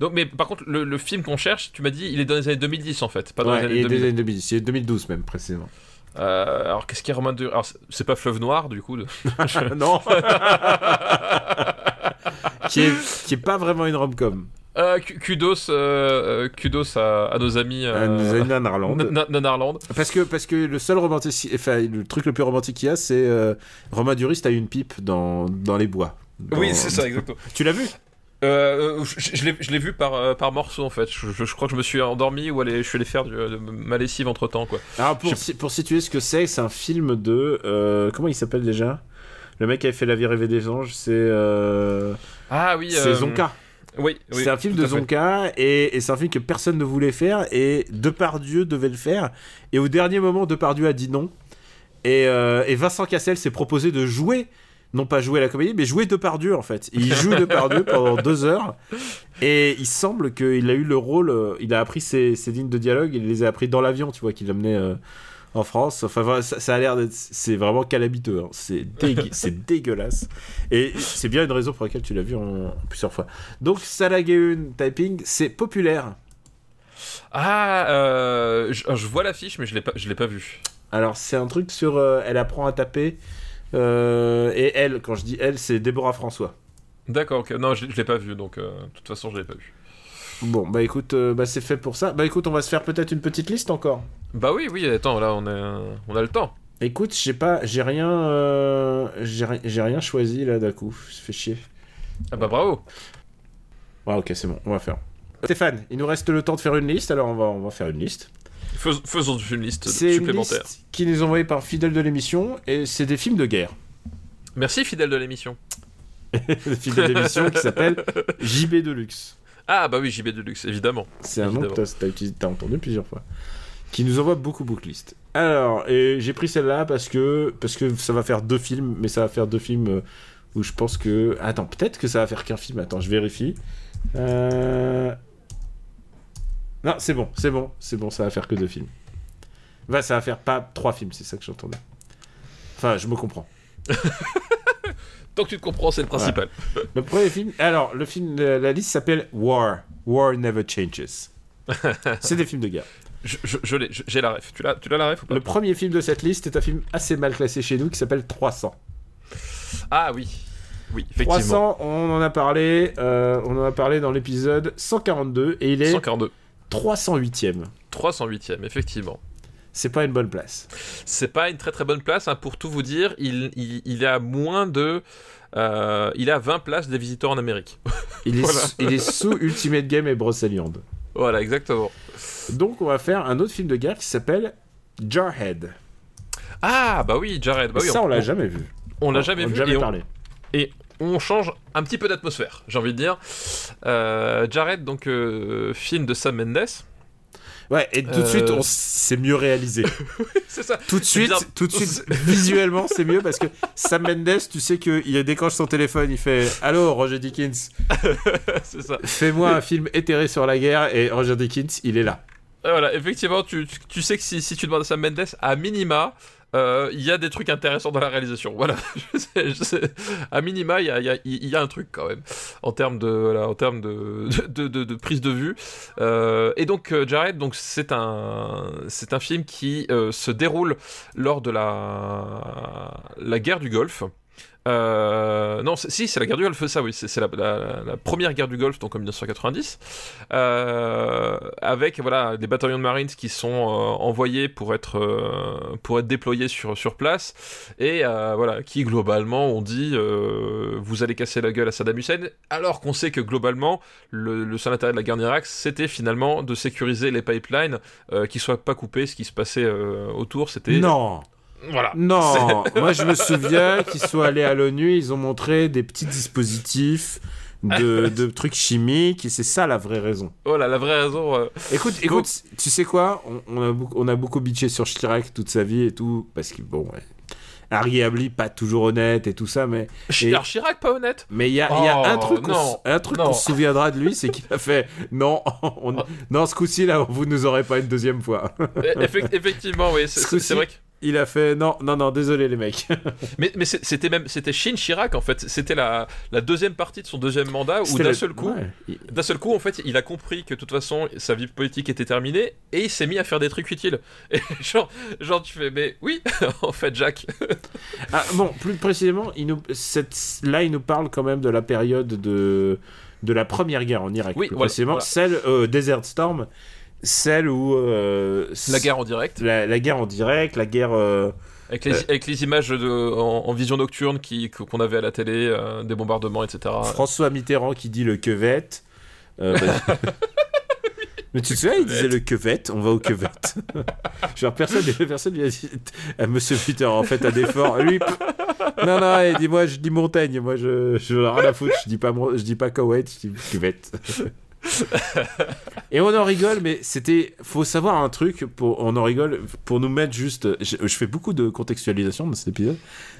Speaker 2: Donc, mais par contre, le, le film qu'on cherche, tu m'as dit, il est dans les années 2010 en fait, pas dans
Speaker 1: Ouais,
Speaker 2: les années
Speaker 1: et
Speaker 2: 2000.
Speaker 1: des années 2010, c'est 2012 même, précisément.
Speaker 2: Euh, alors qu'est-ce qu'il y a Romain Duris? Alors c'est- pas Fleuve Noir du coup. De...
Speaker 1: non qui, est, qui est pas vraiment une rom-com.
Speaker 2: Euh, ku- kudos, euh, euh, kudos à, à nos amis.
Speaker 1: Euh, nous a une Nanarland. Parce que, parce que le seul romantique, enfin, le truc le plus romantique qu'il y a, c'est euh, Romain Duris a une pipe dans, dans les bois. Dans-
Speaker 2: Oui, c'est ça, exactement.
Speaker 1: Tu l'as vu?
Speaker 2: Euh, je je l'ai- je l'ai vu par, euh, par morceaux en fait. Je, je- je crois que je me suis endormi ou allé, je suis allé faire du- de ma lessive entre temps quoi.
Speaker 1: Alors, pour,
Speaker 2: Je-
Speaker 1: si- pour situer ce que c'est, c'est un film de. euh, comment il s'appelle déjà? Le mec qui avait fait La vie rêvée des anges, c'est. euh,
Speaker 2: Ah oui,
Speaker 1: c'est
Speaker 2: euh,
Speaker 1: Zonka.
Speaker 2: Oui, oui,
Speaker 1: c'est un film de
Speaker 2: à.
Speaker 1: Zonka et, et c'est un film que personne ne voulait faire et Depardieu devait le faire. Et au dernier moment, Depardieu a dit non. Et, euh, et Vincent Cassel s'est proposé de jouer, non pas jouer la comédie, mais jouer Depardieu en fait. Il joue Depardieu pendant deux heures. Et il semble qu'il a eu le rôle, il a appris ses, ses lignes de dialogue, il les a appris dans l'avion, tu vois, qu'il amenait euh, en France. Enfin, voilà, ça, ça a l'air d'être. C'est vraiment calamiteux. hein. C'est dégue- c'est dégueulasse. Et c'est bien une raison pour laquelle tu l'as vu en, plusieurs fois. Donc, Salageun Typing, c'est populaire.
Speaker 2: Ah, euh, je, je vois l'affiche mais je je l'ai pas vu.
Speaker 1: Alors, c'est un truc sur. euh, elle apprend à taper. euh, et elle, quand je dis elle, c'est Déborah François.
Speaker 2: D'accord, ok. Non, je, je l'ai pas vu donc de toute façon je l'ai pas vu.
Speaker 1: Bon, bah écoute, bah c'est fait pour ça. Bah écoute, on va se faire peut-être une petite liste encore.
Speaker 2: Bah oui, oui, attends, là, on, est, on a le temps.
Speaker 1: Écoute, j'ai pas, j'ai rien, euh, j'ai ri- j'ai rien choisi là d'un coup. Ça fait chier.
Speaker 2: Ah bah bravo.
Speaker 1: Ouais, ok, c'est bon, on va faire. Stéphane, il nous reste le temps de faire une liste, alors on va, on va faire une liste.
Speaker 2: Fais- faisons une liste
Speaker 1: C'est une
Speaker 2: supplémentaire.
Speaker 1: liste qui nous est envoyée par fidèle de l'émission et c'est des films de guerre.
Speaker 2: Merci, fidèle de l'émission.
Speaker 1: le film de l'émission qui s'appelle JB Deluxe.
Speaker 2: Ah bah oui, JB Deluxe, évidemment.
Speaker 1: C'est un nom que t'as entendu plusieurs fois. Qui nous envoie beaucoup, beaucoup de listes. Alors, et j'ai pris celle-là parce que, parce que ça va faire deux films, mais ça va faire deux films euh, où je pense que. Attends, peut-être que ça va faire qu'un film. Attends, je vérifie. Euh... Non, c'est bon, c'est bon, c'est bon, ça va faire que deux films. Va, ça va faire pas trois films, c'est ça que j'entendais. Enfin, je me comprends.
Speaker 2: Tant que tu te comprends, c'est le principal.
Speaker 1: Le premier film. Alors, le film, la, la liste s'appelle War. War Never Changes. c'est des films de guerre.
Speaker 2: Je, je- je l'ai, j'ai la ref. Tu l'as, tu l'as la ref ou pas
Speaker 1: Le premier film de cette liste est un film assez mal classé chez nous qui s'appelle 300.
Speaker 2: Ah oui. Oui, effectivement.
Speaker 1: 300, on en a parlé, euh, on en a parlé dans l'épisode 142 et il est
Speaker 2: 142.
Speaker 1: 308ème.
Speaker 2: 308ème, effectivement.
Speaker 1: C'est pas une bonne place.
Speaker 2: C'est pas une très très bonne place, hein, pour tout vous dire. Il, il, à moins de. euh, il à 20 places des visiteurs en Amérique.
Speaker 1: Il est,
Speaker 2: Voilà.
Speaker 1: il est sous Ultimate Game et Brocéliande.
Speaker 2: Voilà, exactement.
Speaker 1: Donc on va faire un autre film de guerre qui s'appelle Jarhead.
Speaker 2: Ah, bah oui, Jared. Bah oui,
Speaker 1: ça on l'a jamais vu.
Speaker 2: on l'a jamais
Speaker 1: On
Speaker 2: vu.
Speaker 1: jamais
Speaker 2: et on-
Speaker 1: parlé.
Speaker 2: et on change un petit peu d'atmosphère, j'ai envie de dire. Euh, Jared, donc euh, film de Sam Mendes.
Speaker 1: Ouais, et tout de
Speaker 2: Euh,
Speaker 1: suite, on c'est mieux réalisé.
Speaker 2: C'est ça.
Speaker 1: Tout de suite,
Speaker 2: bizarre.
Speaker 1: tout de suite, visuellement, c'est mieux parce que Sam Mendes, tu sais qu'il décroche son téléphone, il fait Allô, Roger Dickens,
Speaker 2: c'est ça.
Speaker 1: fais-moi un film éthéré sur la guerre, et Roger Dickens, il est là.
Speaker 2: Voilà, effectivement, tu, tu- tu sais que si, si tu demandes à Sam Mendes, à minima, euh, il y a des trucs intéressants dans la réalisation. Voilà, Je sais- à minima, il y a, un truc quand même en termes de, en termes de, prise de vue. Euh, et donc, euh, Jared, donc c'est un, c'est un film qui se déroule lors de la guerre du Golfe. Euh, non, si, c'est la guerre du Golfe, ça oui, c'est la, première guerre du Golfe, donc en 1990, euh, avec voilà des bataillons de Marines qui sont euh, envoyés pour être euh, pour être déployés sur sur place et voilà qui globalement ont dit vous allez casser la gueule à Saddam Hussein, alors qu'on sait que globalement le, seul intérêt de la guerre d'Irak c'était finalement de sécuriser les pipelines, qui soient pas coupés, ce qui se passait autour, c'était
Speaker 1: Non,
Speaker 2: voilà.
Speaker 1: non, moi je me souviens qu'ils sont allés à l'ONU, ils ont montré des petits dispositifs. De, de trucs chimiques, et c'est ça la vraie raison.
Speaker 2: Voilà, la vraie raison. euh,
Speaker 1: Écoute, écoute, tu sais quoi? On, on a beaucoup, on a beaucoup bitché sur Chirac toute sa vie et tout, parce que bon, ouais. Harry Habli, pas toujours honnête et tout ça, mais Et-
Speaker 2: alors, Chirac, pas honnête?
Speaker 1: mais il y a, il y a un
Speaker 2: Oh,
Speaker 1: truc,
Speaker 2: non,
Speaker 1: un truc qu'on se souviendra de lui, c'est qu'il a fait non, on- non, ce coup-ci là, vous nous aurez pas une deuxième fois.
Speaker 2: Effe- effectivement, oui, c'est vrai que.
Speaker 1: Il a fait non, non, non, désolé les mecs.
Speaker 2: Mais, mais c'était même c'était Shin Chirac en fait. C'était la, la deuxième partie de son deuxième mandat où d'un seul coup,
Speaker 1: ouais,
Speaker 2: d'un seul coup en fait, il a compris que de toute façon sa vie politique était terminée et il s'est mis à faire des trucs utiles. Et genre, genre tu fais mais oui en fait Jacques.
Speaker 1: Ah, bon, plus précisément, il nous, cette, là, il nous parle quand même de la période de, de la première guerre en Irak.
Speaker 2: Oui,
Speaker 1: plus
Speaker 2: voilà,
Speaker 1: précisément,
Speaker 2: voilà.
Speaker 1: celle euh, Desert Storm, celle où euh,
Speaker 2: La guerre en direct
Speaker 1: la, la guerre en direct, la guerre. euh,
Speaker 2: avec les, avec les images de, en, en vision nocturne qui qu'on avait à la télé, euh, des bombardements etc.
Speaker 1: François Mitterrand qui dit le quevette. Euh, bah, Mais tu te souviens, il disait le quevette, on va au quevette. Genre, personne, personne lui a dit à Monsieur Mitterrand, en fait, un effort. Lui, non, non, il dit, moi, je dis montagne, moi, je, je rien à foutre, je dis pas, je dis pas Koweït, je dis cuvette. Et on en rigole, mais c'était. Faut savoir un truc, pour, on en rigole, pour nous mettre juste. Je, je fais beaucoup de contextualisation dans cet épisode,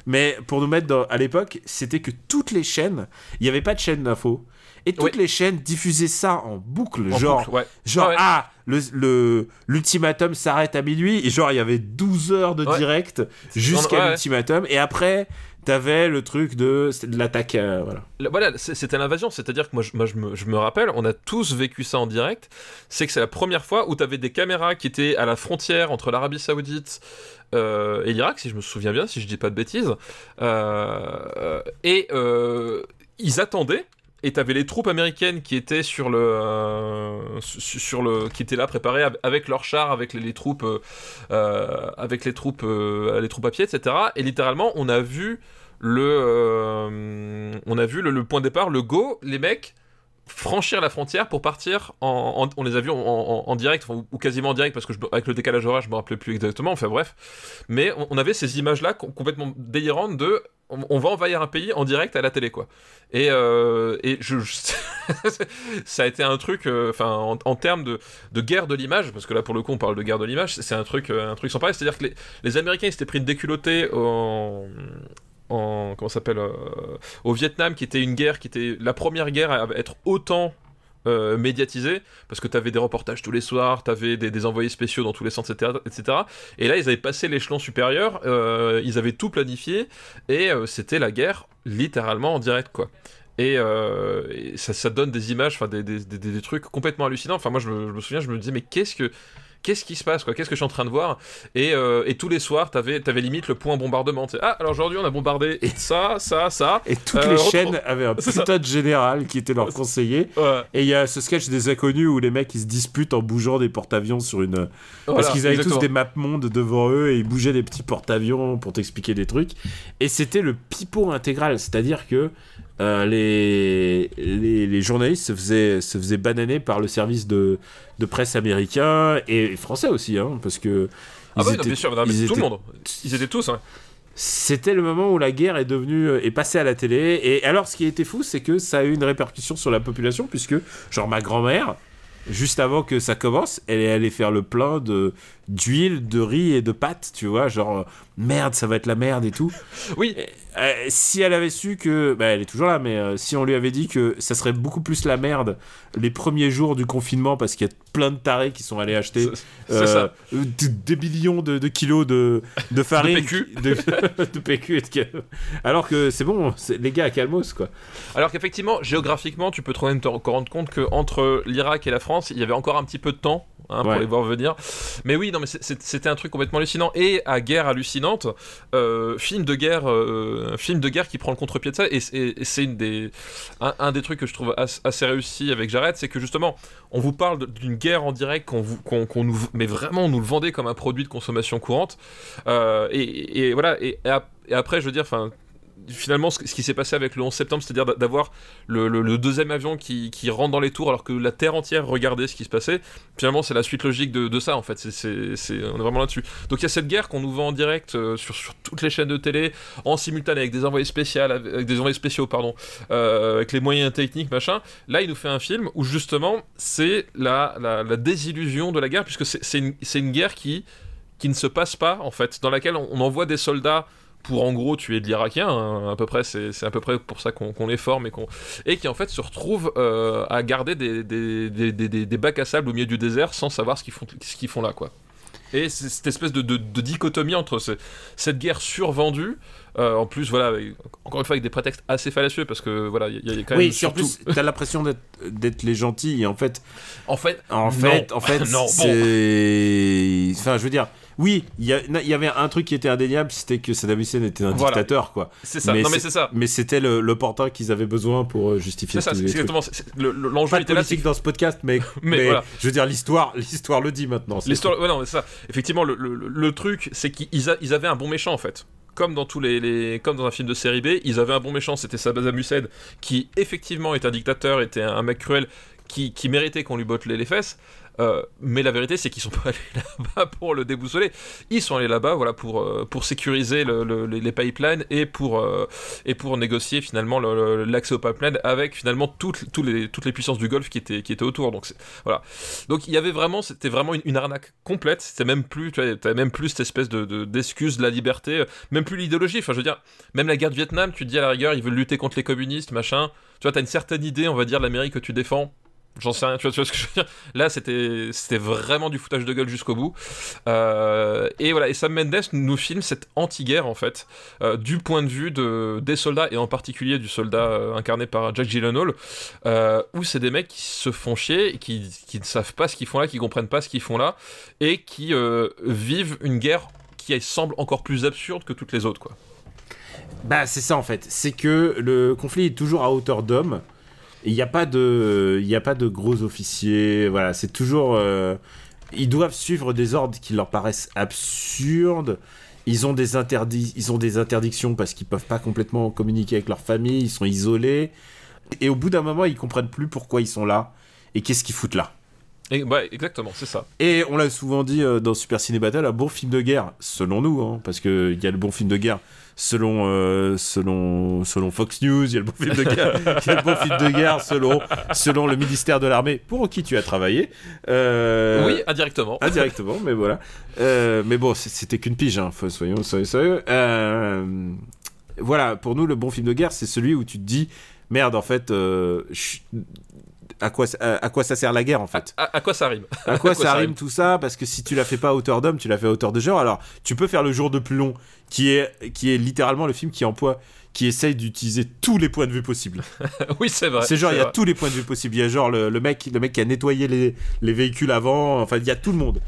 Speaker 1: mais pour nous mettre dans, à l'époque, c'était que toutes les chaînes, il n'y avait pas de chaîne d'infos, et toutes les chaînes diffusaient ça en boucle,
Speaker 2: En
Speaker 1: genre.
Speaker 2: boucle, ouais.
Speaker 1: Genre,
Speaker 2: Ah ouais.
Speaker 1: ah, le, l'ultimatum s'arrête à minuit, et genre, il y avait 12 heures de direct jusqu'à l'ultimatum, et après, t'avais le truc de, de l'attaque, euh, voilà.
Speaker 2: Voilà, c'était l'invasion, c'est-à-dire que moi, je, me, rappelle, on a tous vécu ça en direct, c'est que c'est la première fois où tu avais des caméras qui étaient à la frontière entre l'Arabie Saoudite euh, et l'Irak, si je me souviens bien, si je dis pas de bêtises, Euh, et ils attendaient et t'avais les troupes américaines qui étaient sur le, sur le, qui étaient là préparées avec leurs chars, avec les, les troupes, les troupes à pied, etc. Et littéralement, on a vu le, on a vu le, point de départ, le go, les mecs franchir la frontière pour partir en, on les a vus en, direct ou quasiment en direct parce que avec le décalage horaire je me rappelais plus exactement enfin bref. Mais on, avait ces images là complètement délirantes de on, va envahir un pays en direct à la télé quoi. Et, euh, et je, ça a été un truc euh, enfin en, termes de, de, guerre de l'image parce que là pour le coup on parle de guerre de l'image c'est un truc euh, un truc sans pareil c'est à dire que les, américains ils s'étaient pris de déculotté en en comment s'appelle euh, au Vietnam qui était une guerre qui était la première guerre à être autant euh, médiatisée parce que tu avais des reportages tous les soirs, tu avais des, envoyés spéciaux dans tous les sens, etc. etc. Et là, ils avaient passé l'échelon supérieur, euh, ils avaient tout planifié et c'était la guerre littéralement en direct, quoi. Et, ça, donne des images, enfin des, des, des, trucs complètement hallucinants. Enfin, moi, je je me souviens, je me disais, mais qu'est-ce que qu'est-ce qui se passe quoi? Qu'est-ce que je suis en train de voir? Et, euh, et, tous les soirs, t'avais avais limite le point bombardement. ah, alors aujourd'hui, on a bombardé et ça, ça, ça.
Speaker 1: Et toutes les euh, chaînes avaient un putain de général qui était leur conseiller. Et il y a ce sketch des inconnus où les mecs ils se disputent en bougeant des porte-avions sur une. Parce qu'ils avaient tous des maps monde devant eux et ils bougeaient des petits porte-avions pour t'expliquer des trucs. Et c'était le pipeau intégral, c'est-à-dire que euh, les, les, journalistes se faisaient, se faisaient bananer par le service de, de presse américain et français aussi, hein, parce que.
Speaker 2: Ah bah bien sûr, tout le monde. Ils étaient tous,
Speaker 1: C'était le moment où la guerre est devenue est passée à la télé et alors ce qui était fou c'est que ça a eu une répercussion sur la population puisque genre ma grand-mère juste avant que ça commence, elle est allée faire le plein de d'huile, de riz et de pâtes, tu vois, genre merde, ça va être la merde et tout.
Speaker 2: Oui.
Speaker 1: Euh, si elle avait su que, bah, elle est toujours là, mais euh, si on lui avait dit que ça serait beaucoup plus la merde les premiers jours du confinement parce qu'il y a plein de tarés qui sont allés acheter euh, des millions de, kilos de, de farine,
Speaker 2: de PQ,
Speaker 1: de, PQ alors que c'est bon, les gars, calmos quoi.
Speaker 2: Alors qu'effectivement, géographiquement, tu peux te rendre compte que entre l'Irak et la France, il y avait encore un petit peu de temps Hein, pour les voir venir. Mais oui, non, mais c'était un truc complètement hallucinant. Et à guerre hallucinante, euh, film de guerre, euh, film de guerre qui prend le contre-pied de ça. Et, c'est un, des trucs que je trouve assez réussi avec Jared, c'est que justement, on vous parle d'une guerre en direct qu'on nous, mais vraiment, on nous le vendait comme un produit de consommation courante. Euh, et, voilà. Et, après, je veux dire, enfin finalement ce, qui s'est passé avec le 11 septembre, c'est-à-dire d'avoir le, deuxième avion qui, rentre dans les tours alors que la Terre entière regardait ce qui se passait, finalement c'est la suite logique de, ça en fait, on est vraiment là-dessus. Donc il y a cette guerre qu'on nous vend en direct euh, sur, toutes les chaînes de télé, en simultané avec des envoyés spéciaux, avec des envoyés spéciaux, pardon, euh, avec les moyens techniques, machin. Là il nous fait un film où justement c'est la, désillusion de la guerre, puisque c'est, une, guerre qui ne se passe pas en fait, dans laquelle on envoie des soldats pour en gros tuer de l'Irakien, hein, à peu près, c'est à peu près pour ça qu'on les forme et, et qui en fait se retrouvent euh, à garder des, des, des, des, bacs à sable au milieu du désert sans savoir ce qu'ils font, ce qu'ils font là, quoi. Et cette espèce de, de, dichotomie entre cette guerre survendue, euh, en plus, voilà, encore une fois avec des prétextes assez fallacieux parce que voilà, il y, a quand même.
Speaker 1: Oui, surtout... en plus, t'as l'impression d'être les gentils et en fait.
Speaker 2: En fait.
Speaker 1: En fait, en fait, c'est. Enfin, je veux dire oui, il y, avait un truc qui était indéniable, c'était que Saddam Hussein était un dictateur, quoi.
Speaker 2: C'est ça. Mais non, mais c'est ça.
Speaker 1: Mais c'était le, le qu'ils avaient besoin pour euh, justifier.
Speaker 2: C'est ça. C'est exactement. L'enjeu
Speaker 1: de politique dans ce podcast, mais, mais, je veux dire l'histoire, l'histoire le dit maintenant.
Speaker 2: L'histoire, ouais, non, c'est ça. Effectivement, le, le truc, c'est qu'ils ils avaient un bon méchant en fait comme dans tous les, comme dans un film de série B, ils avaient un bon méchant, c'était Saddam Hussein, qui effectivement était un dictateur, était un, mec cruel, qui, qui méritait qu'on lui botte les fesses. Euh, mais la vérité, c'est qu'ils sont pas allés là-bas pour le déboussoler. Ils sont allés là-bas, voilà, pour euh, pour sécuriser les pipelines et pour euh, et pour négocier finalement l'accès aux pipelines avec finalement toutes, les toutes les puissances du Golfe qui étaient qui étaient autour. Donc voilà. Donc il y avait vraiment, c'était vraiment une, arnaque complète. C'était même plus, tu vois, même plus cette espèce de d'excuse de, la liberté, même plus l'idéologie. Enfin, je veux dire, même la guerre du Vietnam, tu te dis à la rigueur, ils veulent lutter contre les communistes, machin. Tu vois, t'as une certaine idée, on va dire, de l'Amérique que tu défends J'en sais rien, tu vois, ce que je veux dire Là, c'était, vraiment du foutage de gueule jusqu'au bout. Euh, et voilà, et Sam Mendes nous filme cette anti-guerre, en fait, euh, du point de vue de, des soldats, et en particulier du soldat euh, incarné par Jack Gyllenhaal, où c'est des mecs qui se font chier, qui, qui ne savent pas ce qu'ils font là, qui comprennent pas ce qu'ils font là, et qui vivent une guerre qui semble encore plus absurde que toutes les autres, quoi.
Speaker 1: Bah, c'est ça, en fait. C'est que le conflit est toujours à hauteur d'homme. Il n'y a pas de, il y a pas de gros officiers. Voilà, c'est toujours, euh, ils doivent suivre des ordres qui leur paraissent absurdes. Ils ont des interdits, ils ont des interdictions parce qu'ils peuvent pas complètement communiquer avec leur famille. Ils sont isolés. Et au bout d'un moment, ils comprennent plus pourquoi ils sont là et qu'est-ce qu'ils foutent là.
Speaker 2: Et, bah, exactement, c'est ça.
Speaker 1: Et on l'a souvent dit euh, dans Super Ciné Battle, un bon film de guerre, selon nous, hein, parce qu'il y a le bon film de guerre selon, euh, selon, selon Fox News, il y a le bon film de guerre, il y a le bon film de guerre selon, selon le ministère de l'armée pour qui tu as travaillé. Euh,
Speaker 2: Oui, indirectement.
Speaker 1: indirectement, mais voilà. Euh, mais bon, c'était qu'une pige, hein, soyons, soyons sérieux. Voilà, pour nous, le bon film de guerre, c'est celui où tu te dis, merde, en fait, je- à, quoi, ça- à, à quoi ça sert la guerre, en fait
Speaker 2: À, à quoi ça rime
Speaker 1: à quoi ça rime tout ça Parce que si tu la fais pas à hauteur d'homme, tu la fais à hauteur de genre. Alors, tu peux faire le jour de plus long, qui est, qui est littéralement le film qui emploie, qui essaye d'utiliser tous les points de vue possibles.
Speaker 2: Oui, c'est vrai.
Speaker 1: c'est genre, il y a
Speaker 2: vrai.
Speaker 1: tous les points de vue possibles. Il y a genre le, le mec, le mec qui a nettoyé les, les véhicules avant. Enfin, il y a tout le monde.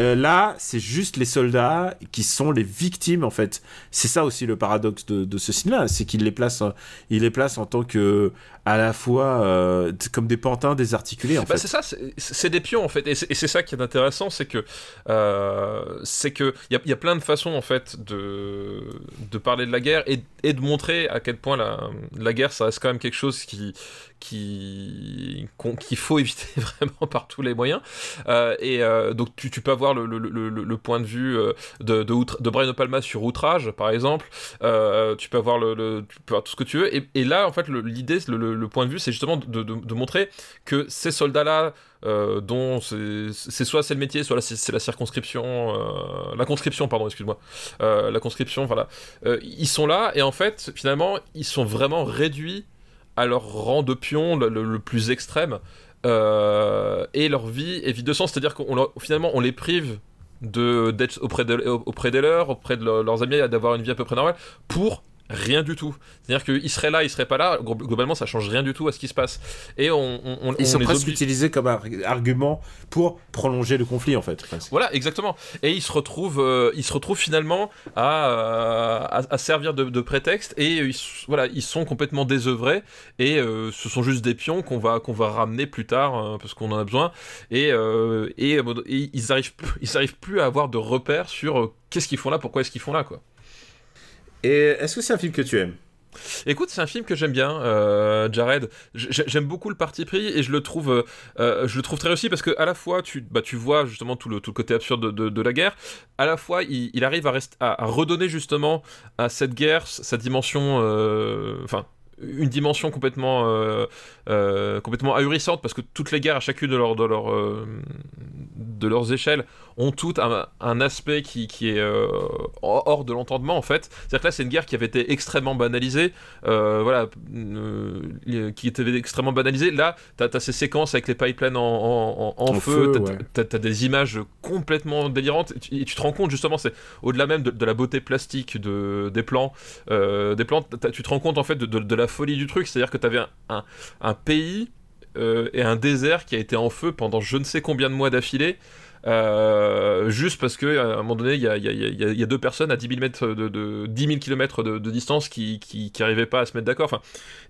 Speaker 1: Euh, là, c'est juste les soldats qui sont les victimes en fait. C'est ça aussi le paradoxe de, de ce cinéma, c'est qu'il les place, il les place en tant que à la fois euh, comme des pantins désarticulés en
Speaker 2: Bah,
Speaker 1: fait.
Speaker 2: c'est ça, c'est des pions en fait, et c'est ça qui est intéressant, c'est que euh, c'est que il y y a plein de façons en fait de de parler de la guerre et, et de montrer à quel point la, la guerre ça reste quand même quelque chose qui qui qu'on- qu'il faut éviter vraiment par tous les moyens. Euh, et donc tu, tu peux avoir le, le, le, point de vue de de, Outre- de Brian Palma sur Outrage par exemple. Tu peux avoir le, tu peux avoir tout ce que tu veux. Et, et là en fait l'idée, le, le, point de vue, c'est justement de, de, montrer que ces soldats-là, euh, dont c'est soit c'est le métier, soit c'est la circonscription, euh, la conscription, pardon, excuse-moi, Euh, la conscription, voilà, ils sont là et en fait, finalement, ils sont vraiment réduits à leur rang de pion le, plus extrême et leur vie est vide de sens, c'est-à-dire qu'on finalement on les prive d'être auprès auprès des leurs, auprès de leur- leurs amis, d'avoir une vie à peu près normale pour rien du tout. C'est-à-dire qu'ils seraient là, ils seraient pas là. glo- Globalement, ça change rien du tout à ce qui se passe. Et on, on, on-
Speaker 1: Ils
Speaker 2: on
Speaker 1: sont presque utilisés comme ar- argument pour prolonger le conflit en fait. presque.
Speaker 2: Voilà, exactement. Et ils se retrouvent, euh, ils se retrouvent finalement à, euh, à, à servir de, de prétexte et ils, voilà, ils sont complètement désœuvrés et euh, ce sont juste des pions qu'on va qu'on va ramener plus tard euh, parce qu'on en a besoin et, euh, et, et ils arrivent plus- ils arrivent plus à avoir de repères sur euh, qu'est-ce qu'ils font là, pourquoi est-ce qu'ils font là quoi.
Speaker 1: Et est-ce que c'est un film que tu aimes?
Speaker 2: Écoute, c'est un film que j'aime bien, euh, Jared. J'aime beaucoup le parti pris et je le trouve, euh, euh, je le trouve très réussi parce que à la fois tu, bah, tu vois justement tout le, tout le côté absurde de, la guerre, à la fois il, arrive à, rest- à, redonner justement à cette guerre sa dimension, euh, enfin une dimension complètement, complètement ahurissante parce que toutes les guerres à chacune de, leur, de, leur, de leurs échelles ont toutes un, un aspect qui, qui est euh, hors de l'entendement en fait. C'est-à-dire que là c'est une guerre qui avait été extrêmement banalisée, euh, voilà, euh, qui était extrêmement banalisée. Là, t'as as ces séquences avec les pipelines en, en, en- en
Speaker 1: En
Speaker 2: feu,
Speaker 1: feu,
Speaker 2: t'as
Speaker 1: ouais.
Speaker 2: t'as des images complètement délirantes, et tu, et tu te rends compte justement, c'est au-delà même de, de la beauté plastique de, des plans, des plans, tu te rends compte en fait de, de- de la folie du truc, c'est-à-dire que t'avais un, un, un pays euh, et un désert qui a été en feu pendant je ne sais combien de mois d'affilée. Euh, juste parce que à un moment donné il y a, y a- y a- y a deux personnes à 10 000, mètres de, de, 10 000 km de, distance qui, qui, qui arrivaient pas à se mettre d'accord. Enfin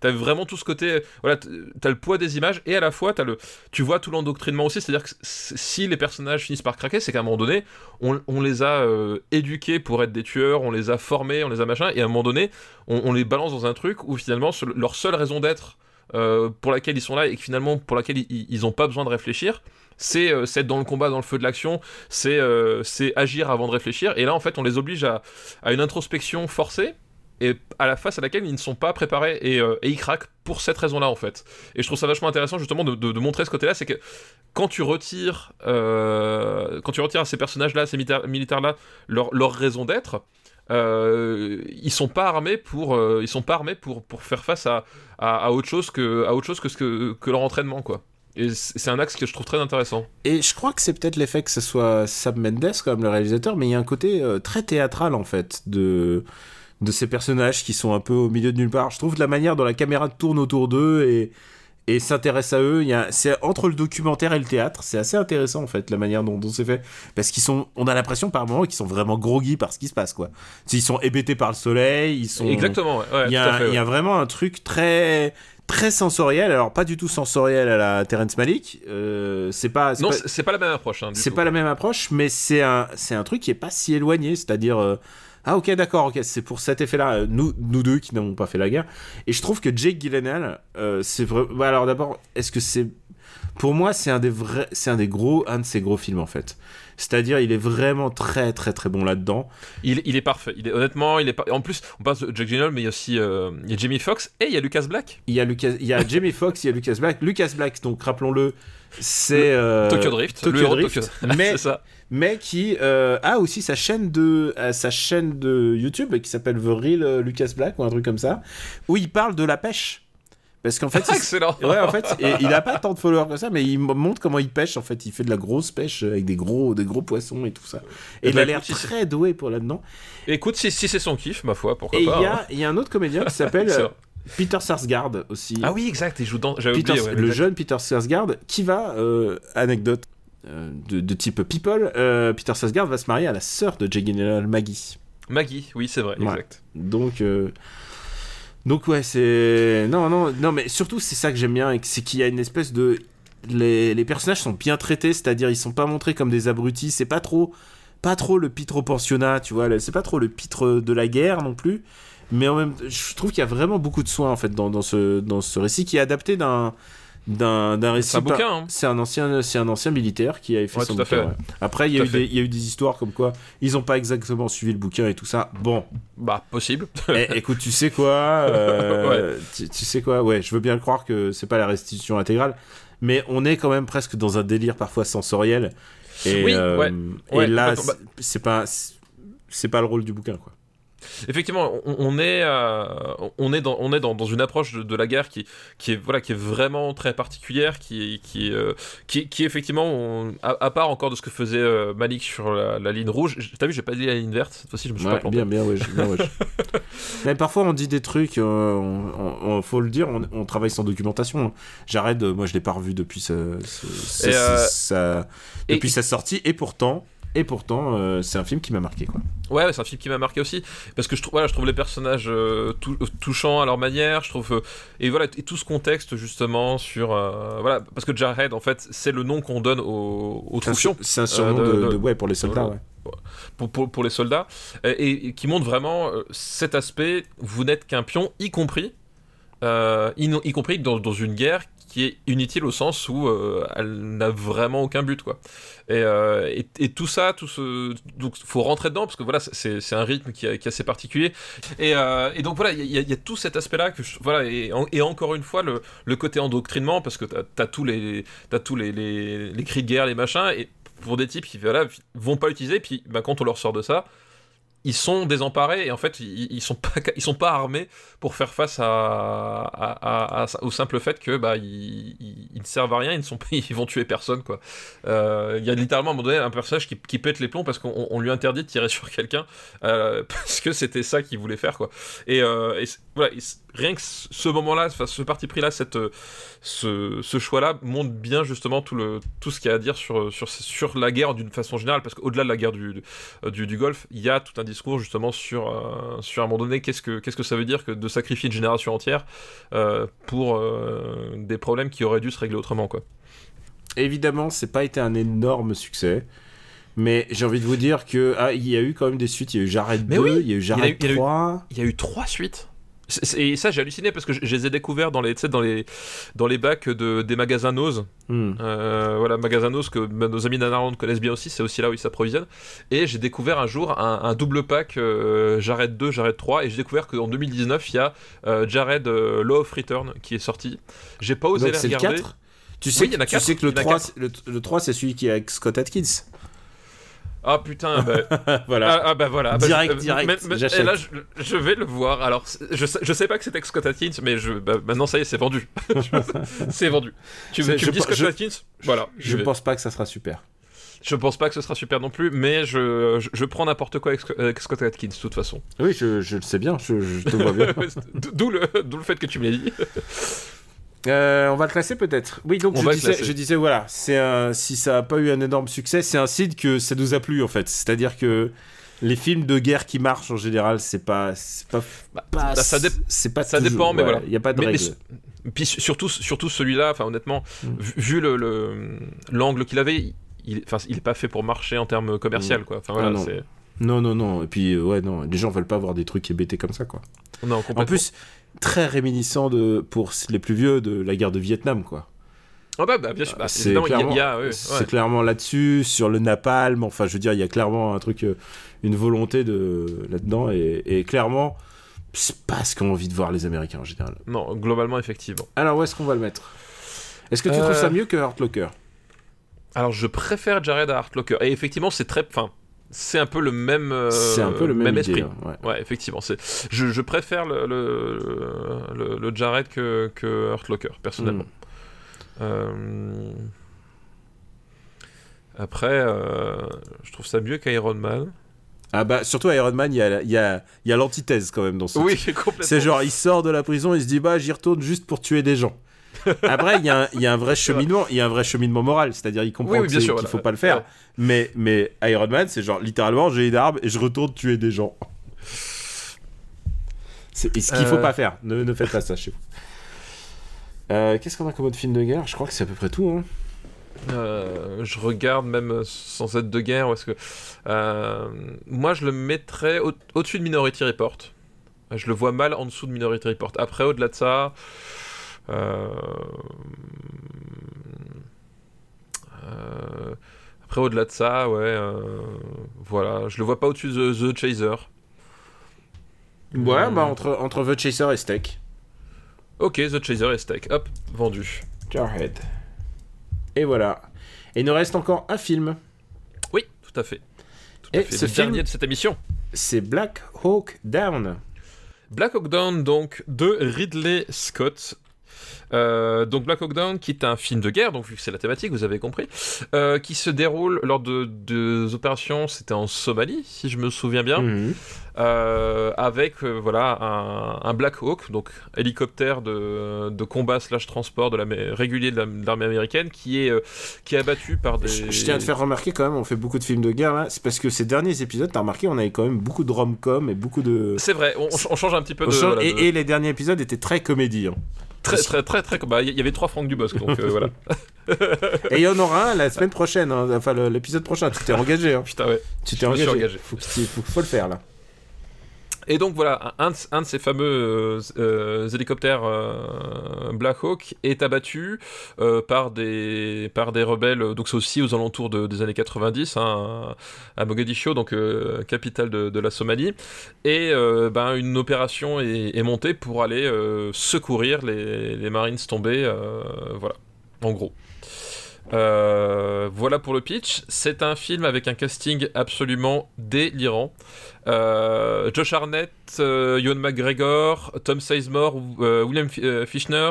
Speaker 2: t'as vraiment tout ce côté voilà t'as le poids des images et à la fois t'as le tu vois tout l'endoctrinement aussi. C'est à dire que si les personnages finissent par craquer c'est qu'à un moment donné on, les a euh, éduqués pour être des tueurs on les a formés on les a machin et à un moment donné on, les balance dans un truc où finalement leur seule raison d'être euh, pour laquelle ils sont là et finalement pour laquelle ils, ils ont pas besoin de réfléchir c'est euh, c'est être dans le combat, dans le feu de l'action, c'est euh, agir avant de réfléchir. Et là, en fait, on les oblige à, à une introspection forcée et à la face à laquelle ils ne sont pas préparés et, euh, ils craquent pour cette raison-là, en fait. Et je trouve ça vachement intéressant justement de, montrer ce côté-là, c'est que quand tu retires, quand tu retires à ces personnages-là, ces militaires- militaires-là, leur, leur raison d'être. Euh, ils sont pas armés pour euh, ils sont pas armés pour, pour faire face à, à, autre chose que à autre chose que ce que, leur entraînement quoi et c'est c'est un axe que je trouve très intéressant
Speaker 1: Et je crois que c'est peut-être l'effet que ce soit Sam Mendes comme le réalisateur, mais il y a un côté euh, très théâtral en fait de de ces personnages qui sont un peu au milieu de nulle part. Je trouve la manière dont la caméra tourne autour d'eux et et s'intéresse à eux, il y a c'est entre le documentaire et le théâtre, c'est assez intéressant en fait la manière dont, dont c'est fait parce qu'ils sont on a l'impression par moments qu'ils sont vraiment groggy par ce qui se passe quoi. Ils sont hébétés par le soleil, ils sont
Speaker 2: exactement ouais, ouais,
Speaker 1: il y, a,
Speaker 2: fait,
Speaker 1: il y a
Speaker 2: ouais.
Speaker 1: vraiment un truc très très sensoriel. Alors pas du tout sensoriel à la Terrence Malick. Euh, c'est pas. c'est
Speaker 2: Non,
Speaker 1: pas-
Speaker 2: c'est pas la même approche. hein,
Speaker 1: c'est
Speaker 2: tout.
Speaker 1: pas la même approche, mais c'est un, c'est un truc qui est pas si éloigné. C'est-à-dire, euh, ah ok, d'accord, ok, c'est pour cet effet-là. euh, Nous, nous deux qui n'avons pas fait la guerre. Et je trouve que Jake Gyllenhaal, euh, c'est vrai. bah, alors d'abord, est-ce que c'est, pour moi, c'est un des vrais, c'est un des gros, un de ces gros films en fait. C'est-à-dire, il est vraiment très, très, très bon là-dedans.
Speaker 2: Il, il est parfait. Il est, honnêtement, il est. En plus, on passe de Jack Gyllenhaal, mais il y a aussi euh, il y a Jamie Foxx et il y a Lucas Black.
Speaker 1: Il y a Lucas, il y a Jamie Foxx, il y a Lucas Black. Lucas Black, donc rappelons-le, c'est euh,
Speaker 2: Tokyo Drift.
Speaker 1: Tokyo
Speaker 2: le
Speaker 1: Drift,
Speaker 2: Tokyo-
Speaker 1: mais-
Speaker 2: c'est ça.
Speaker 1: Mais qui euh, a aussi sa chaîne de euh, sa chaîne de YouTube qui s'appelle The Real euh, Lucas Black ou un truc comme ça où il parle de la pêche parce qu'en fait il-
Speaker 2: Excellent.
Speaker 1: ouais en fait et il a pas tant de followers que ça mais il montre comment il pêche en fait il fait de la grosse pêche avec des gros des gros poissons et tout ça et
Speaker 2: Eh
Speaker 1: il
Speaker 2: ben,
Speaker 1: a l'air
Speaker 2: si c'est-
Speaker 1: très doué pour là-dedans
Speaker 2: Écoute, si, si c'est son kiff, ma foi, pourquoi
Speaker 1: et il
Speaker 2: pas.
Speaker 1: y
Speaker 2: hein.
Speaker 1: a il y a un autre comédien qui s'appelle. Peter Sarsgaard aussi
Speaker 2: Ah oui, exact. Il joue dans. J'avais
Speaker 1: Peter-
Speaker 2: oublié. ouais,
Speaker 1: le
Speaker 2: exact.
Speaker 1: jeune Peter Sarsgaard qui va, euh, anecdote de, de type people, euh, Peter Sarsgaard va se marier à la sœur de Jake Gyllenhaal, Maggie.
Speaker 2: Maggie, oui, c'est vrai,
Speaker 1: Ouais.
Speaker 2: exact.
Speaker 1: Donc, euh, donc ouais, c'est non, non, non, mais surtout c'est ça que j'aime bien, c'est qu'il y a une espèce de les, les personnages sont bien traités, c'est-à-dire ils sont pas montrés comme des abrutis, c'est pas trop, pas trop le pitre au pensionnat, tu vois, c'est pas trop le pitre de la guerre non plus. Mais en même, je trouve qu'il y a vraiment beaucoup de soin en fait dans, dans ce dans ce récit qui est adapté d'un d'un d'un récit.
Speaker 2: C'est un
Speaker 1: par-
Speaker 2: bouquin, hein.
Speaker 1: C'est un ancien c'est un ancien militaire qui avait fait
Speaker 2: Ouais,
Speaker 1: son bouquin.
Speaker 2: fait.
Speaker 1: ouais. Après il y a eu des il y a eu des histoires comme quoi ils ont pas exactement suivi le bouquin et tout ça. Bon,
Speaker 2: Bah, possible.
Speaker 1: eh, écoute, tu sais quoi euh, tu, tu sais quoi Ouais, je veux bien le croire que c'est pas la restitution intégrale, mais on est quand même presque dans un délire parfois sensoriel. Et,
Speaker 2: Oui,
Speaker 1: euh,
Speaker 2: ouais.
Speaker 1: et là,
Speaker 2: complètement.
Speaker 1: c'est- c'est pas c'est pas le rôle du bouquin, quoi.
Speaker 2: Effectivement, on, on est, euh, on est, dans, on est dans, dans une approche de, de la guerre qui, qui, est, voilà, qui est vraiment très particulière, qui, qui, euh, qui, qui effectivement, on- à, à part encore de ce que faisait euh, Malik sur la, la ligne rouge, t'as vu, j'ai pas dit la ligne verte, cette fois-ci je me suis
Speaker 1: Ouais,
Speaker 2: pas planté.
Speaker 1: bien, bien, ouais, bien, ouais, Mais parfois on dit des trucs, on, faut le dire, on, travaille sans documentation. hein. J'arrête, moi je l'ai pas revu depuis sa, sa-
Speaker 2: Et,
Speaker 1: sa- sa-
Speaker 2: et-
Speaker 1: depuis sa sortie, et pourtant, et pourtant, euh, c'est un film qui m'a marqué, quoi.
Speaker 2: Ouais, c'est un film qui m'a marqué aussi parce que je trouve, voilà, je trouve les personnages euh, tou- euh, touchants à leur manière. Je trouve et voilà et tout ce contexte justement sur voilà parce que Jarhead en fait c'est le nom qu'on donne aux, aux
Speaker 1: C'est un, surnom
Speaker 2: de-
Speaker 1: de, ouais, pour les soldats, ouais.
Speaker 2: pour, pour, pour les soldats et, et qui montre vraiment cet aspect vous n'êtes qu'un pion y compris euh, y, y compris dans, dans une guerre qui inutile au sens où euh, elle n'a vraiment aucun but quoi. Et, euh, et, et tout ça tout ce donc faut rentrer dedans parce que voilà c'est un rythme qui, est- assez particulier. Et, euh, et donc voilà il y, a- tout cet aspect là que je- voilà et, et encore une fois le, le côté endoctrinement parce que t'as as tous les t'as tous les, les, les cris de guerre les machins et pour des types qui voilà, vont pas l'utiliser puis bah, quand on leur sort de ça ils sont désemparés et en fait ils, ils sont pas ils sont pas armés pour faire face au simple fait que bah ils, ils- ne servent à rien ils ne sont ils vont tuer personne quoi. Euh, il y a littéralement à un moment donné un personnage qui, qui pète les plombs parce qu'on on lui interdit de tirer sur quelqu'un euh, parce que c'était ça qu'il voulait faire quoi. Euh, voilà rien que ce moment là ce parti pris là cette euh, ce, ce choix là montre bien justement tout le tout ce qu'il y a à dire sur sur sur la guerre d'une façon générale parce qu'au-delà de la guerre du, euh, du, du Golfe, il y a tout un discours justement sur, euh, sur à un moment donné qu'est-ce que, qu'est-ce que ça veut dire que de sacrifier une génération entière euh, pour euh, des problèmes qui auraient dû se régler autrement. Quoi.
Speaker 1: Évidemment, c'est pas été un énorme succès. Mais j'ai envie de vous dire que ah, il y a eu quand même des suites. Il y a eu Jared
Speaker 2: Mais
Speaker 1: 2,
Speaker 2: oui,
Speaker 1: il y a eu
Speaker 2: il y a eu-
Speaker 1: Jared
Speaker 2: il y a eu-
Speaker 1: 3.
Speaker 2: Il y a eu trois suites. Et ça, j'ai halluciné parce que je, je les ai découverts dans les, dans les, dans les bacs de, des magasins Nose.
Speaker 1: Hmm.
Speaker 2: Euh, voilà, magasins Nose que nos amis d'Analand connaissent bien aussi, c'est aussi là où ils s'approvisionnent. Et j'ai découvert un jour un, un double pack euh, Jared 2, Jared 3. Et j'ai découvert qu'en 2019, il y a euh, Jared Law of Return qui est sorti. J'ai pas osé
Speaker 1: Donc
Speaker 2: les
Speaker 1: c'est le
Speaker 2: regarder.
Speaker 1: 4 tu sais,
Speaker 2: Oui, il y en a
Speaker 1: tu sais que le
Speaker 2: il y en a
Speaker 1: 3,
Speaker 2: quatre.
Speaker 1: c'est- le, le 3 c'est celui qui est avec Scott Atkins?
Speaker 2: Ah putain, bah,
Speaker 1: voilà.
Speaker 2: ah, ah, bah voilà. Bah,
Speaker 1: Direct,
Speaker 2: je-
Speaker 1: direct,
Speaker 2: mais- mais- et là, je, je vais le voir. Alors, je sais, je sais pas que c'était Scott Atkins, mais je, bah, maintenant ça y est, c'est vendu. c'est vendu. Tu, tu
Speaker 1: je
Speaker 2: me dis Scott Atkins Voilà.
Speaker 1: je
Speaker 2: vais.
Speaker 1: pense pas que ça sera super.
Speaker 2: Je pense pas que ce sera super non plus, mais je, je, je prends n'importe quoi avec, Sc- avec Scott Atkins de toute façon.
Speaker 1: Oui, je, je le sais bien, je, je te vois bien.
Speaker 2: D'où le, d'où le fait que tu me l'aies dit.
Speaker 1: Euh, on va le classer peut-être. Oui, donc
Speaker 2: On
Speaker 1: je disais, je disais, voilà, c'est un, si ça a pas eu un énorme succès, c'est un site que ça nous a plu en fait. C'est-à-dire que les films de guerre qui marchent en général, c'est pas, c'est pas,
Speaker 2: Bah,
Speaker 1: pas-
Speaker 2: ça dé-
Speaker 1: c'est pas
Speaker 2: ça
Speaker 1: toujours-
Speaker 2: dépend, mais voilà.
Speaker 1: Il y a pas de
Speaker 2: Mais-
Speaker 1: règle.
Speaker 2: puis su- surtout, surtout celui-là, enfin honnêtement,
Speaker 1: Mm.
Speaker 2: vu, le le- l'angle qu'il avait, il, il est pas fait pour marcher en termes commercial, quoi. Enfin voilà,
Speaker 1: Ah, non.
Speaker 2: c'est
Speaker 1: Non, non, non. Et puis, euh, ouais, non. Les gens veulent pas voir des trucs hébétés comme ça, quoi.
Speaker 2: non.
Speaker 1: En plus, très réminiscent de, pour les plus vieux de la guerre de Vietnam, quoi.
Speaker 2: Ah bah, bah, bien sûr, bah,
Speaker 1: c'est clairement,
Speaker 2: ouais,
Speaker 1: là-dessus, sur le napalm. Enfin, je veux dire, il y a clairement un truc, euh, une volonté de là-dedans, et, et clairement, c'est pas ce qu'ont envie de voir les Américains en général.
Speaker 2: Non, globalement, effectivement.
Speaker 1: Alors, où est-ce qu'on va le mettre? Est-ce que tu
Speaker 2: Euh,
Speaker 1: trouves ça mieux que Hurt Locker
Speaker 2: Alors, je préfère Jared à Art Locker. Et effectivement, c'est très, enfin, c'est un peu le même, euh,
Speaker 1: C'est un peu le même, idée,
Speaker 2: esprit.
Speaker 1: ouais.
Speaker 2: Ouais, effectivement. C'est, je, je préfère le, le, le, le Jared que, que personnellement.
Speaker 1: Mm.
Speaker 2: Euh, Après, euh, je trouve ça mieux qu'Iron Man.
Speaker 1: Ah bah, surtout Iron Man, il y a, y a, y a l'antithèse quand même dans ce
Speaker 2: Oui, complètement.
Speaker 1: C'est genre, il sort de la prison, il se dit, bah, j'y retourne juste pour tuer des gens. Après, il y, a un- il y a un vrai cheminement, il y a un vrai cheminement moral, c'est-à-dire, il comprend
Speaker 2: Oui, oui,
Speaker 1: qu'il
Speaker 2: voilà.
Speaker 1: faut pas le faire.
Speaker 2: Ouais.
Speaker 1: Mais, mais Iron Man, c'est genre, littéralement, j'ai une arme et je retourne tuer des gens. C'est ce qu'il faut
Speaker 2: Euh.
Speaker 1: pas faire. Ne, ne faites pas ça chez vous. Euh, Qu'est-ce qu'on a comme autre film de guerre? Je crois que c'est à peu près tout. Hein.
Speaker 2: Euh, je regarde même sans être de guerre, parce que euh, moi je le mettrais au- au-dessus de Minority Report. Je le vois mal en dessous de Minority Report. Après, au-delà de ça, après au-delà de ça, ouais, euh, voilà, je le vois pas au-dessus de The, Chaser.
Speaker 1: Ouais,
Speaker 2: Hmm.
Speaker 1: bah, entre, entre The Chaser et Steak.
Speaker 2: Ok, The Chaser et Steak, hop, vendu.
Speaker 1: Jarhead. Et voilà. Et il nous reste encore un film.
Speaker 2: Oui, tout à fait. Tout
Speaker 1: Et
Speaker 2: à fait.
Speaker 1: ce
Speaker 2: le
Speaker 1: film-
Speaker 2: dernier de cette émission.
Speaker 1: C'est Black Hawk Down.
Speaker 2: Black Hawk Down, donc, de Ridley Scott. Euh, donc Black Hawk Down, qui est un film de guerre, donc vu que c'est la thématique, vous avez compris, euh, qui se déroule lors de deux opérations, c'était en Somalie, si je me souviens bien,
Speaker 1: Mhm.
Speaker 2: euh, avec voilà un, un Black Hawk, donc hélicoptère de, de combat slash transport de la, régulier de la- de l'armée américaine, qui est, qui est abattu par des...
Speaker 1: Je, je tiens à te faire remarquer quand même, on fait beaucoup de films de guerre là. C'est parce que ces derniers épisodes, t'as remarqué, on avait quand même beaucoup de rom-com et beaucoup de.
Speaker 2: C'est vrai, on, on change un petit peu de... voilà,
Speaker 1: et,
Speaker 2: de-
Speaker 1: et les derniers épisodes étaient très comédie. hein.
Speaker 2: Très, très, très, très... bah, Il y avait trois Franck Dubosc, donc euh, voilà.
Speaker 1: Et il y en aura un la semaine prochaine, hein. enfin l'épisode prochain. Tu t'es engagé. Hein.
Speaker 2: Putain, ouais.
Speaker 1: Tu t'es engagé.
Speaker 2: engagé.
Speaker 1: Faut le faire là.
Speaker 2: Et donc voilà, un, de- ces fameux euh, euh, hélicoptères euh, Black Hawk est abattu par, des, par des rebelles, donc c'est aussi aux alentours de- des années 90, hein, à Mogadiscio, donc capitale de, la Somalie. Et ben, une opération est, montée pour aller secourir les, les Marines tombés, voilà, en gros. Euh, voilà pour le pitch. C'est un film avec un casting absolument délirant. Euh, Josh Arnett, euh, Ewan McGregor, Tom Sizemore, euh, William Fi- Fichtner,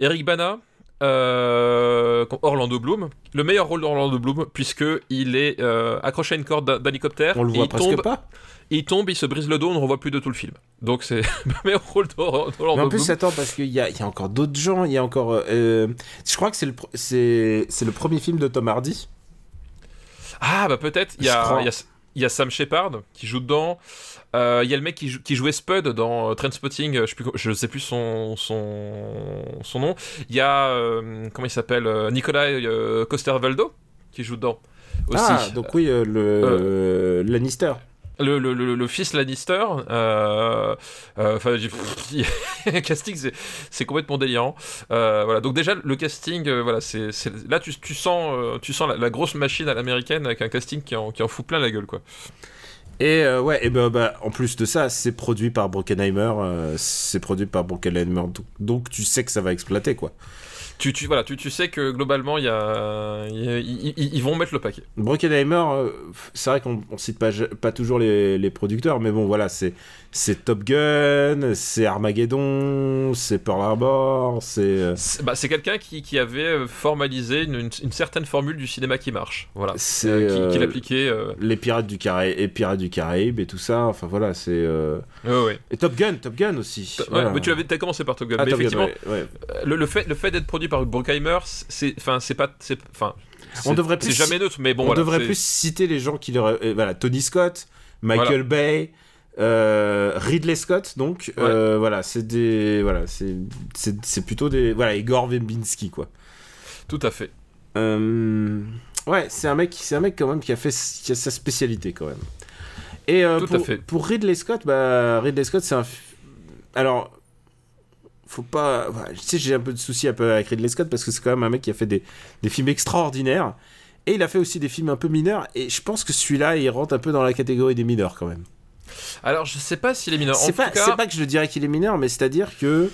Speaker 2: Eric Bana, Orlando Bloom. Le meilleur rôle d'Orlando Bloom puisque il est accroché à une corde d'hélicoptère.
Speaker 1: On le
Speaker 2: et
Speaker 1: voit
Speaker 2: il
Speaker 1: presque
Speaker 2: tombe,
Speaker 1: pas.
Speaker 2: Il tombe, il se brise le dos, on ne revoit plus de tout le film. Donc c'est le meilleur rôle d'Or-
Speaker 1: Mais
Speaker 2: d'Orlando
Speaker 1: en plus,
Speaker 2: Bloom.
Speaker 1: attends, parce qu'il y a, il y a encore d'autres gens. Il y a encore. euh, je crois que c'est le, c'est, premier film de Tom Hardy.
Speaker 2: Ah bah peut-être. Il y a,
Speaker 1: crois.
Speaker 2: il y a- il y a Sam Shepard qui joue dedans. Euh, Il y a le mec qui, jou- qui jouait Spud dans euh, Trainspotting, euh, je sais plus, co- je sais plus son, son, son nom. Il y a, euh, comment il s'appelle, euh, Nikolai euh, Coster-Waldau qui joue dedans aussi.
Speaker 1: Ah, donc oui, euh, le euh, Lannister.
Speaker 2: Le, le, le, fils Lannister. euh, euh, casting, c'est- complètement délirant. Euh, voilà. Donc déjà, le casting, euh, voilà, c'est là tu, sens, tu sens la, grosse machine à l'américaine avec un casting qui en, qui en fout plein la gueule, quoi.
Speaker 1: Et ouais, et ben bah, en plus de ça, c'est produit par Brockenheimer. c'est produit par Brockenheimer. Donc, donc tu sais que ça va exploiter quoi.
Speaker 2: Tu, tu, voilà, tu, tu sais que globalement, il y a, ils, vont mettre le paquet.
Speaker 1: Brockenheimer, euh, c'est vrai qu'on on cite pas, pas toujours les, les producteurs, mais bon voilà, c'est c'est Top Gun, c'est Armageddon, c'est Pearl Harbor, c'est euh,
Speaker 2: C'est bah, c'est quelqu'un qui, qui avait euh, formalisé une, une- une certaine formule du cinéma qui marche. Voilà.
Speaker 1: C'est,
Speaker 2: Euh, qui, qui
Speaker 1: euh,
Speaker 2: l'appliquait. euh,
Speaker 1: les Pirates du Caraïbe et Pirates du Caraïbe et tout ça. Enfin voilà, c'est euh,
Speaker 2: ouais.
Speaker 1: et Top Gun, Top Gun aussi. Voilà.
Speaker 2: mais tu avais, as commencé par Top Gun.
Speaker 1: Ah,
Speaker 2: mais
Speaker 1: Top Gun,
Speaker 2: effectivement,
Speaker 1: ouais.
Speaker 2: Euh, le, le fait, le fait d'être produit par Bruckheimer, c'est, enfin, c'est pas, c'est, enfin,
Speaker 1: On
Speaker 2: c'est-
Speaker 1: devrait
Speaker 2: c'est
Speaker 1: plus-
Speaker 2: jamais neutre, mais bon,
Speaker 1: on
Speaker 2: voilà,
Speaker 1: devrait
Speaker 2: c'est-
Speaker 1: plus citer les gens qui leur. voilà, Tony Scott, Michael Bay, Euh, Ridley Scott, donc, euh, voilà, c'est des, voilà, c'est, plutôt des, voilà, Igor Verbinski, quoi.
Speaker 2: Tout à fait.
Speaker 1: Euh, ouais, c'est un mec, c'est un mec quand même qui a fait, qui a sa spécialité quand même. Et
Speaker 2: Tout
Speaker 1: pour,
Speaker 2: à fait.
Speaker 1: pour Ridley Scott, bah, Ridley Scott, c'est un, alors, faut pas, je sais, j'ai un peu de soucis un peu avec Ridley Scott parce que c'est quand même un mec qui a fait des, des films extraordinaires. Et il a fait aussi des films un peu mineurs, et je pense que celui-là, il rentre un peu dans la catégorie des mineurs quand même.
Speaker 2: Alors, je sais pas s'il est mineur.
Speaker 1: C'est pas,
Speaker 2: cas,
Speaker 1: pas que je dirais qu'il est mineur, mais c'est-à-dire que.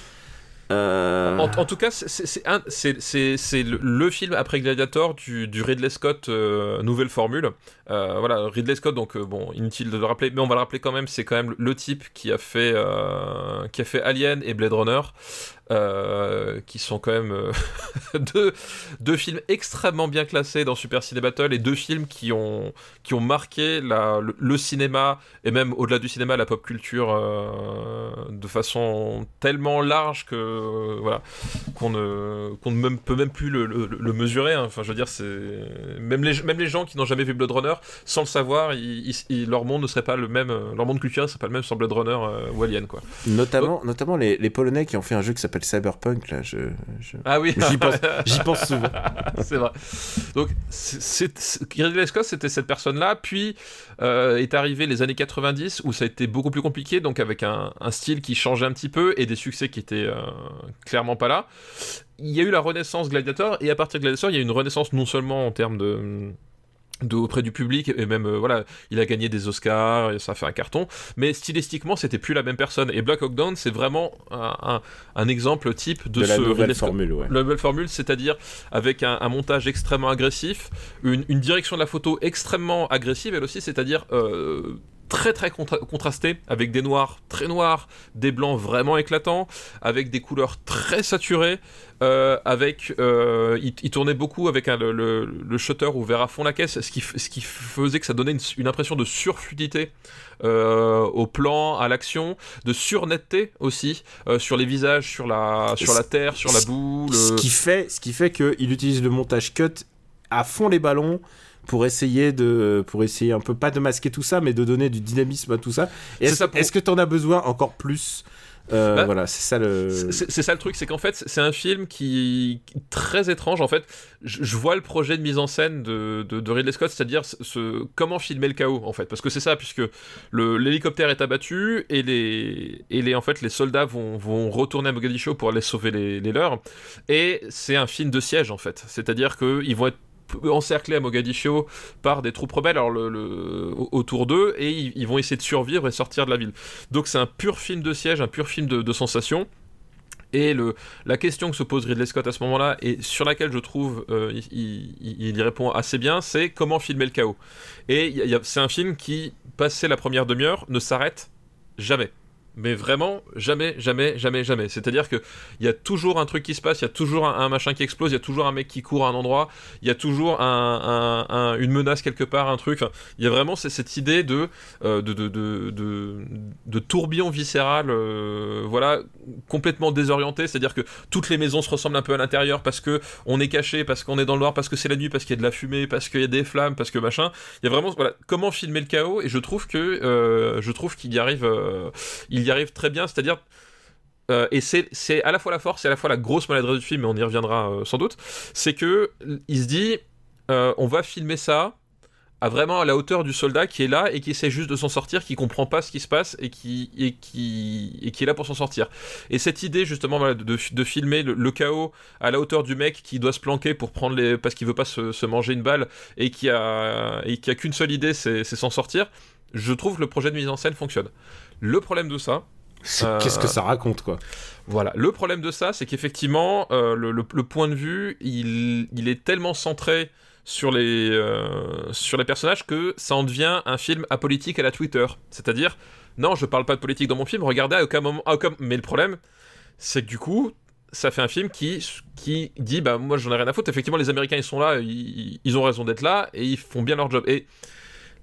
Speaker 1: euh,
Speaker 2: En, en tout cas, c'est- le, le film après Gladiator du, du Ridley Scott euh, nouvelle formule. Euh, voilà, Ridley Scott, donc bon, inutile de le rappeler, mais on va le rappeler quand même. C'est quand même le type qui a fait qui a fait Alien et Blade Runner, euh, qui sont quand même euh, deux, deux films extrêmement bien classés dans Super Ciné Battle et deux films qui ont qui ont marqué la, le, cinéma et même au-delà du cinéma la pop culture euh, de façon tellement large que voilà qu'on ne qu'on ne peut même plus le, le- mesurer hein. enfin je veux dire c'est même les même les gens qui n'ont jamais vu Blade Runner sans le savoir ils- leur monde ne serait pas le même leur monde culturel serait pas le même sans Blade Runner ou Alien quoi
Speaker 1: Notamment, notamment les Polonais qui ont fait un jeu qui s'appelle Cyberpunk, là, je, je-
Speaker 2: ah oui
Speaker 1: j'y pense, j'y pense souvent.
Speaker 2: c'est vrai. Donc, Ridley Scott, c'était cette personne-là. Puis euh, est arrivé les années 90 où ça a été beaucoup plus compliqué, donc avec un, un style qui changeait un petit peu et des succès qui étaient euh, clairement pas là. Il y a eu la renaissance Gladiator et à partir de Gladiator, il y a eu une renaissance non seulement en termes de de auprès du public et même euh, voilà il a gagné des Oscars et ça a fait un carton mais stylistiquement c'était plus la même personne et Black Hawk Down c'est vraiment un, un- un exemple type de,
Speaker 1: De, la
Speaker 2: ce
Speaker 1: nouvelle formule, ouais.
Speaker 2: La nouvelle formule, c'est-à-dire avec un, un montage extrêmement agressif, une, une direction de la photo extrêmement agressive, elle aussi, c'est-à-dire euh, très très contra- contrastée, avec des noirs très noirs, des blancs vraiment éclatants, avec des couleurs très saturées, euh, avec euh, il, il tournait beaucoup avec le, le- le shutter ouvert à fond la caisse, ce qui, ce qui faisait que ça donnait une, une impression de surfluidité euh, au plan, à l'action, de surnetteté aussi sur les visages, sur la sur la terre, sur la boue. le-
Speaker 1: Ce qui fait, ce qui fait qu'il utilise le montage cut à fond les ballons pour essayer de, pour essayer un peu pas de masquer tout ça, mais de donner du dynamisme à tout ça. Est-ce
Speaker 2: ça pour-
Speaker 1: est-ce que t'en as besoin encore plus Euh,
Speaker 2: Bah,
Speaker 1: Voilà, c'est ça le.
Speaker 2: C'est ça le truc, c'est qu'en fait, c'est un film qui très étrange. En fait, je, je vois le projet de mise en scène de, de, de Ridley Scott, c'est-à-dire ce, ce- comment filmer le chaos, en fait, parce que c'est ça, puisque l'hélicoptère est abattu et les et les en fait les soldats vont, vont retourner à Mogadiscio pour aller sauver les, les leurs. Et c'est un film de siège, en fait, c'est-à-dire que ils vont être encerclés à Mogadiscio par des troupes rebelles autour d'eux et ils, vont essayer de survivre et sortir de la ville. Donc c'est un pur film de siège, un pur film de, sensation. Et le, la question que se pose Ridley Scott à ce moment-là, et sur laquelle je trouve euh, il, y répond assez bien, c'est comment filmer le chaos. Et c'est un film qui, passé la première demi-heure, ne s'arrête jamais. Mais vraiment, jamais, jamais, jamais, jamais. C'est-à-dire que il y a toujours un truc qui se passe, il y a toujours un, machin qui explose, il y a toujours un mec qui court à un endroit, il y a toujours un, un- un- une menace quelque part, un truc. Il y a vraiment cette idée de, euh, de, de, de, de, de tourbillon viscéral, euh, voilà, complètement désorienté. C'est-à-dire que toutes les maisons se ressemblent un peu à l'intérieur parce que on est caché, parce qu'on est dans le noir, parce que c'est la nuit, parce qu'il y a de la fumée, parce qu'il y a des flammes, parce que machin. Il y a vraiment voilà comment filmer le chaos? Et je trouve que euh, je trouve qu'il y arrive, arrive très bien. C'est-à-dire euh, et c'est à la fois la force et à la fois la grosse maladresse du film, mais on y reviendra euh, sans doute. C'est que il se dit, euh, on va filmer ça à vraiment à la hauteur du soldat qui est là et qui essaie juste de s'en sortir, qui comprend pas ce qui se passe et qui et qui et qui est là pour s'en sortir. Et cette idée justement de, filmer le, chaos à la hauteur du mec qui doit se planquer pour prendre les parce qu'il veut pas se, se manger une balle et qui a et qui a qu'une seule idée, c'est s'en sortir. Je trouve que le projet de mise en scène fonctionne. Le problème de ça,
Speaker 1: C'est-
Speaker 2: euh,
Speaker 1: Qu'est-ce que ça raconte, quoi
Speaker 2: voilà, le problème de ça, c'est qu'effectivement, euh, le, le- le point de vue, il, il est tellement centré sur les, euh, sur les personnages que ça en devient un film apolitique à la Twitter. C'est-à-dire, non, je parle pas de politique dans mon film, regardez à aucun moment. à aucun- Mais le problème, c'est que du coup, ça fait un film qui, qui dit, bah moi j'en ai rien à foutre, effectivement les Américains ils sont là, ils, ils ont raison d'être là, et ils font bien leur job. Et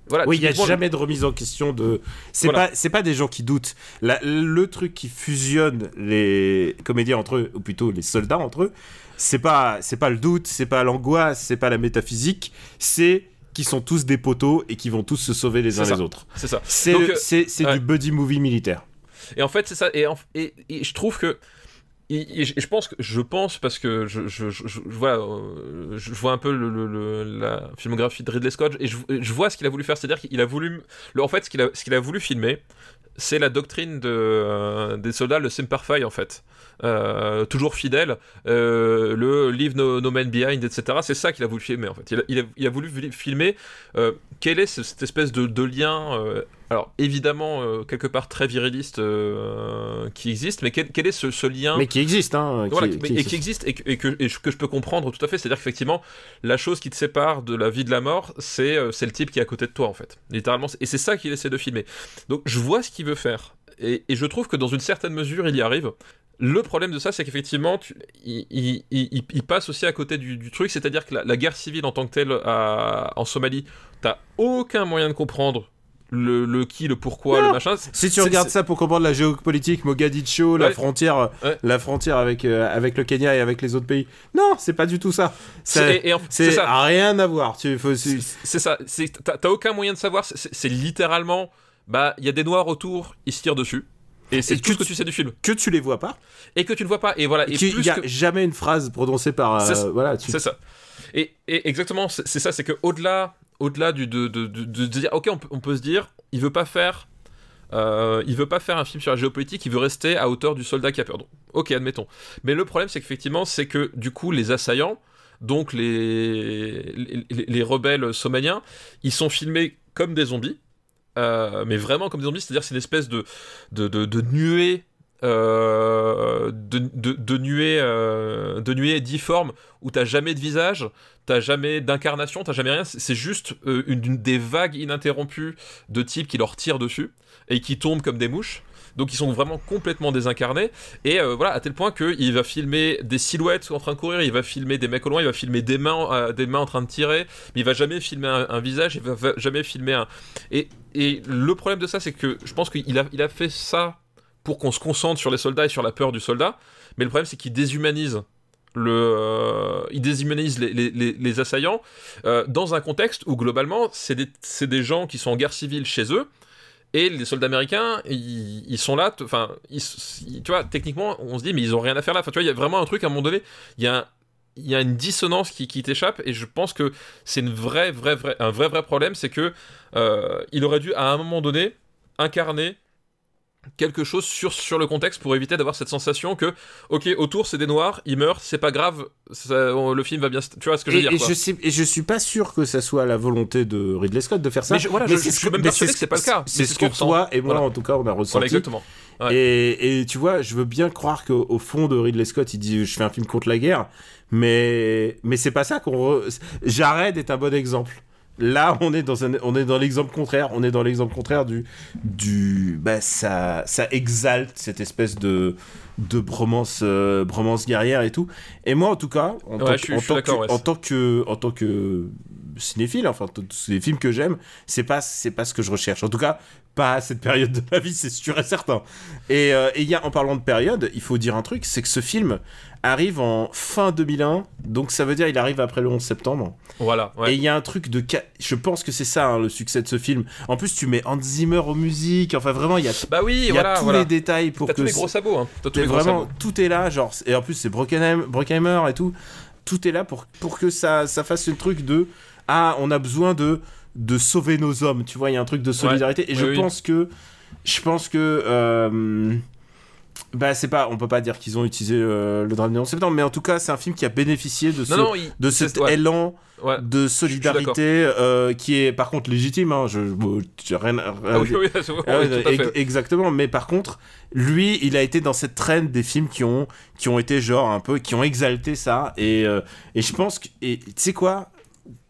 Speaker 2: voilà,
Speaker 1: Oui, il n'y a jamais de remise en question de. C'est
Speaker 2: Voilà.
Speaker 1: pas, c'est pas des gens qui doutent. La- le truc qui fusionne les comédiens entre eux, ou plutôt les soldats entre eux, c'est pas, c'est pas le doute, c'est pas l'angoisse, c'est pas la métaphysique, c'est qui sont tous des poteaux et qui vont tous se sauver les uns
Speaker 2: ça.
Speaker 1: les autres.
Speaker 2: C'est ça.
Speaker 1: C'est
Speaker 2: euh,
Speaker 1: du buddy movie militaire.
Speaker 2: Et en fait, c'est ça. Et, en- et- et je trouve que. Et, je pense que je pense parce que je, je, je, je- voilà, euh, vois un peu le, la filmographie de Ridley Scott et je, vois ce qu'il a voulu faire, c'est-à-dire qu'il a voulu en fait ce qu'il a qu'il a voulu filmer, c'est la doctrine de, euh, des soldats, le Semper Fi en fait. Euh, toujours fidèle, le Leave no, no Man Behind, etc. C'est ça qu'il a voulu filmer en fait. Il a, il a, voulu filmer euh, quel est ce- cette espèce de, lien, alors évidemment euh, quelque part très viriliste euh, qui existe, mais quel, quel est ce, ce lien
Speaker 1: Mais qui existe, hein.
Speaker 2: voilà,
Speaker 1: qui-
Speaker 2: mais-
Speaker 1: qui
Speaker 2: et qui existe et que, et que- et que je peux comprendre tout à fait. C'est-à-dire qu'effectivement, la chose qui te sépare de la vie de la mort, c'est euh, le type qui est à côté de toi, en fait. Littéralement. Et c'est ça qu'il essaie de filmer. Donc je vois ce qu'il veut faire. Et, et je trouve que dans une certaine mesure, il y arrive. Le problème de ça, c'est qu'effectivement, il, il- il- il passe aussi à côté du, du truc, c'est-à-dire que la, la guerre civile en tant que telle à- en Somalie, t'as aucun moyen de comprendre le, le qui, le pourquoi,
Speaker 1: Non.
Speaker 2: le machin.
Speaker 1: Si tu regardes ça pour comprendre la géopolitique, Mogadiscio, la frontière,
Speaker 2: Ouais.
Speaker 1: la frontière avec, euh, avec le Kenya et avec les autres pays, non, c'est pas du tout ça.
Speaker 2: C'est en-
Speaker 1: rien à voir. C'est-
Speaker 2: ça, t'as aucun moyen de savoir, c'est- littéralement, bah, il y a des noirs autour, ils se tirent dessus. Et c'est tout
Speaker 1: que
Speaker 2: ce que
Speaker 1: tu-
Speaker 2: sais du film.
Speaker 1: que tu les vois pas.
Speaker 2: Et que tu ne vois pas. Et voilà. Et
Speaker 1: Il
Speaker 2: plus
Speaker 1: y a
Speaker 2: que-
Speaker 1: jamais une phrase prononcée par. euh,
Speaker 2: C'est ça.
Speaker 1: voilà, tu-
Speaker 2: C'est ça. Et, et exactement, c'est c'est ça, c'est que au-delà, au-delà du de, de, de, de dire, ok, on peut, on peut se dire, il veut pas faire, euh, il veut pas faire un film sur la géopolitique, il veut rester à hauteur du soldat qui a peur. Ok, admettons. Mais le problème, c'est qu'effectivement, c'est que du coup, les assaillants, donc les, les, les- les rebelles somaliens, ils sont filmés comme des zombies, euh, mais vraiment comme des zombies, c'est-à-dire c'est une espèce de, de, de nuée. Euh, de, de, de nuée euh, de nuée difforme où t'as jamais de visage t'as jamais d'incarnation t'as jamais rien. C'est juste euh, une, des vagues ininterrompues de types qui leur tirent dessus et qui tombent comme des mouches. Donc ils sont vraiment complètement désincarnés. Et euh, voilà à tel point que il va filmer des silhouettes en train de courir il va filmer des mecs au loin il va filmer des mains des mains en train de tirer mais il va jamais filmer un, un visage il va, va jamais filmer un. Et, et le problème de ça c'est que je pense qu'il a, il a fait ça pour qu'on se concentre sur les soldats et sur la peur du soldat. Mais le problème c'est qu'il déshumanise le, euh, il déshumanise les, assaillants euh, dans un contexte où globalement c'est des, des gens qui sont en guerre civile chez eux. Et les soldats américains ils, sont là enfin tu vois techniquement on se dit mais ils ont rien à faire là. Enfin tu vois il y a vraiment un truc à un moment donné il y a y a une dissonance qui, qui t'échappe. Et je pense que c'est une vraie, vraie, vraie, un vrai, vrai problème, c'est que euh, il aurait dû à un moment donné incarner quelque chose sur, sur le contexte pour éviter d'avoir cette sensation que ok autour c'est des noirs ils meurent c'est pas grave ça- on- le film va bien tu vois ce que je veux
Speaker 1: Et,
Speaker 2: dire
Speaker 1: et
Speaker 2: quoi.
Speaker 1: je sais, et je suis pas sûr que ça soit la volonté de Ridley Scott de faire ça.
Speaker 2: Mais je- voilà, je-
Speaker 1: c'est
Speaker 2: je
Speaker 1: ce
Speaker 2: suis même
Speaker 1: mais
Speaker 2: persuadé que c'est pas le cas,
Speaker 1: C'est
Speaker 2: mais
Speaker 1: ce que toi et moi,
Speaker 2: Voilà.
Speaker 1: en tout cas, on a ressenti.
Speaker 2: voilà exactement Ouais.
Speaker 1: Et, et tu vois, je veux bien croire qu'au au fond de Ridley Scott, il dit je fais un film contre la guerre, mais mais c'est pas ça qu'on. re- Jared est un bon exemple. Là, on est dans un, on est dans l'exemple contraire. On est dans l'exemple contraire du du bah ça ça exalte cette espèce de de bromance euh, bromance guerrière et tout. Et moi, en tout cas, en,
Speaker 2: Ouais,
Speaker 1: tant, en que,
Speaker 2: ouais.
Speaker 1: en tant que en tant que cinéphile, enfin tous les films que j'aime, c'est pas c'est pas ce que je recherche. En tout cas, pas à cette période de ma vie, c'est sûr et certain. Et euh, et y a, en parlant de période, il faut dire un truc, c'est que ce film arrive en fin 2001, donc ça veut dire il arrive après le 11 septembre.
Speaker 2: voilà ouais.
Speaker 1: Et il y a un truc de, je pense que c'est ça hein, le succès de ce film. En plus, tu mets Hans Zimmer aux musiques, enfin vraiment, il y a,
Speaker 2: bah oui
Speaker 1: y a
Speaker 2: voilà
Speaker 1: tous
Speaker 2: voilà
Speaker 1: les détails pour que
Speaker 2: tous les gros sabots hein. tous
Speaker 1: et
Speaker 2: les gros
Speaker 1: vraiment,
Speaker 2: sabots
Speaker 1: tout est là, genre, et en plus c'est Brockheimer et tout, tout est là pour, pour que ça, ça fasse un truc de, ah, on a besoin de, de sauver nos hommes, tu vois, il y a un truc de solidarité, et
Speaker 2: Oui,
Speaker 1: je
Speaker 2: oui.
Speaker 1: pense que, je pense que, euh, bah c'est pas, on peut pas dire qu'ils ont utilisé euh, le drame du 11 septembre, mais en tout cas c'est un film qui a bénéficié de ce,
Speaker 2: non non il-
Speaker 1: de cet
Speaker 2: ouais,
Speaker 1: élan
Speaker 2: ouais.
Speaker 1: de solidarité euh, qui est par contre légitime, hein, je, rien,
Speaker 2: oui, oui, oui, oui,
Speaker 1: exactement, mais par contre, lui, il a été dans cette traîne des films qui ont, qui ont été genre un peu, qui ont exalté ça, et, euh, et je pense que, tu sais quoi,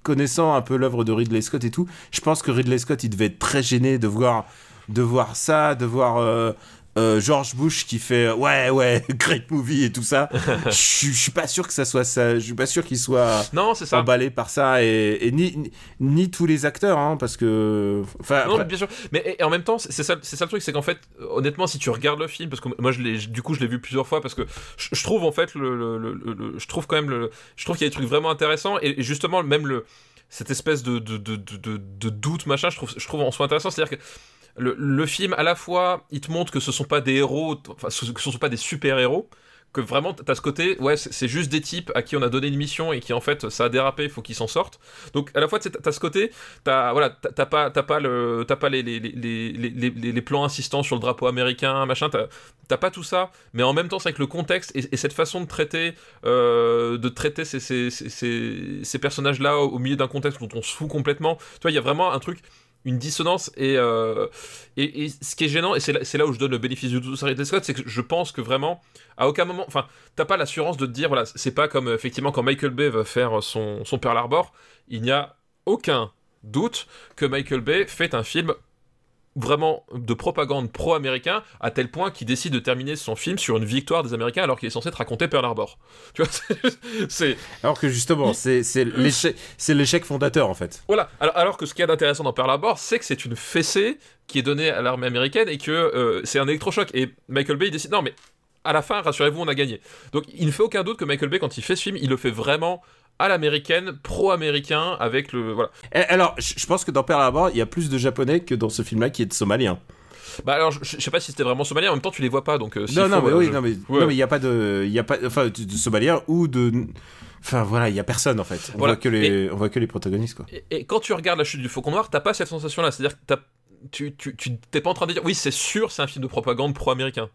Speaker 1: connaissant un peu l'œuvre de Ridley Scott et tout, je pense que Ridley Scott, il devait être très gêné de voir, de voir ça, de voir euh, euh, George Bush qui fait ouais ouais great movie et tout ça. Je suis- pas sûr que ça soit ça, je suis pas sûr qu'il soit
Speaker 2: non c'est ça
Speaker 1: emballé par ça et, et ni, ni ni tous les acteurs hein, parce que enfin
Speaker 2: Non, bien sûr. Mais et- et en même temps, c'est c'est ça, c'est ça le truc, c'est qu'en fait, euh, honnêtement, si tu regardes le film, parce que moi, je l'ai, du coup, je l'ai vu plusieurs fois, parce que je, je trouve en fait le, le- le- le- le- je trouve quand même le, je trouve qu'il y a des trucs vraiment intéressants et, et justement même le, cette espèce de, de, de, de, de doute, machin, je trouve, je trouve en soi intéressant. C'est-à-dire que le, film, à la fois, il te montre que ce sont pas des héros, enfin, que ce sont pas des super-héros, que vraiment t'as ce côté ouais c'est juste des types à qui on a donné une mission et qui en fait ça a dérapé il faut qu'ils s'en sortent. Donc à la fois t'as ce côté t'as voilà t'as pas t'as pas le pas les les, les, les, plans insistants sur le drapeau américain machin t'as pas tout ça mais en même temps c'est avec le contexte et, cette façon de traiter euh, de traiter ces, ces, ces, ces personnages là au, milieu d'un contexte dont on se fout complètement tu vois il y a vraiment un truc une dissonance et, euh, et, ce qui est gênant et c'est là, là, où je donne le bénéfice du doute de Scott c'est que je pense que vraiment à aucun moment enfin t'as pas l'assurance de te dire voilà c'est pas comme effectivement quand Michael Bay va faire son, son Pearl Harbor il n'y a aucun doute que Michael Bay fait un film vraiment de propagande pro-américain à tel point qu'il décide de terminer son film sur une victoire des Américains alors qu'il est censé te raconter Pearl Harbor. Tu vois, c'est
Speaker 1: alors que justement c'est l'échec c'est l'échec fondateur en fait.
Speaker 2: Voilà. Alors, alors que ce qu'il y a d'intéressant dans Pearl Harbor, c'est que c'est une fessée qui est donnée à l'armée américaine et que euh, c'est un électrochoc. Et Michael Bay il décide non mais à la fin, rassurez-vous, on a gagné. Donc il ne fait aucun doute que Michael Bay, quand il fait ce film, il le fait vraiment à l'américaine, pro-américain, avec le. Voilà.
Speaker 1: alors, je pense que dans Pearl Harbor, il y a plus de japonais que dans ce film-là qui est de somalien.
Speaker 2: Bah alors, je, sais pas si c'était vraiment somalien, en même temps, tu les vois pas, donc. Euh,
Speaker 1: non, non, mais oui, non, mais non, mais il y a pas de, y a pas, enfin, de, somalien ou de. Enfin voilà, il y a personne en fait. On voit que les, on voit que les protagonistes quoi.
Speaker 2: Et, quand tu regardes la chute du Faucon Noir, t'as pas cette sensation là, c'est-à-dire que tu, tu, tu t'es pas en train de dire oui c'est sûr c'est un film de propagande pro-américain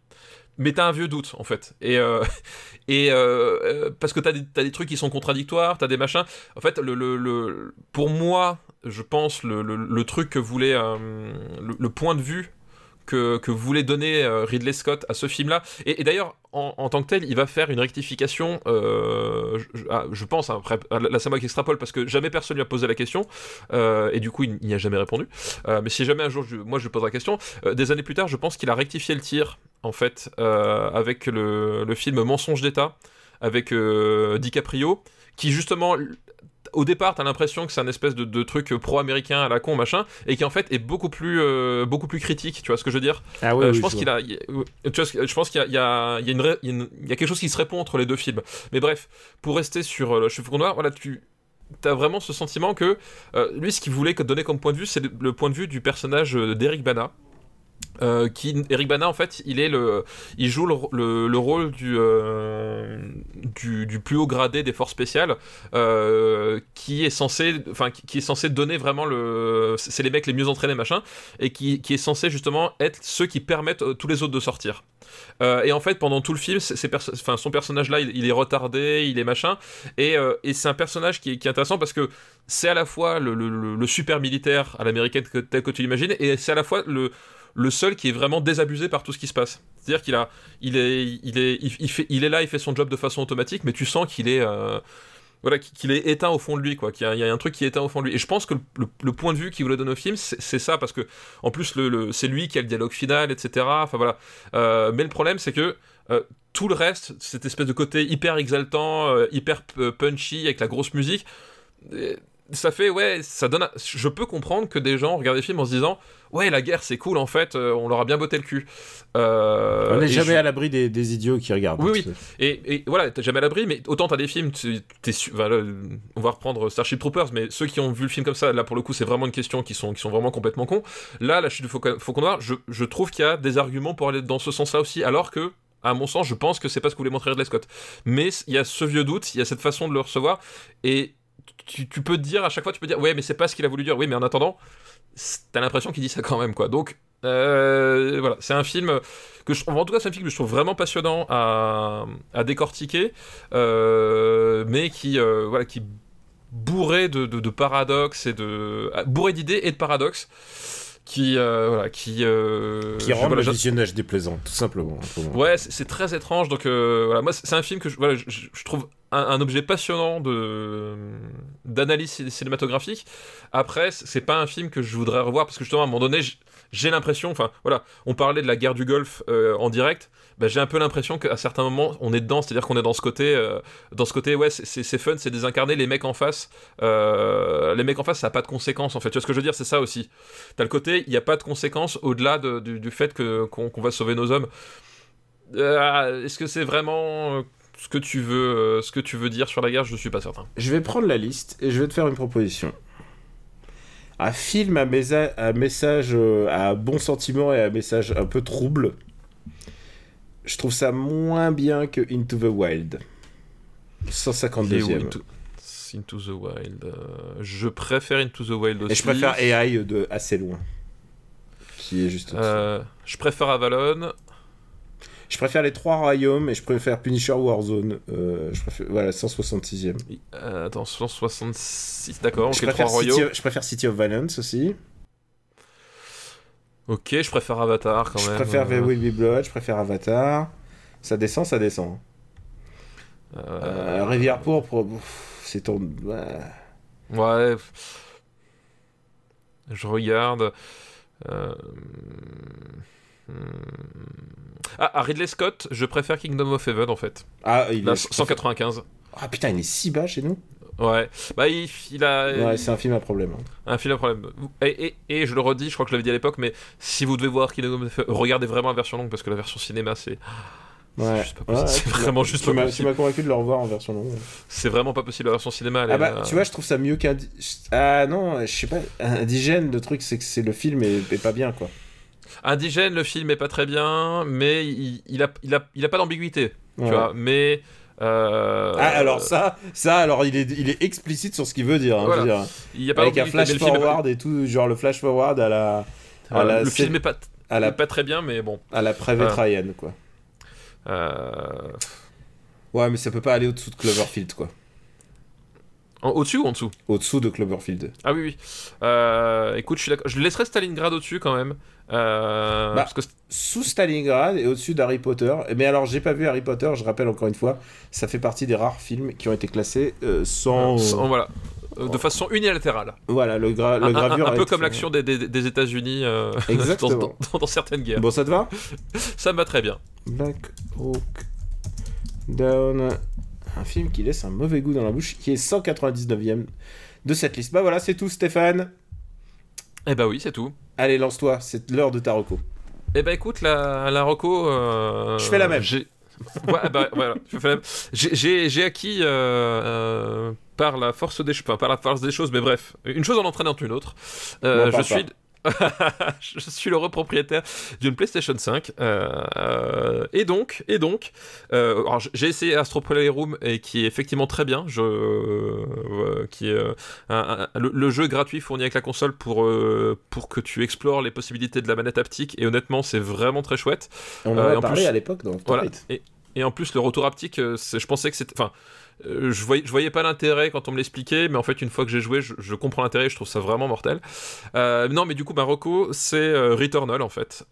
Speaker 2: mais t'as un vieux doute en fait. Et, euh, et euh, euh, parce que t'as des, des trucs qui sont contradictoires, t'as des machins. En fait, le, le, le, pour moi, je pense le, le truc que voulait le, point de vue que, voulait donner Ridley Scott à ce film-là. Et, d'ailleurs, en, tant que tel, il va faire une rectification, euh, je, ah, pense, hein, après, là c'est moi qui extrapole parce que jamais personne lui a posé la question, et du coup il n'y a jamais répondu. mais si jamais un jour, moi je lui pose la question, des années plus tard, je pense qu'il a rectifié le tir, en fait, avec le, le film Mensonge d'État, avec DiCaprio, qui justement au départ, t'as l'impression que c'est un espèce de, truc pro-américain à la con, machin, et qui en fait est beaucoup plus, euh, beaucoup plus critique, tu vois ce que je veux dire?
Speaker 1: Ah oui,
Speaker 2: Je pense qu'il a, je pense qu'il y a, y a, quelque chose qui se répond entre les deux films. Mais bref, pour rester sur euh, le cheveu noir, voilà, tu as vraiment ce sentiment que euh, lui, ce qu'il voulait donner comme point de vue, c'est le point de vue du personnage d'Eric Bana, euh, qui Eric Bana en fait il est le il joue le, le, rôle du, euh, du, du plus haut gradé des forces spéciales euh, qui est censé qui, est censé donner vraiment le c'est les mecs les mieux entraînés machin et qui, qui est censé justement être ceux qui permettent tous les autres de sortir. Et en fait pendant tout le film son personnage là il, est retardé il est machin et, et c'est un personnage qui qui est intéressant parce que c'est à la fois le, le super militaire à l'américaine tel que tu l'imagines et c'est à la fois le le seul qui est vraiment désabusé par tout ce qui se passe. C'est-à-dire qu'il a, il est, il est, il, fait, il est là, il fait son job de façon automatique, mais tu sens qu'il est, euh, voilà, qu'il est éteint au fond de lui, quoi. Qu'il y, a un truc qui est éteint au fond de lui. Et je pense que le, point de vue qu'il voulait donner au film, c'est ça, parce que en plus, le, c'est lui qui a le dialogue final, etc. Enfin voilà. Euh, mais le problème, c'est que euh, tout le reste, cette espèce de côté hyper exaltant, hyper punchy avec la grosse musique ça fait ouais ça donne je peux comprendre que des gens regardent des films en se disant ouais la guerre c'est cool en fait euh, on leur a bien botté le cul.
Speaker 1: Euh, on n'est jamais à l'abri des, idiots qui regardent
Speaker 2: oui oui. et, et, voilà t'es jamais à l'abri mais autant t'as des films t'es on va reprendre Starship Troopers mais ceux qui ont vu le film comme ça là pour le coup c'est vraiment une question qui sont qui sont vraiment complètement cons. Là la chute du Faucon Noir je, je trouve qu'il y a des arguments pour aller dans ce sens là aussi alors que à mon sens, je pense que c'est pas ce que voulait montrer Ridley Scott. Mais il y a ce vieux doute, il y a cette façon de le recevoir, et tu, peux te dire à chaque fois, tu peux dire, ouais, mais c'est pas ce qu'il a voulu dire. Oui, mais en attendant, t'as l'impression qu'il dit ça quand même, quoi. Donc, euh, voilà, c'est un film que je, en tout cas, c'est un film que je trouve vraiment passionnant à, à décortiquer, euh, mais qui, euh, voilà, qui bourré de, de, de, paradoxes et de bourré d'idées et de paradoxes qui voilà qui
Speaker 1: qui rend le visionnage déplaisant tout simplement
Speaker 2: ouais c'est très étrange. Donc voilà. Moi c'est un film que je, voilà, je trouve un, objet passionnant de d'analyse cinématographique. Après, c'est pas un film que je voudrais revoir parce que justement à un moment donné, j'ai l'impression, enfin voilà, on parlait de la guerre du Golfe euh, en direct. Ben, j'ai un peu l'impression qu'à certains moments on est dedans, c'est-à-dire qu'on est dans ce côté, euh, dans ce côté, ouais, c'est fun, c'est désincarné. Les mecs en face, euh, les mecs en face, ça a pas de conséquences en fait. Tu vois ce que je veux dire, c'est ça aussi. T'as le côté, il n'y a pas de conséquences au-delà du, fait qu'on va sauver nos hommes. Est-ce que c'est vraiment ce que tu veux, euh, ce que tu veux dire sur la guerre, je ne suis pas certain.
Speaker 1: Je vais prendre la liste et je vais te faire une proposition. Un film à, message euh, à bon sentiment et à message un peu trouble. Je trouve ça moins bien que Into the Wild. 152e.
Speaker 2: Into, Into the Wild. euh, je préfère Into the Wild aussi.
Speaker 1: Et je préfère AI de assez loin. Qui est juste.
Speaker 2: Euh, je préfère Avalon.
Speaker 1: Je préfère les trois royaumes et je préfère Punisher Warzone. Euh, je préfère, voilà, 166e.
Speaker 2: Euh, attends, 166. D'accord,
Speaker 1: Je,
Speaker 2: ok, trois royaumes.
Speaker 1: of, je préfère City of Violence aussi.
Speaker 2: Ok, je préfère Avatar quand
Speaker 1: je
Speaker 2: même.
Speaker 1: préfère
Speaker 2: euh,
Speaker 1: Will Be Blood. Je préfère Avatar. Ça descend, ça descend.
Speaker 2: euh,
Speaker 1: Euh, Rivière Pourpre, pff, c'est ton. ouais.
Speaker 2: Je regarde. Euh. Ah, à Ridley Scott, je préfère Kingdom of Heaven en fait.
Speaker 1: Ah, il est...
Speaker 2: 195.
Speaker 1: Ah putain, il est si bas chez nous.
Speaker 2: Ouais. Bah, il, il a.
Speaker 1: Ouais, c'est un film à problème. hein.
Speaker 2: Un film à problème. Et, et, et je le redis, je crois que je l'avais dit à l'époque, mais si vous devez voir Kingdom of Heaven, regardez vraiment la version longue parce que la version cinéma, c'est
Speaker 1: Ouais.
Speaker 2: possible. C'est vraiment juste
Speaker 1: Tu
Speaker 2: pas
Speaker 1: m'as tu
Speaker 2: possible.
Speaker 1: m'as convaincu de le revoir en version longue.
Speaker 2: C'est vraiment pas possible la version cinéma. elle
Speaker 1: Ah
Speaker 2: est,
Speaker 1: bah,
Speaker 2: euh,
Speaker 1: tu vois, je trouve ça mieux qu'un. Ah non, je sais pas. Indigène, le truc, c'est que c'est le film est, est pas bien, quoi.
Speaker 2: Indigène, le film est pas très bien, mais il, il a, il a, il a pas d'ambiguïté, tu vois. Mais euh,
Speaker 1: Ah, alors ça, ça, alors il est, il est explicite sur ce qu'il veut dire. hein,
Speaker 2: Voilà.
Speaker 1: dire.
Speaker 2: il y a pas
Speaker 1: Avec un flash
Speaker 2: pas-
Speaker 1: forward et tout, genre le flash forward à la. à
Speaker 2: voilà,
Speaker 1: la
Speaker 2: le film est pas,
Speaker 1: à la,
Speaker 2: pas très bien, mais bon.
Speaker 1: à la Private. Ryan, quoi.
Speaker 2: Euh,
Speaker 1: Ouais, mais ça peut pas aller au-dessous de Cloverfield, quoi.
Speaker 2: Au-dessus ou en dessous
Speaker 1: Au-dsus de Cloverfield.
Speaker 2: Ah oui, oui. Euh, écoute, je suis d'accord. Je laisserai Stalingrad au-dessus quand même. Euh,
Speaker 1: Bah,
Speaker 2: parce que
Speaker 1: Sous Stalingrad et au-dessus d'Harry Potter. Mais alors, j'ai pas vu Harry Potter, je rappelle encore une fois, ça fait partie des rares films qui ont été classés euh, sans.
Speaker 2: sans- voilà. De façon unilatérale.
Speaker 1: Voilà, le, gra- le
Speaker 2: Un, un-
Speaker 1: gravure.
Speaker 2: un peu comme l'action des, des, des États-Unis dans- dans certaines guerres.
Speaker 1: Bon, ça te va?
Speaker 2: Ça me va très bien.
Speaker 1: Black Hawk Down. Un film qui laisse un mauvais goût dans la bouche, qui est 199ème de cette liste. Bah voilà, c'est tout, Stéphane.
Speaker 2: Eh bah oui, c'est tout.
Speaker 1: Allez, lance-toi, c'est l'heure de ta reco.
Speaker 2: Eh bah écoute, la, la Rocco. euh,
Speaker 1: Je fais la même.
Speaker 2: j'ai- Ouais, bah, voilà, je fais la même. J'ai- J'ai j'ai acquis euh, euh, par la force des ch- enfin, par la force des choses, mais bref, une chose en entraînant une autre. Euh, je suis. je suis le repropriétaire d'une PlayStation 5 euh, euh, et donc et donc euh, j'ai essayé Astro Playroom et qui est effectivement très bien je euh, qui est un- un- le, le jeu gratuit fourni avec la console pour pour que tu explores les possibilités de la manette haptique et honnêtement c'est vraiment très chouette
Speaker 1: On en a parlé
Speaker 2: plus-
Speaker 1: à l'époque dans
Speaker 2: voilà.
Speaker 1: Twilight.
Speaker 2: Et, et en plus, le retour haptique, je pensais que c'était. Enfin, euh, je, voyais, je voyais pas l'intérêt quand on me l'expliquait, mais en fait, une fois que j'ai joué, je, je comprends l'intérêt, je trouve ça vraiment mortel. Euh, non, mais du coup, Marocco, c'est euh, Returnal en fait.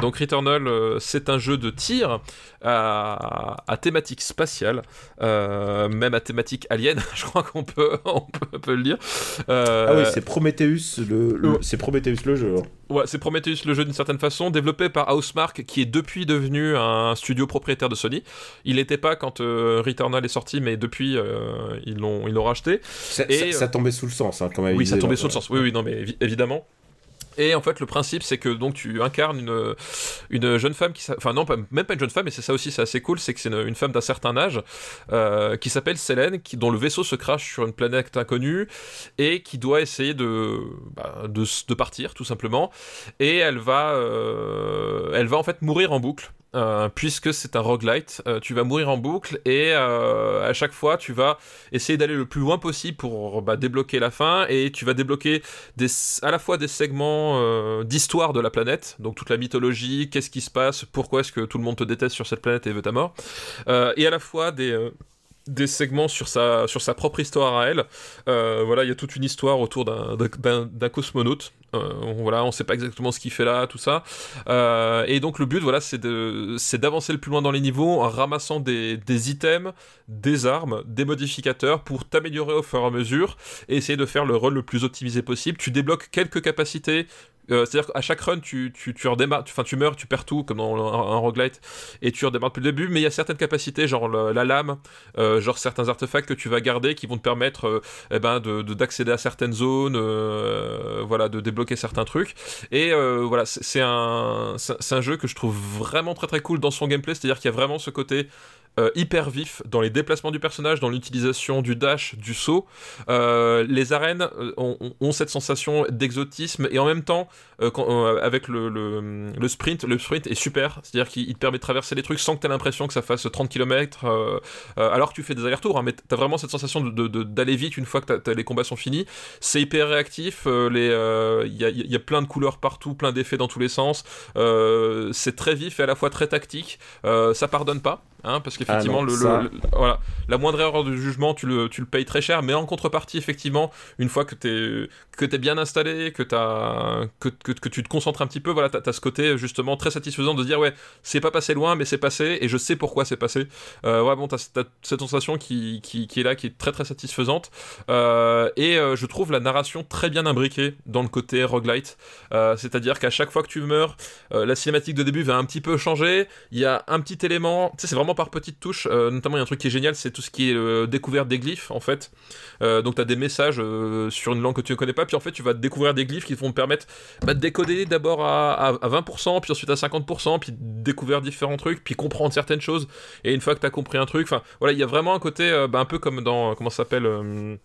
Speaker 2: Donc, Returnal, c'est un jeu de tir à, à thématique spatiale, même à thématique alien, je crois qu'on peut, on peut, on peut le dire.
Speaker 1: Ah oui, c'est Prometheus le, c'est Prometheus le jeu.
Speaker 2: Ouais, c'est Prometheus le jeu d'une certaine façon, développé par Housemark, qui est depuis devenu un studio propriétaire de Sony. Il n'était pas quand euh, Returnal est sorti, mais depuis euh, ils l'ont ils l'ont racheté.
Speaker 1: Ça,
Speaker 2: Et,
Speaker 1: ça- ça tombait sous le sens, hein, quand même.
Speaker 2: Oui, ça tombait sous le sens. Oui, oui, non, mais évi- évidemment. Et en fait, le principe, c'est que donc tu incarnes une, une jeune femme qui, enfin non, même pas une jeune femme, et c'est ça aussi, c'est assez cool, c'est que c'est une, femme d'un certain âge euh, qui s'appelle Selene, qui dont le vaisseau se crache sur une planète inconnue et qui doit essayer de bah, de partir tout simplement. Et elle va, euh, elle va en fait mourir en boucle. Euh, puisque c'est un roguelite, euh, tu vas mourir en boucle et euh, à chaque fois tu vas essayer d'aller le plus loin possible pour bah, débloquer la fin et tu vas débloquer à la fois des segments d'histoire de la planète, donc toute la mythologie, qu'est-ce qui se passe, pourquoi est-ce que tout le monde te déteste sur cette planète et veut ta mort, et à la fois des, des segments sur sa, sur sa propre histoire à elle. Euh, voilà, il y a toute une histoire autour d'un- cosmonaute. Euh, voilà, on sait pas exactement ce qu'il fait là, tout ça. Euh, et donc le but, voilà, c'est d'avancer le plus loin dans les niveaux en ramassant des, des items, des armes, des modificateurs pour t'améliorer au fur et à mesure et essayer de faire le rôle le plus optimisé possible. Tu débloques quelques capacités. Euh, C'est-à-dire qu'à chaque run, tu, tu, redémarres, enfin tu meurs, tu perds tout comme dans un, roguelite et tu redémarres depuis le début. Mais il y a certaines capacités, genre la lame, euh, genre certains artefacts que tu vas garder qui vont te permettre euh, eh ben, de, de- d'accéder à certaines zones, voilà, de débloquer certains trucs. Et voilà, c'est, un, un jeu que je trouve vraiment très très cool dans son gameplay, c'est-à-dire qu'il y a vraiment ce côté euh, hyper vif dans les déplacements du personnage, dans l'utilisation du dash, du saut. Euh, les arènes euh, ont, cette sensation d'exotisme et en même temps, avec le, sprint, le sprint est super. C'est-à-dire qu'il te permet de traverser les trucs sans que tu aies l'impression que ça fasse 30 km alors que tu fais des allers-retours. Hein, mais tu as vraiment cette sensation d'aller vite une fois que les combats sont finis. C'est hyper réactif. Il y, a, y, plein de couleurs partout, plein d'effets dans tous les sens. c'est très vif et à la fois très tactique. ça pardonne pas. Hein, parce qu'effectivement,
Speaker 1: ah
Speaker 2: le, voilà, la moindre erreur de jugement, tu le, tu le payes très cher, mais en contrepartie, effectivement, une fois que tu que es bien installé, que, as, que, que, que, tu te concentres un petit peu, voilà, tu as, ce côté justement très satisfaisant de dire, ouais, c'est pas passé loin, mais c'est passé, et je sais pourquoi c'est passé. Euh, ouais, bon, tu as, cette sensation qui, qui, qui, est là, qui est très très satisfaisante, euh, et euh, je trouve la narration très bien imbriquée dans le côté roguelite, euh, c'est-à-dire qu'à chaque fois que tu meurs, la cinématique de début va un petit peu changer, il y a un petit élément, tu sais, c'est vraiment par petites touches. Euh, notamment, il y a un truc qui est génial, c'est tout ce qui est euh, découverte des glyphes, en fait. Euh, donc, tu as des messages sur une langue que tu ne connais pas, puis en fait, tu vas découvrir des glyphes qui vont te permettre bah, de décoder d'abord à, 20%, puis ensuite à 50%, puis découvrir différents trucs, puis comprendre certaines choses. Et une fois que tu compris un truc, enfin, voilà, il y a vraiment un côté, bah, un peu comme dans, comment ça s'appelle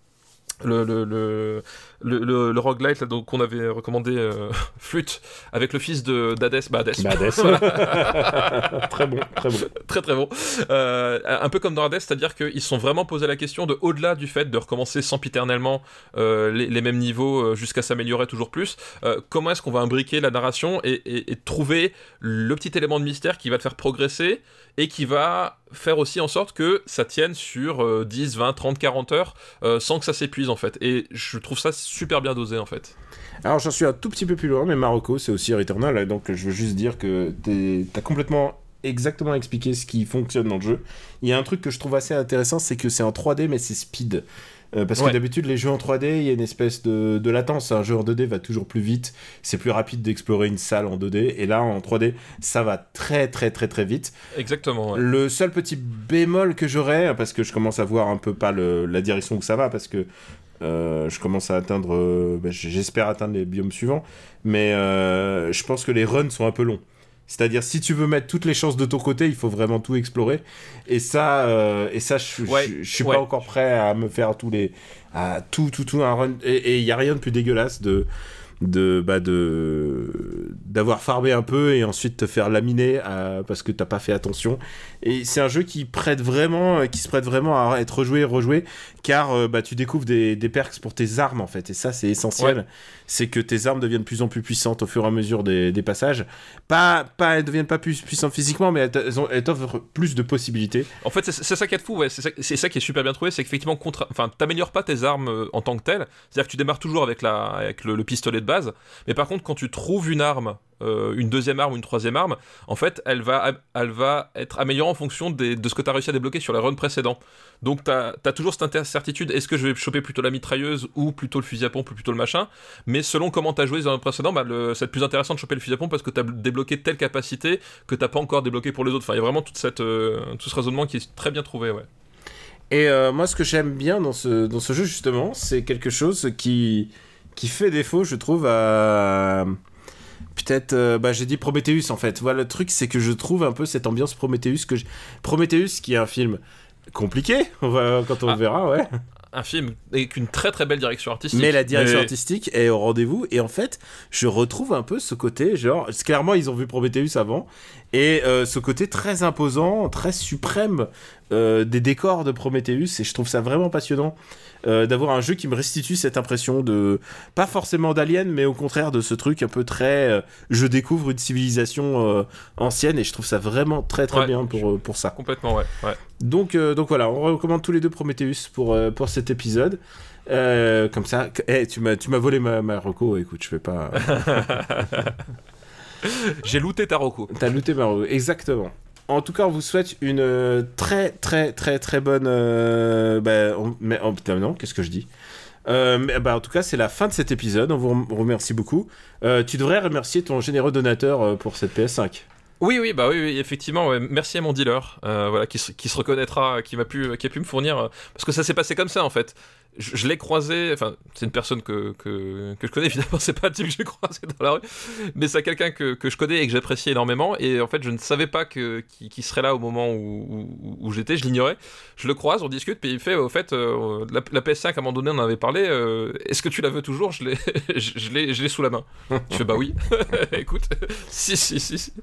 Speaker 2: le, le, le, le, le roguelite donc qu'on avait recommandé euh, Flûte avec le fils de d'Hades bah Hades,
Speaker 1: bah, très bon très bon.
Speaker 2: Très très bon. Euh, un peu comme dans Hades c'est à dire qu'ils sont vraiment posé la question de au-delà du fait de recommencer sempiternellement euh, les, les, mêmes niveaux euh, jusqu'à s'améliorer toujours plus euh, comment est-ce qu'on va imbriquer la narration et, et, et, trouver le petit élément de mystère qui va te faire progresser et qui va faire aussi en sorte que ça tienne sur 10, 20, 30, 40 heures sans que ça s'épuise en fait et je trouve ça super bien dosé en fait.
Speaker 1: Alors j'en suis un tout petit peu plus loin, mais Marocco c'est aussi Returnal, donc je veux juste dire que t'as complètement exactement expliqué ce qui fonctionne dans le jeu. Il y a un truc que je trouve assez intéressant, c'est que c'est en 3D mais c'est speed. Euh, parce que d'habitude, les jeux en 3D, il y a une espèce de, de, latence. Un jeu en 2D va toujours plus vite. C'est plus rapide d'explorer une salle en 2D. Et là, en 3D, ça va très, très, très, très vite.
Speaker 2: Exactement. Ouais.
Speaker 1: Le seul petit bémol que j'aurais, parce que je commence à voir un peu pas le, la direction où ça va, parce que euh, je commence à atteindre, euh, bah, j'espère atteindre les biomes suivants, mais je pense que les runs sont un peu longs. C'est-à-dire, si tu veux mettre toutes les chances de ton côté, il faut vraiment tout explorer. Et ça, euh, et ça, je,
Speaker 2: ouais,
Speaker 1: je, je suis
Speaker 2: ouais.
Speaker 1: pas encore prêt à me faire tous les, à tout, tout, tout un run. Et il y a rien de plus dégueulasse de de bah de d'avoir farbé un peu et ensuite te faire laminer à, parce que t'as pas fait attention et c'est un jeu qui prête vraiment qui se prête vraiment à être rejoué rejoué car euh, bah tu découvres des, des perks pour tes armes en fait et ça c'est essentiel
Speaker 2: Ouais.
Speaker 1: c'est que tes armes deviennent de plus en plus puissantes au fur et à mesure des, des passages pas pas elles deviennent pas plus puissantes physiquement mais elles, elles t'offrent plus de possibilités
Speaker 2: En fait, c'est ça qui est fou, ouais. C'est ça, qui est super bien trouvé, c'est qu'effectivement, contra... enfin, t'améliores pas tes armes euh, en tant que telles. C'est-à-dire que tu démarres toujours avec, la... avec le, le pistolet de base, mais par contre, quand tu trouves une arme, euh, une deuxième arme ou une troisième arme, en fait, elle va, elle va être améliorée en fonction de ce que tu as réussi à débloquer sur les runs précédents. Donc, tu as, toujours cette incertitude est-ce que je vais choper plutôt la mitrailleuse ou plutôt le fusil à pompe ou plutôt le machin? Mais selon comment tu as joué dans le précédent, bah, c'est plus intéressant de choper le fusil à pompe parce que tu as débloqué telle capacité que t'as pas encore débloqué pour les autres. Enfin, il y a vraiment toute cette, euh, tout ce raisonnement qui est très bien trouvé, ouais.
Speaker 1: Et euh, moi, ce que j'aime bien dans ce, dans ce jeu, justement, c'est quelque chose qui, qui fait défaut, je trouve, à. Peut-être, euh, bah, j'ai dit Prometheus en fait. Voilà, le truc, c'est que je trouve un peu cette ambiance Prometheus que j'- Prometheus, qui est un film compliqué, on va- quand on
Speaker 2: Ah.
Speaker 1: le verra, ouais.
Speaker 2: Un film avec une très très belle direction artistique.
Speaker 1: Mais la direction
Speaker 2: Mais-
Speaker 1: artistique est au rendez-vous. Et en fait, je retrouve un peu ce côté, genre, clairement, ils ont vu Prometheus avant. Et euh, ce côté très imposant, très suprême euh, des décors de Prometheus. Et je trouve ça vraiment passionnant euh, d'avoir un jeu qui me restitue cette impression de, pas forcément d'alien, mais au contraire de ce truc un peu très, euh, je découvre une civilisation ancienne. Et je trouve ça vraiment très très
Speaker 2: Ouais,
Speaker 1: bien pour, pour ça.
Speaker 2: Complètement, ouais. ouais.
Speaker 1: Donc, donc voilà, on recommande tous les deux Prometheus pour, pour cet épisode. Comme ça, eh, tu m'as tu m'as volé ma, ma reco, écoute, je vais pas.
Speaker 2: J'ai looté Taroko.
Speaker 1: T'as looté ma reco, exactement. En tout cas, on vous souhaite une euh, très très très très bonne. euh, bah, mais oh non, qu'est-ce que je dis? Euh, mais, bah, en tout cas, c'est la fin de cet épisode. On vous rem- remercie beaucoup. Tu devrais remercier ton généreux donateur pour cette PS5.
Speaker 2: Oui, oui, bah oui, effectivement. Merci à mon dealer, voilà, qui se, qui se reconnaîtra, qui m'a pu, qui a pu me fournir, parce que ça s'est passé comme ça en fait. Je, je l'ai croisé, enfin, c'est une personne que, que, que je connais, évidemment, c'est pas un type que j'ai croisé dans la rue, mais c'est quelqu'un que, que je connais et que j'apprécie énormément, et en fait, je ne savais pas qu'il qu'il serait là au moment où, où, où j'étais, je l'ignorais. Je le croise, on discute, puis il fait, au fait, euh, la, la PS5, à un moment donné, on en avait parlé, euh, est-ce que tu la veux toujours? Je l'ai, je, je sous la main. je fais, bah oui, écoute, si, si, si, si.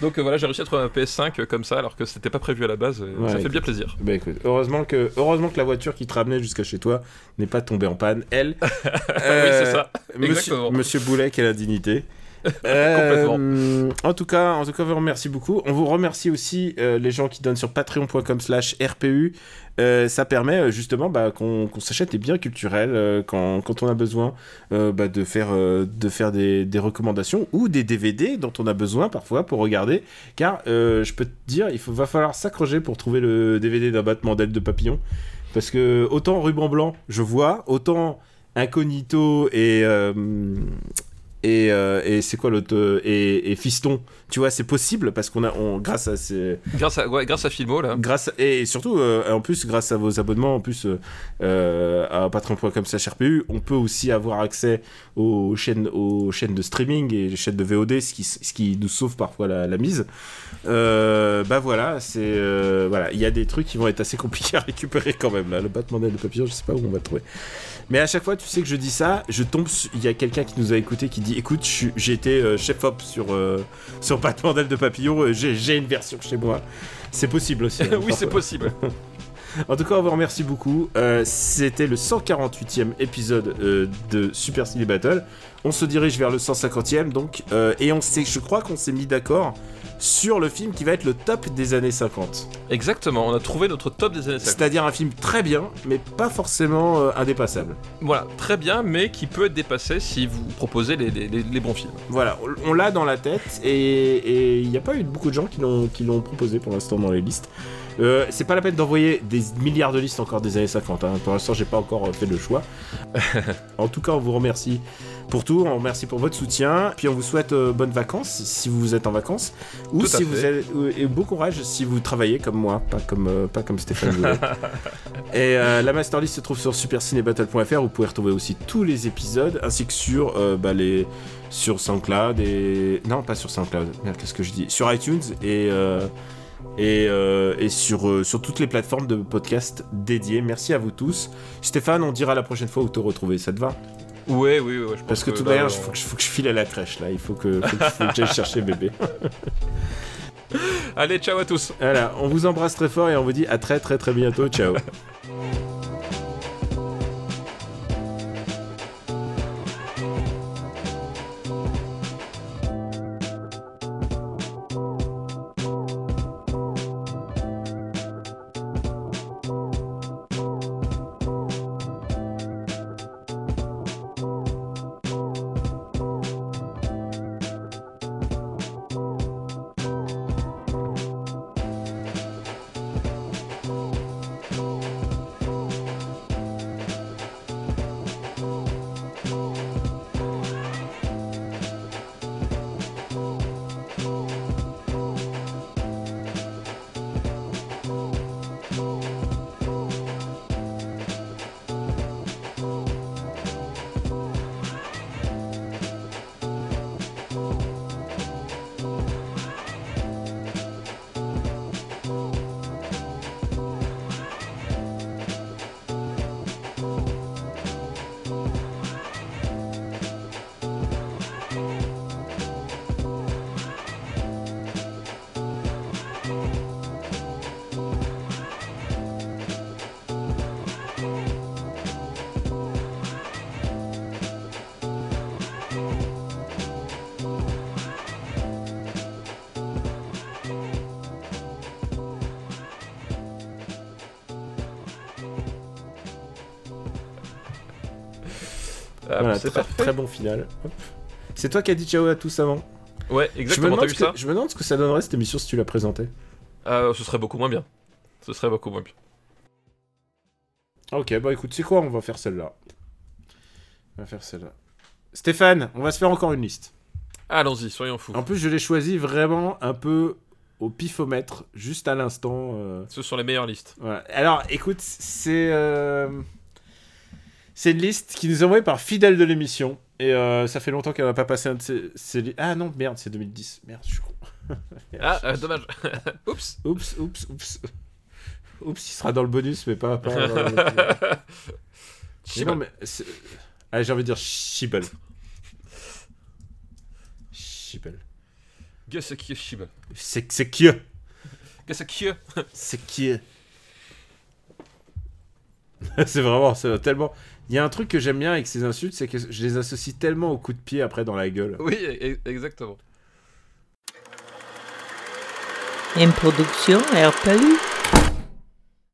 Speaker 2: Donc euh, voilà, j'ai réussi à trouver un PS5 comme ça, alors que c'était pas prévu à la base,
Speaker 1: Ouais,
Speaker 2: ça fait
Speaker 1: écoute.
Speaker 2: bien plaisir.
Speaker 1: Bah écoute, heureusement que, heureusement que la voiture qui te ramenait jusqu'à chez toi n'est pas tombée en panne. Elle.
Speaker 2: oui,
Speaker 1: Euh,
Speaker 2: c'est ça.
Speaker 1: Monsieur,
Speaker 2: Exactement.
Speaker 1: Monsieur Boulet, quelle indignité. Euh, en tout cas, en tout cas, on vous remercie beaucoup. On vous remercie aussi euh, les gens qui donnent sur patreon.com/slash RPU. Euh, ça permet euh, justement bah, qu'on s'achète des biens culturels euh, quand, quand on a besoin euh, bah, de faire, euh, de faire des, des recommandations ou des DVD dont on a besoin parfois pour regarder. Car euh, je peux te dire, il faut, va falloir s'accrocher pour trouver le DVD d'un battement d'aile de papillon. Parce que autant ruban blanc, je vois, autant incognito et. euh, et, euh, et c'est quoi l'autre euh, et, et fiston tu vois c'est possible parce qu'on a on, grâce à ces
Speaker 2: Grâce à, ouais, grâce à Filmo, là.
Speaker 1: grâce et surtout euh, en plus grâce à vos abonnements en plus euh, à patreon.com slash rpu on peut aussi avoir accès aux chaînes aux chaînes de streaming et les chaînes de VOD ce qui ce qui nous sauve parfois la, la mise euh, bah voilà c'est euh, voilà il y a des trucs qui vont être assez compliqués à récupérer quand même là le battement d'aile de papillon je sais pas où on va le trouver mais à chaque fois, tu sais que je dis ça, je tombe. su- Il y a quelqu'un qui nous a écouté qui dit Écoute, j'ai été euh, chef op sur, sur Batman d'aile de papillon, j'ai une version chez moi. C'est possible aussi. hein,
Speaker 2: oui, c'est possible.
Speaker 1: En tout cas, on vous remercie beaucoup. Euh, C'était le 148e épisode euh, de Super Ciné Battle. On se dirige vers le 150e, donc. euh, et on je crois qu'on s'est mis d'accord sur le film qui va être le top des années 50.
Speaker 2: Exactement, on a trouvé notre top des années 50.
Speaker 1: C'est-à-dire un film très bien, mais pas forcément euh, indépassable.
Speaker 2: Voilà, très bien, mais qui peut être dépassé si vous proposez les, les- les- les bons films.
Speaker 1: Voilà, on- l'a dans la tête et il n'y a pas eu beaucoup de gens qui l'ont proposé pour l'instant dans les listes. Euh, c'est pas la peine d'envoyer des milliards de listes encore des années 50. hein. Pour l'instant, j'ai pas encore euh, fait le choix. en tout cas, on vous remercie pour tout. On remercie pour votre soutien. Puis on vous souhaite euh, bonnes vacances si vous êtes en vacances ou
Speaker 2: Tout
Speaker 1: si vous et bon courage si vous travaillez comme moi, pas comme euh, pas comme Stéphane. Et la masterlist se trouve sur supercinébattle.fr. Vous pouvez retrouver aussi tous les épisodes ainsi que sur bah, les sur SoundCloud et non pas sur SoundCloud. Merde, qu'est-ce que je dis Sur iTunes et et, euh, et sur, euh, sur toutes les plateformes de podcast dédiées. Merci à vous tous. Stéphane, on dira la prochaine fois où te retrouver. Ça te va?
Speaker 2: Ouais, oui, oui, je pense
Speaker 1: Parce que,
Speaker 2: là,
Speaker 1: manière, il faut, que je- faut que je file à la crèche là. Il faut que, faut que, faut que j'aille chercher bébé.
Speaker 2: Allez, ciao à tous
Speaker 1: Voilà, on vous embrasse très fort et on vous dit à très très très bientôt. Ciao.
Speaker 2: C'est
Speaker 1: toi qui as dit ciao à tous avant.
Speaker 2: Ouais,
Speaker 1: Je me,
Speaker 2: exactement, vu
Speaker 1: ce que,
Speaker 2: ça
Speaker 1: je me demande ce que ça donnerait cette émission si tu la présentais.
Speaker 2: Ah, Ce serait beaucoup moins bien. Ce serait beaucoup moins bien.
Speaker 1: Ok, bah écoute, c'est quoi On va faire celle-là. On va faire celle-là. Stéphane, on va se faire encore une liste.
Speaker 2: Allons-y, soyons fous.
Speaker 1: En plus, je l'ai choisi vraiment un peu au pifomètre, juste à l'instant. euh,
Speaker 2: Ce sont les meilleures listes.
Speaker 1: Alors, écoute, c'est. euh, C'est une liste qui nous est envoyée par fidèle de l'émission. Et euh, ça fait longtemps qu'elle n'a pas passé un de ses, Ah non, merde, c'est 2010. Merde, je suis con.
Speaker 2: Ah, euh, dommage. Oups.
Speaker 1: Oups, oups, oups. Oups, il sera dans le bonus, mais pas. pas Mais non, mais. c'est- Ah, j'ai envie de dire Shibble. Shibble.
Speaker 2: Qu'est-ce qui est Chibble
Speaker 1: C'est c'est qui
Speaker 2: Qu'est-ce qui est
Speaker 1: C'est qui C'est vraiment, c'est tellement. Il y a un truc que j'aime bien avec ces insultes, c'est que je les associe tellement au coup de pied après dans la gueule.
Speaker 2: Oui, e- exactement.
Speaker 3: Une production.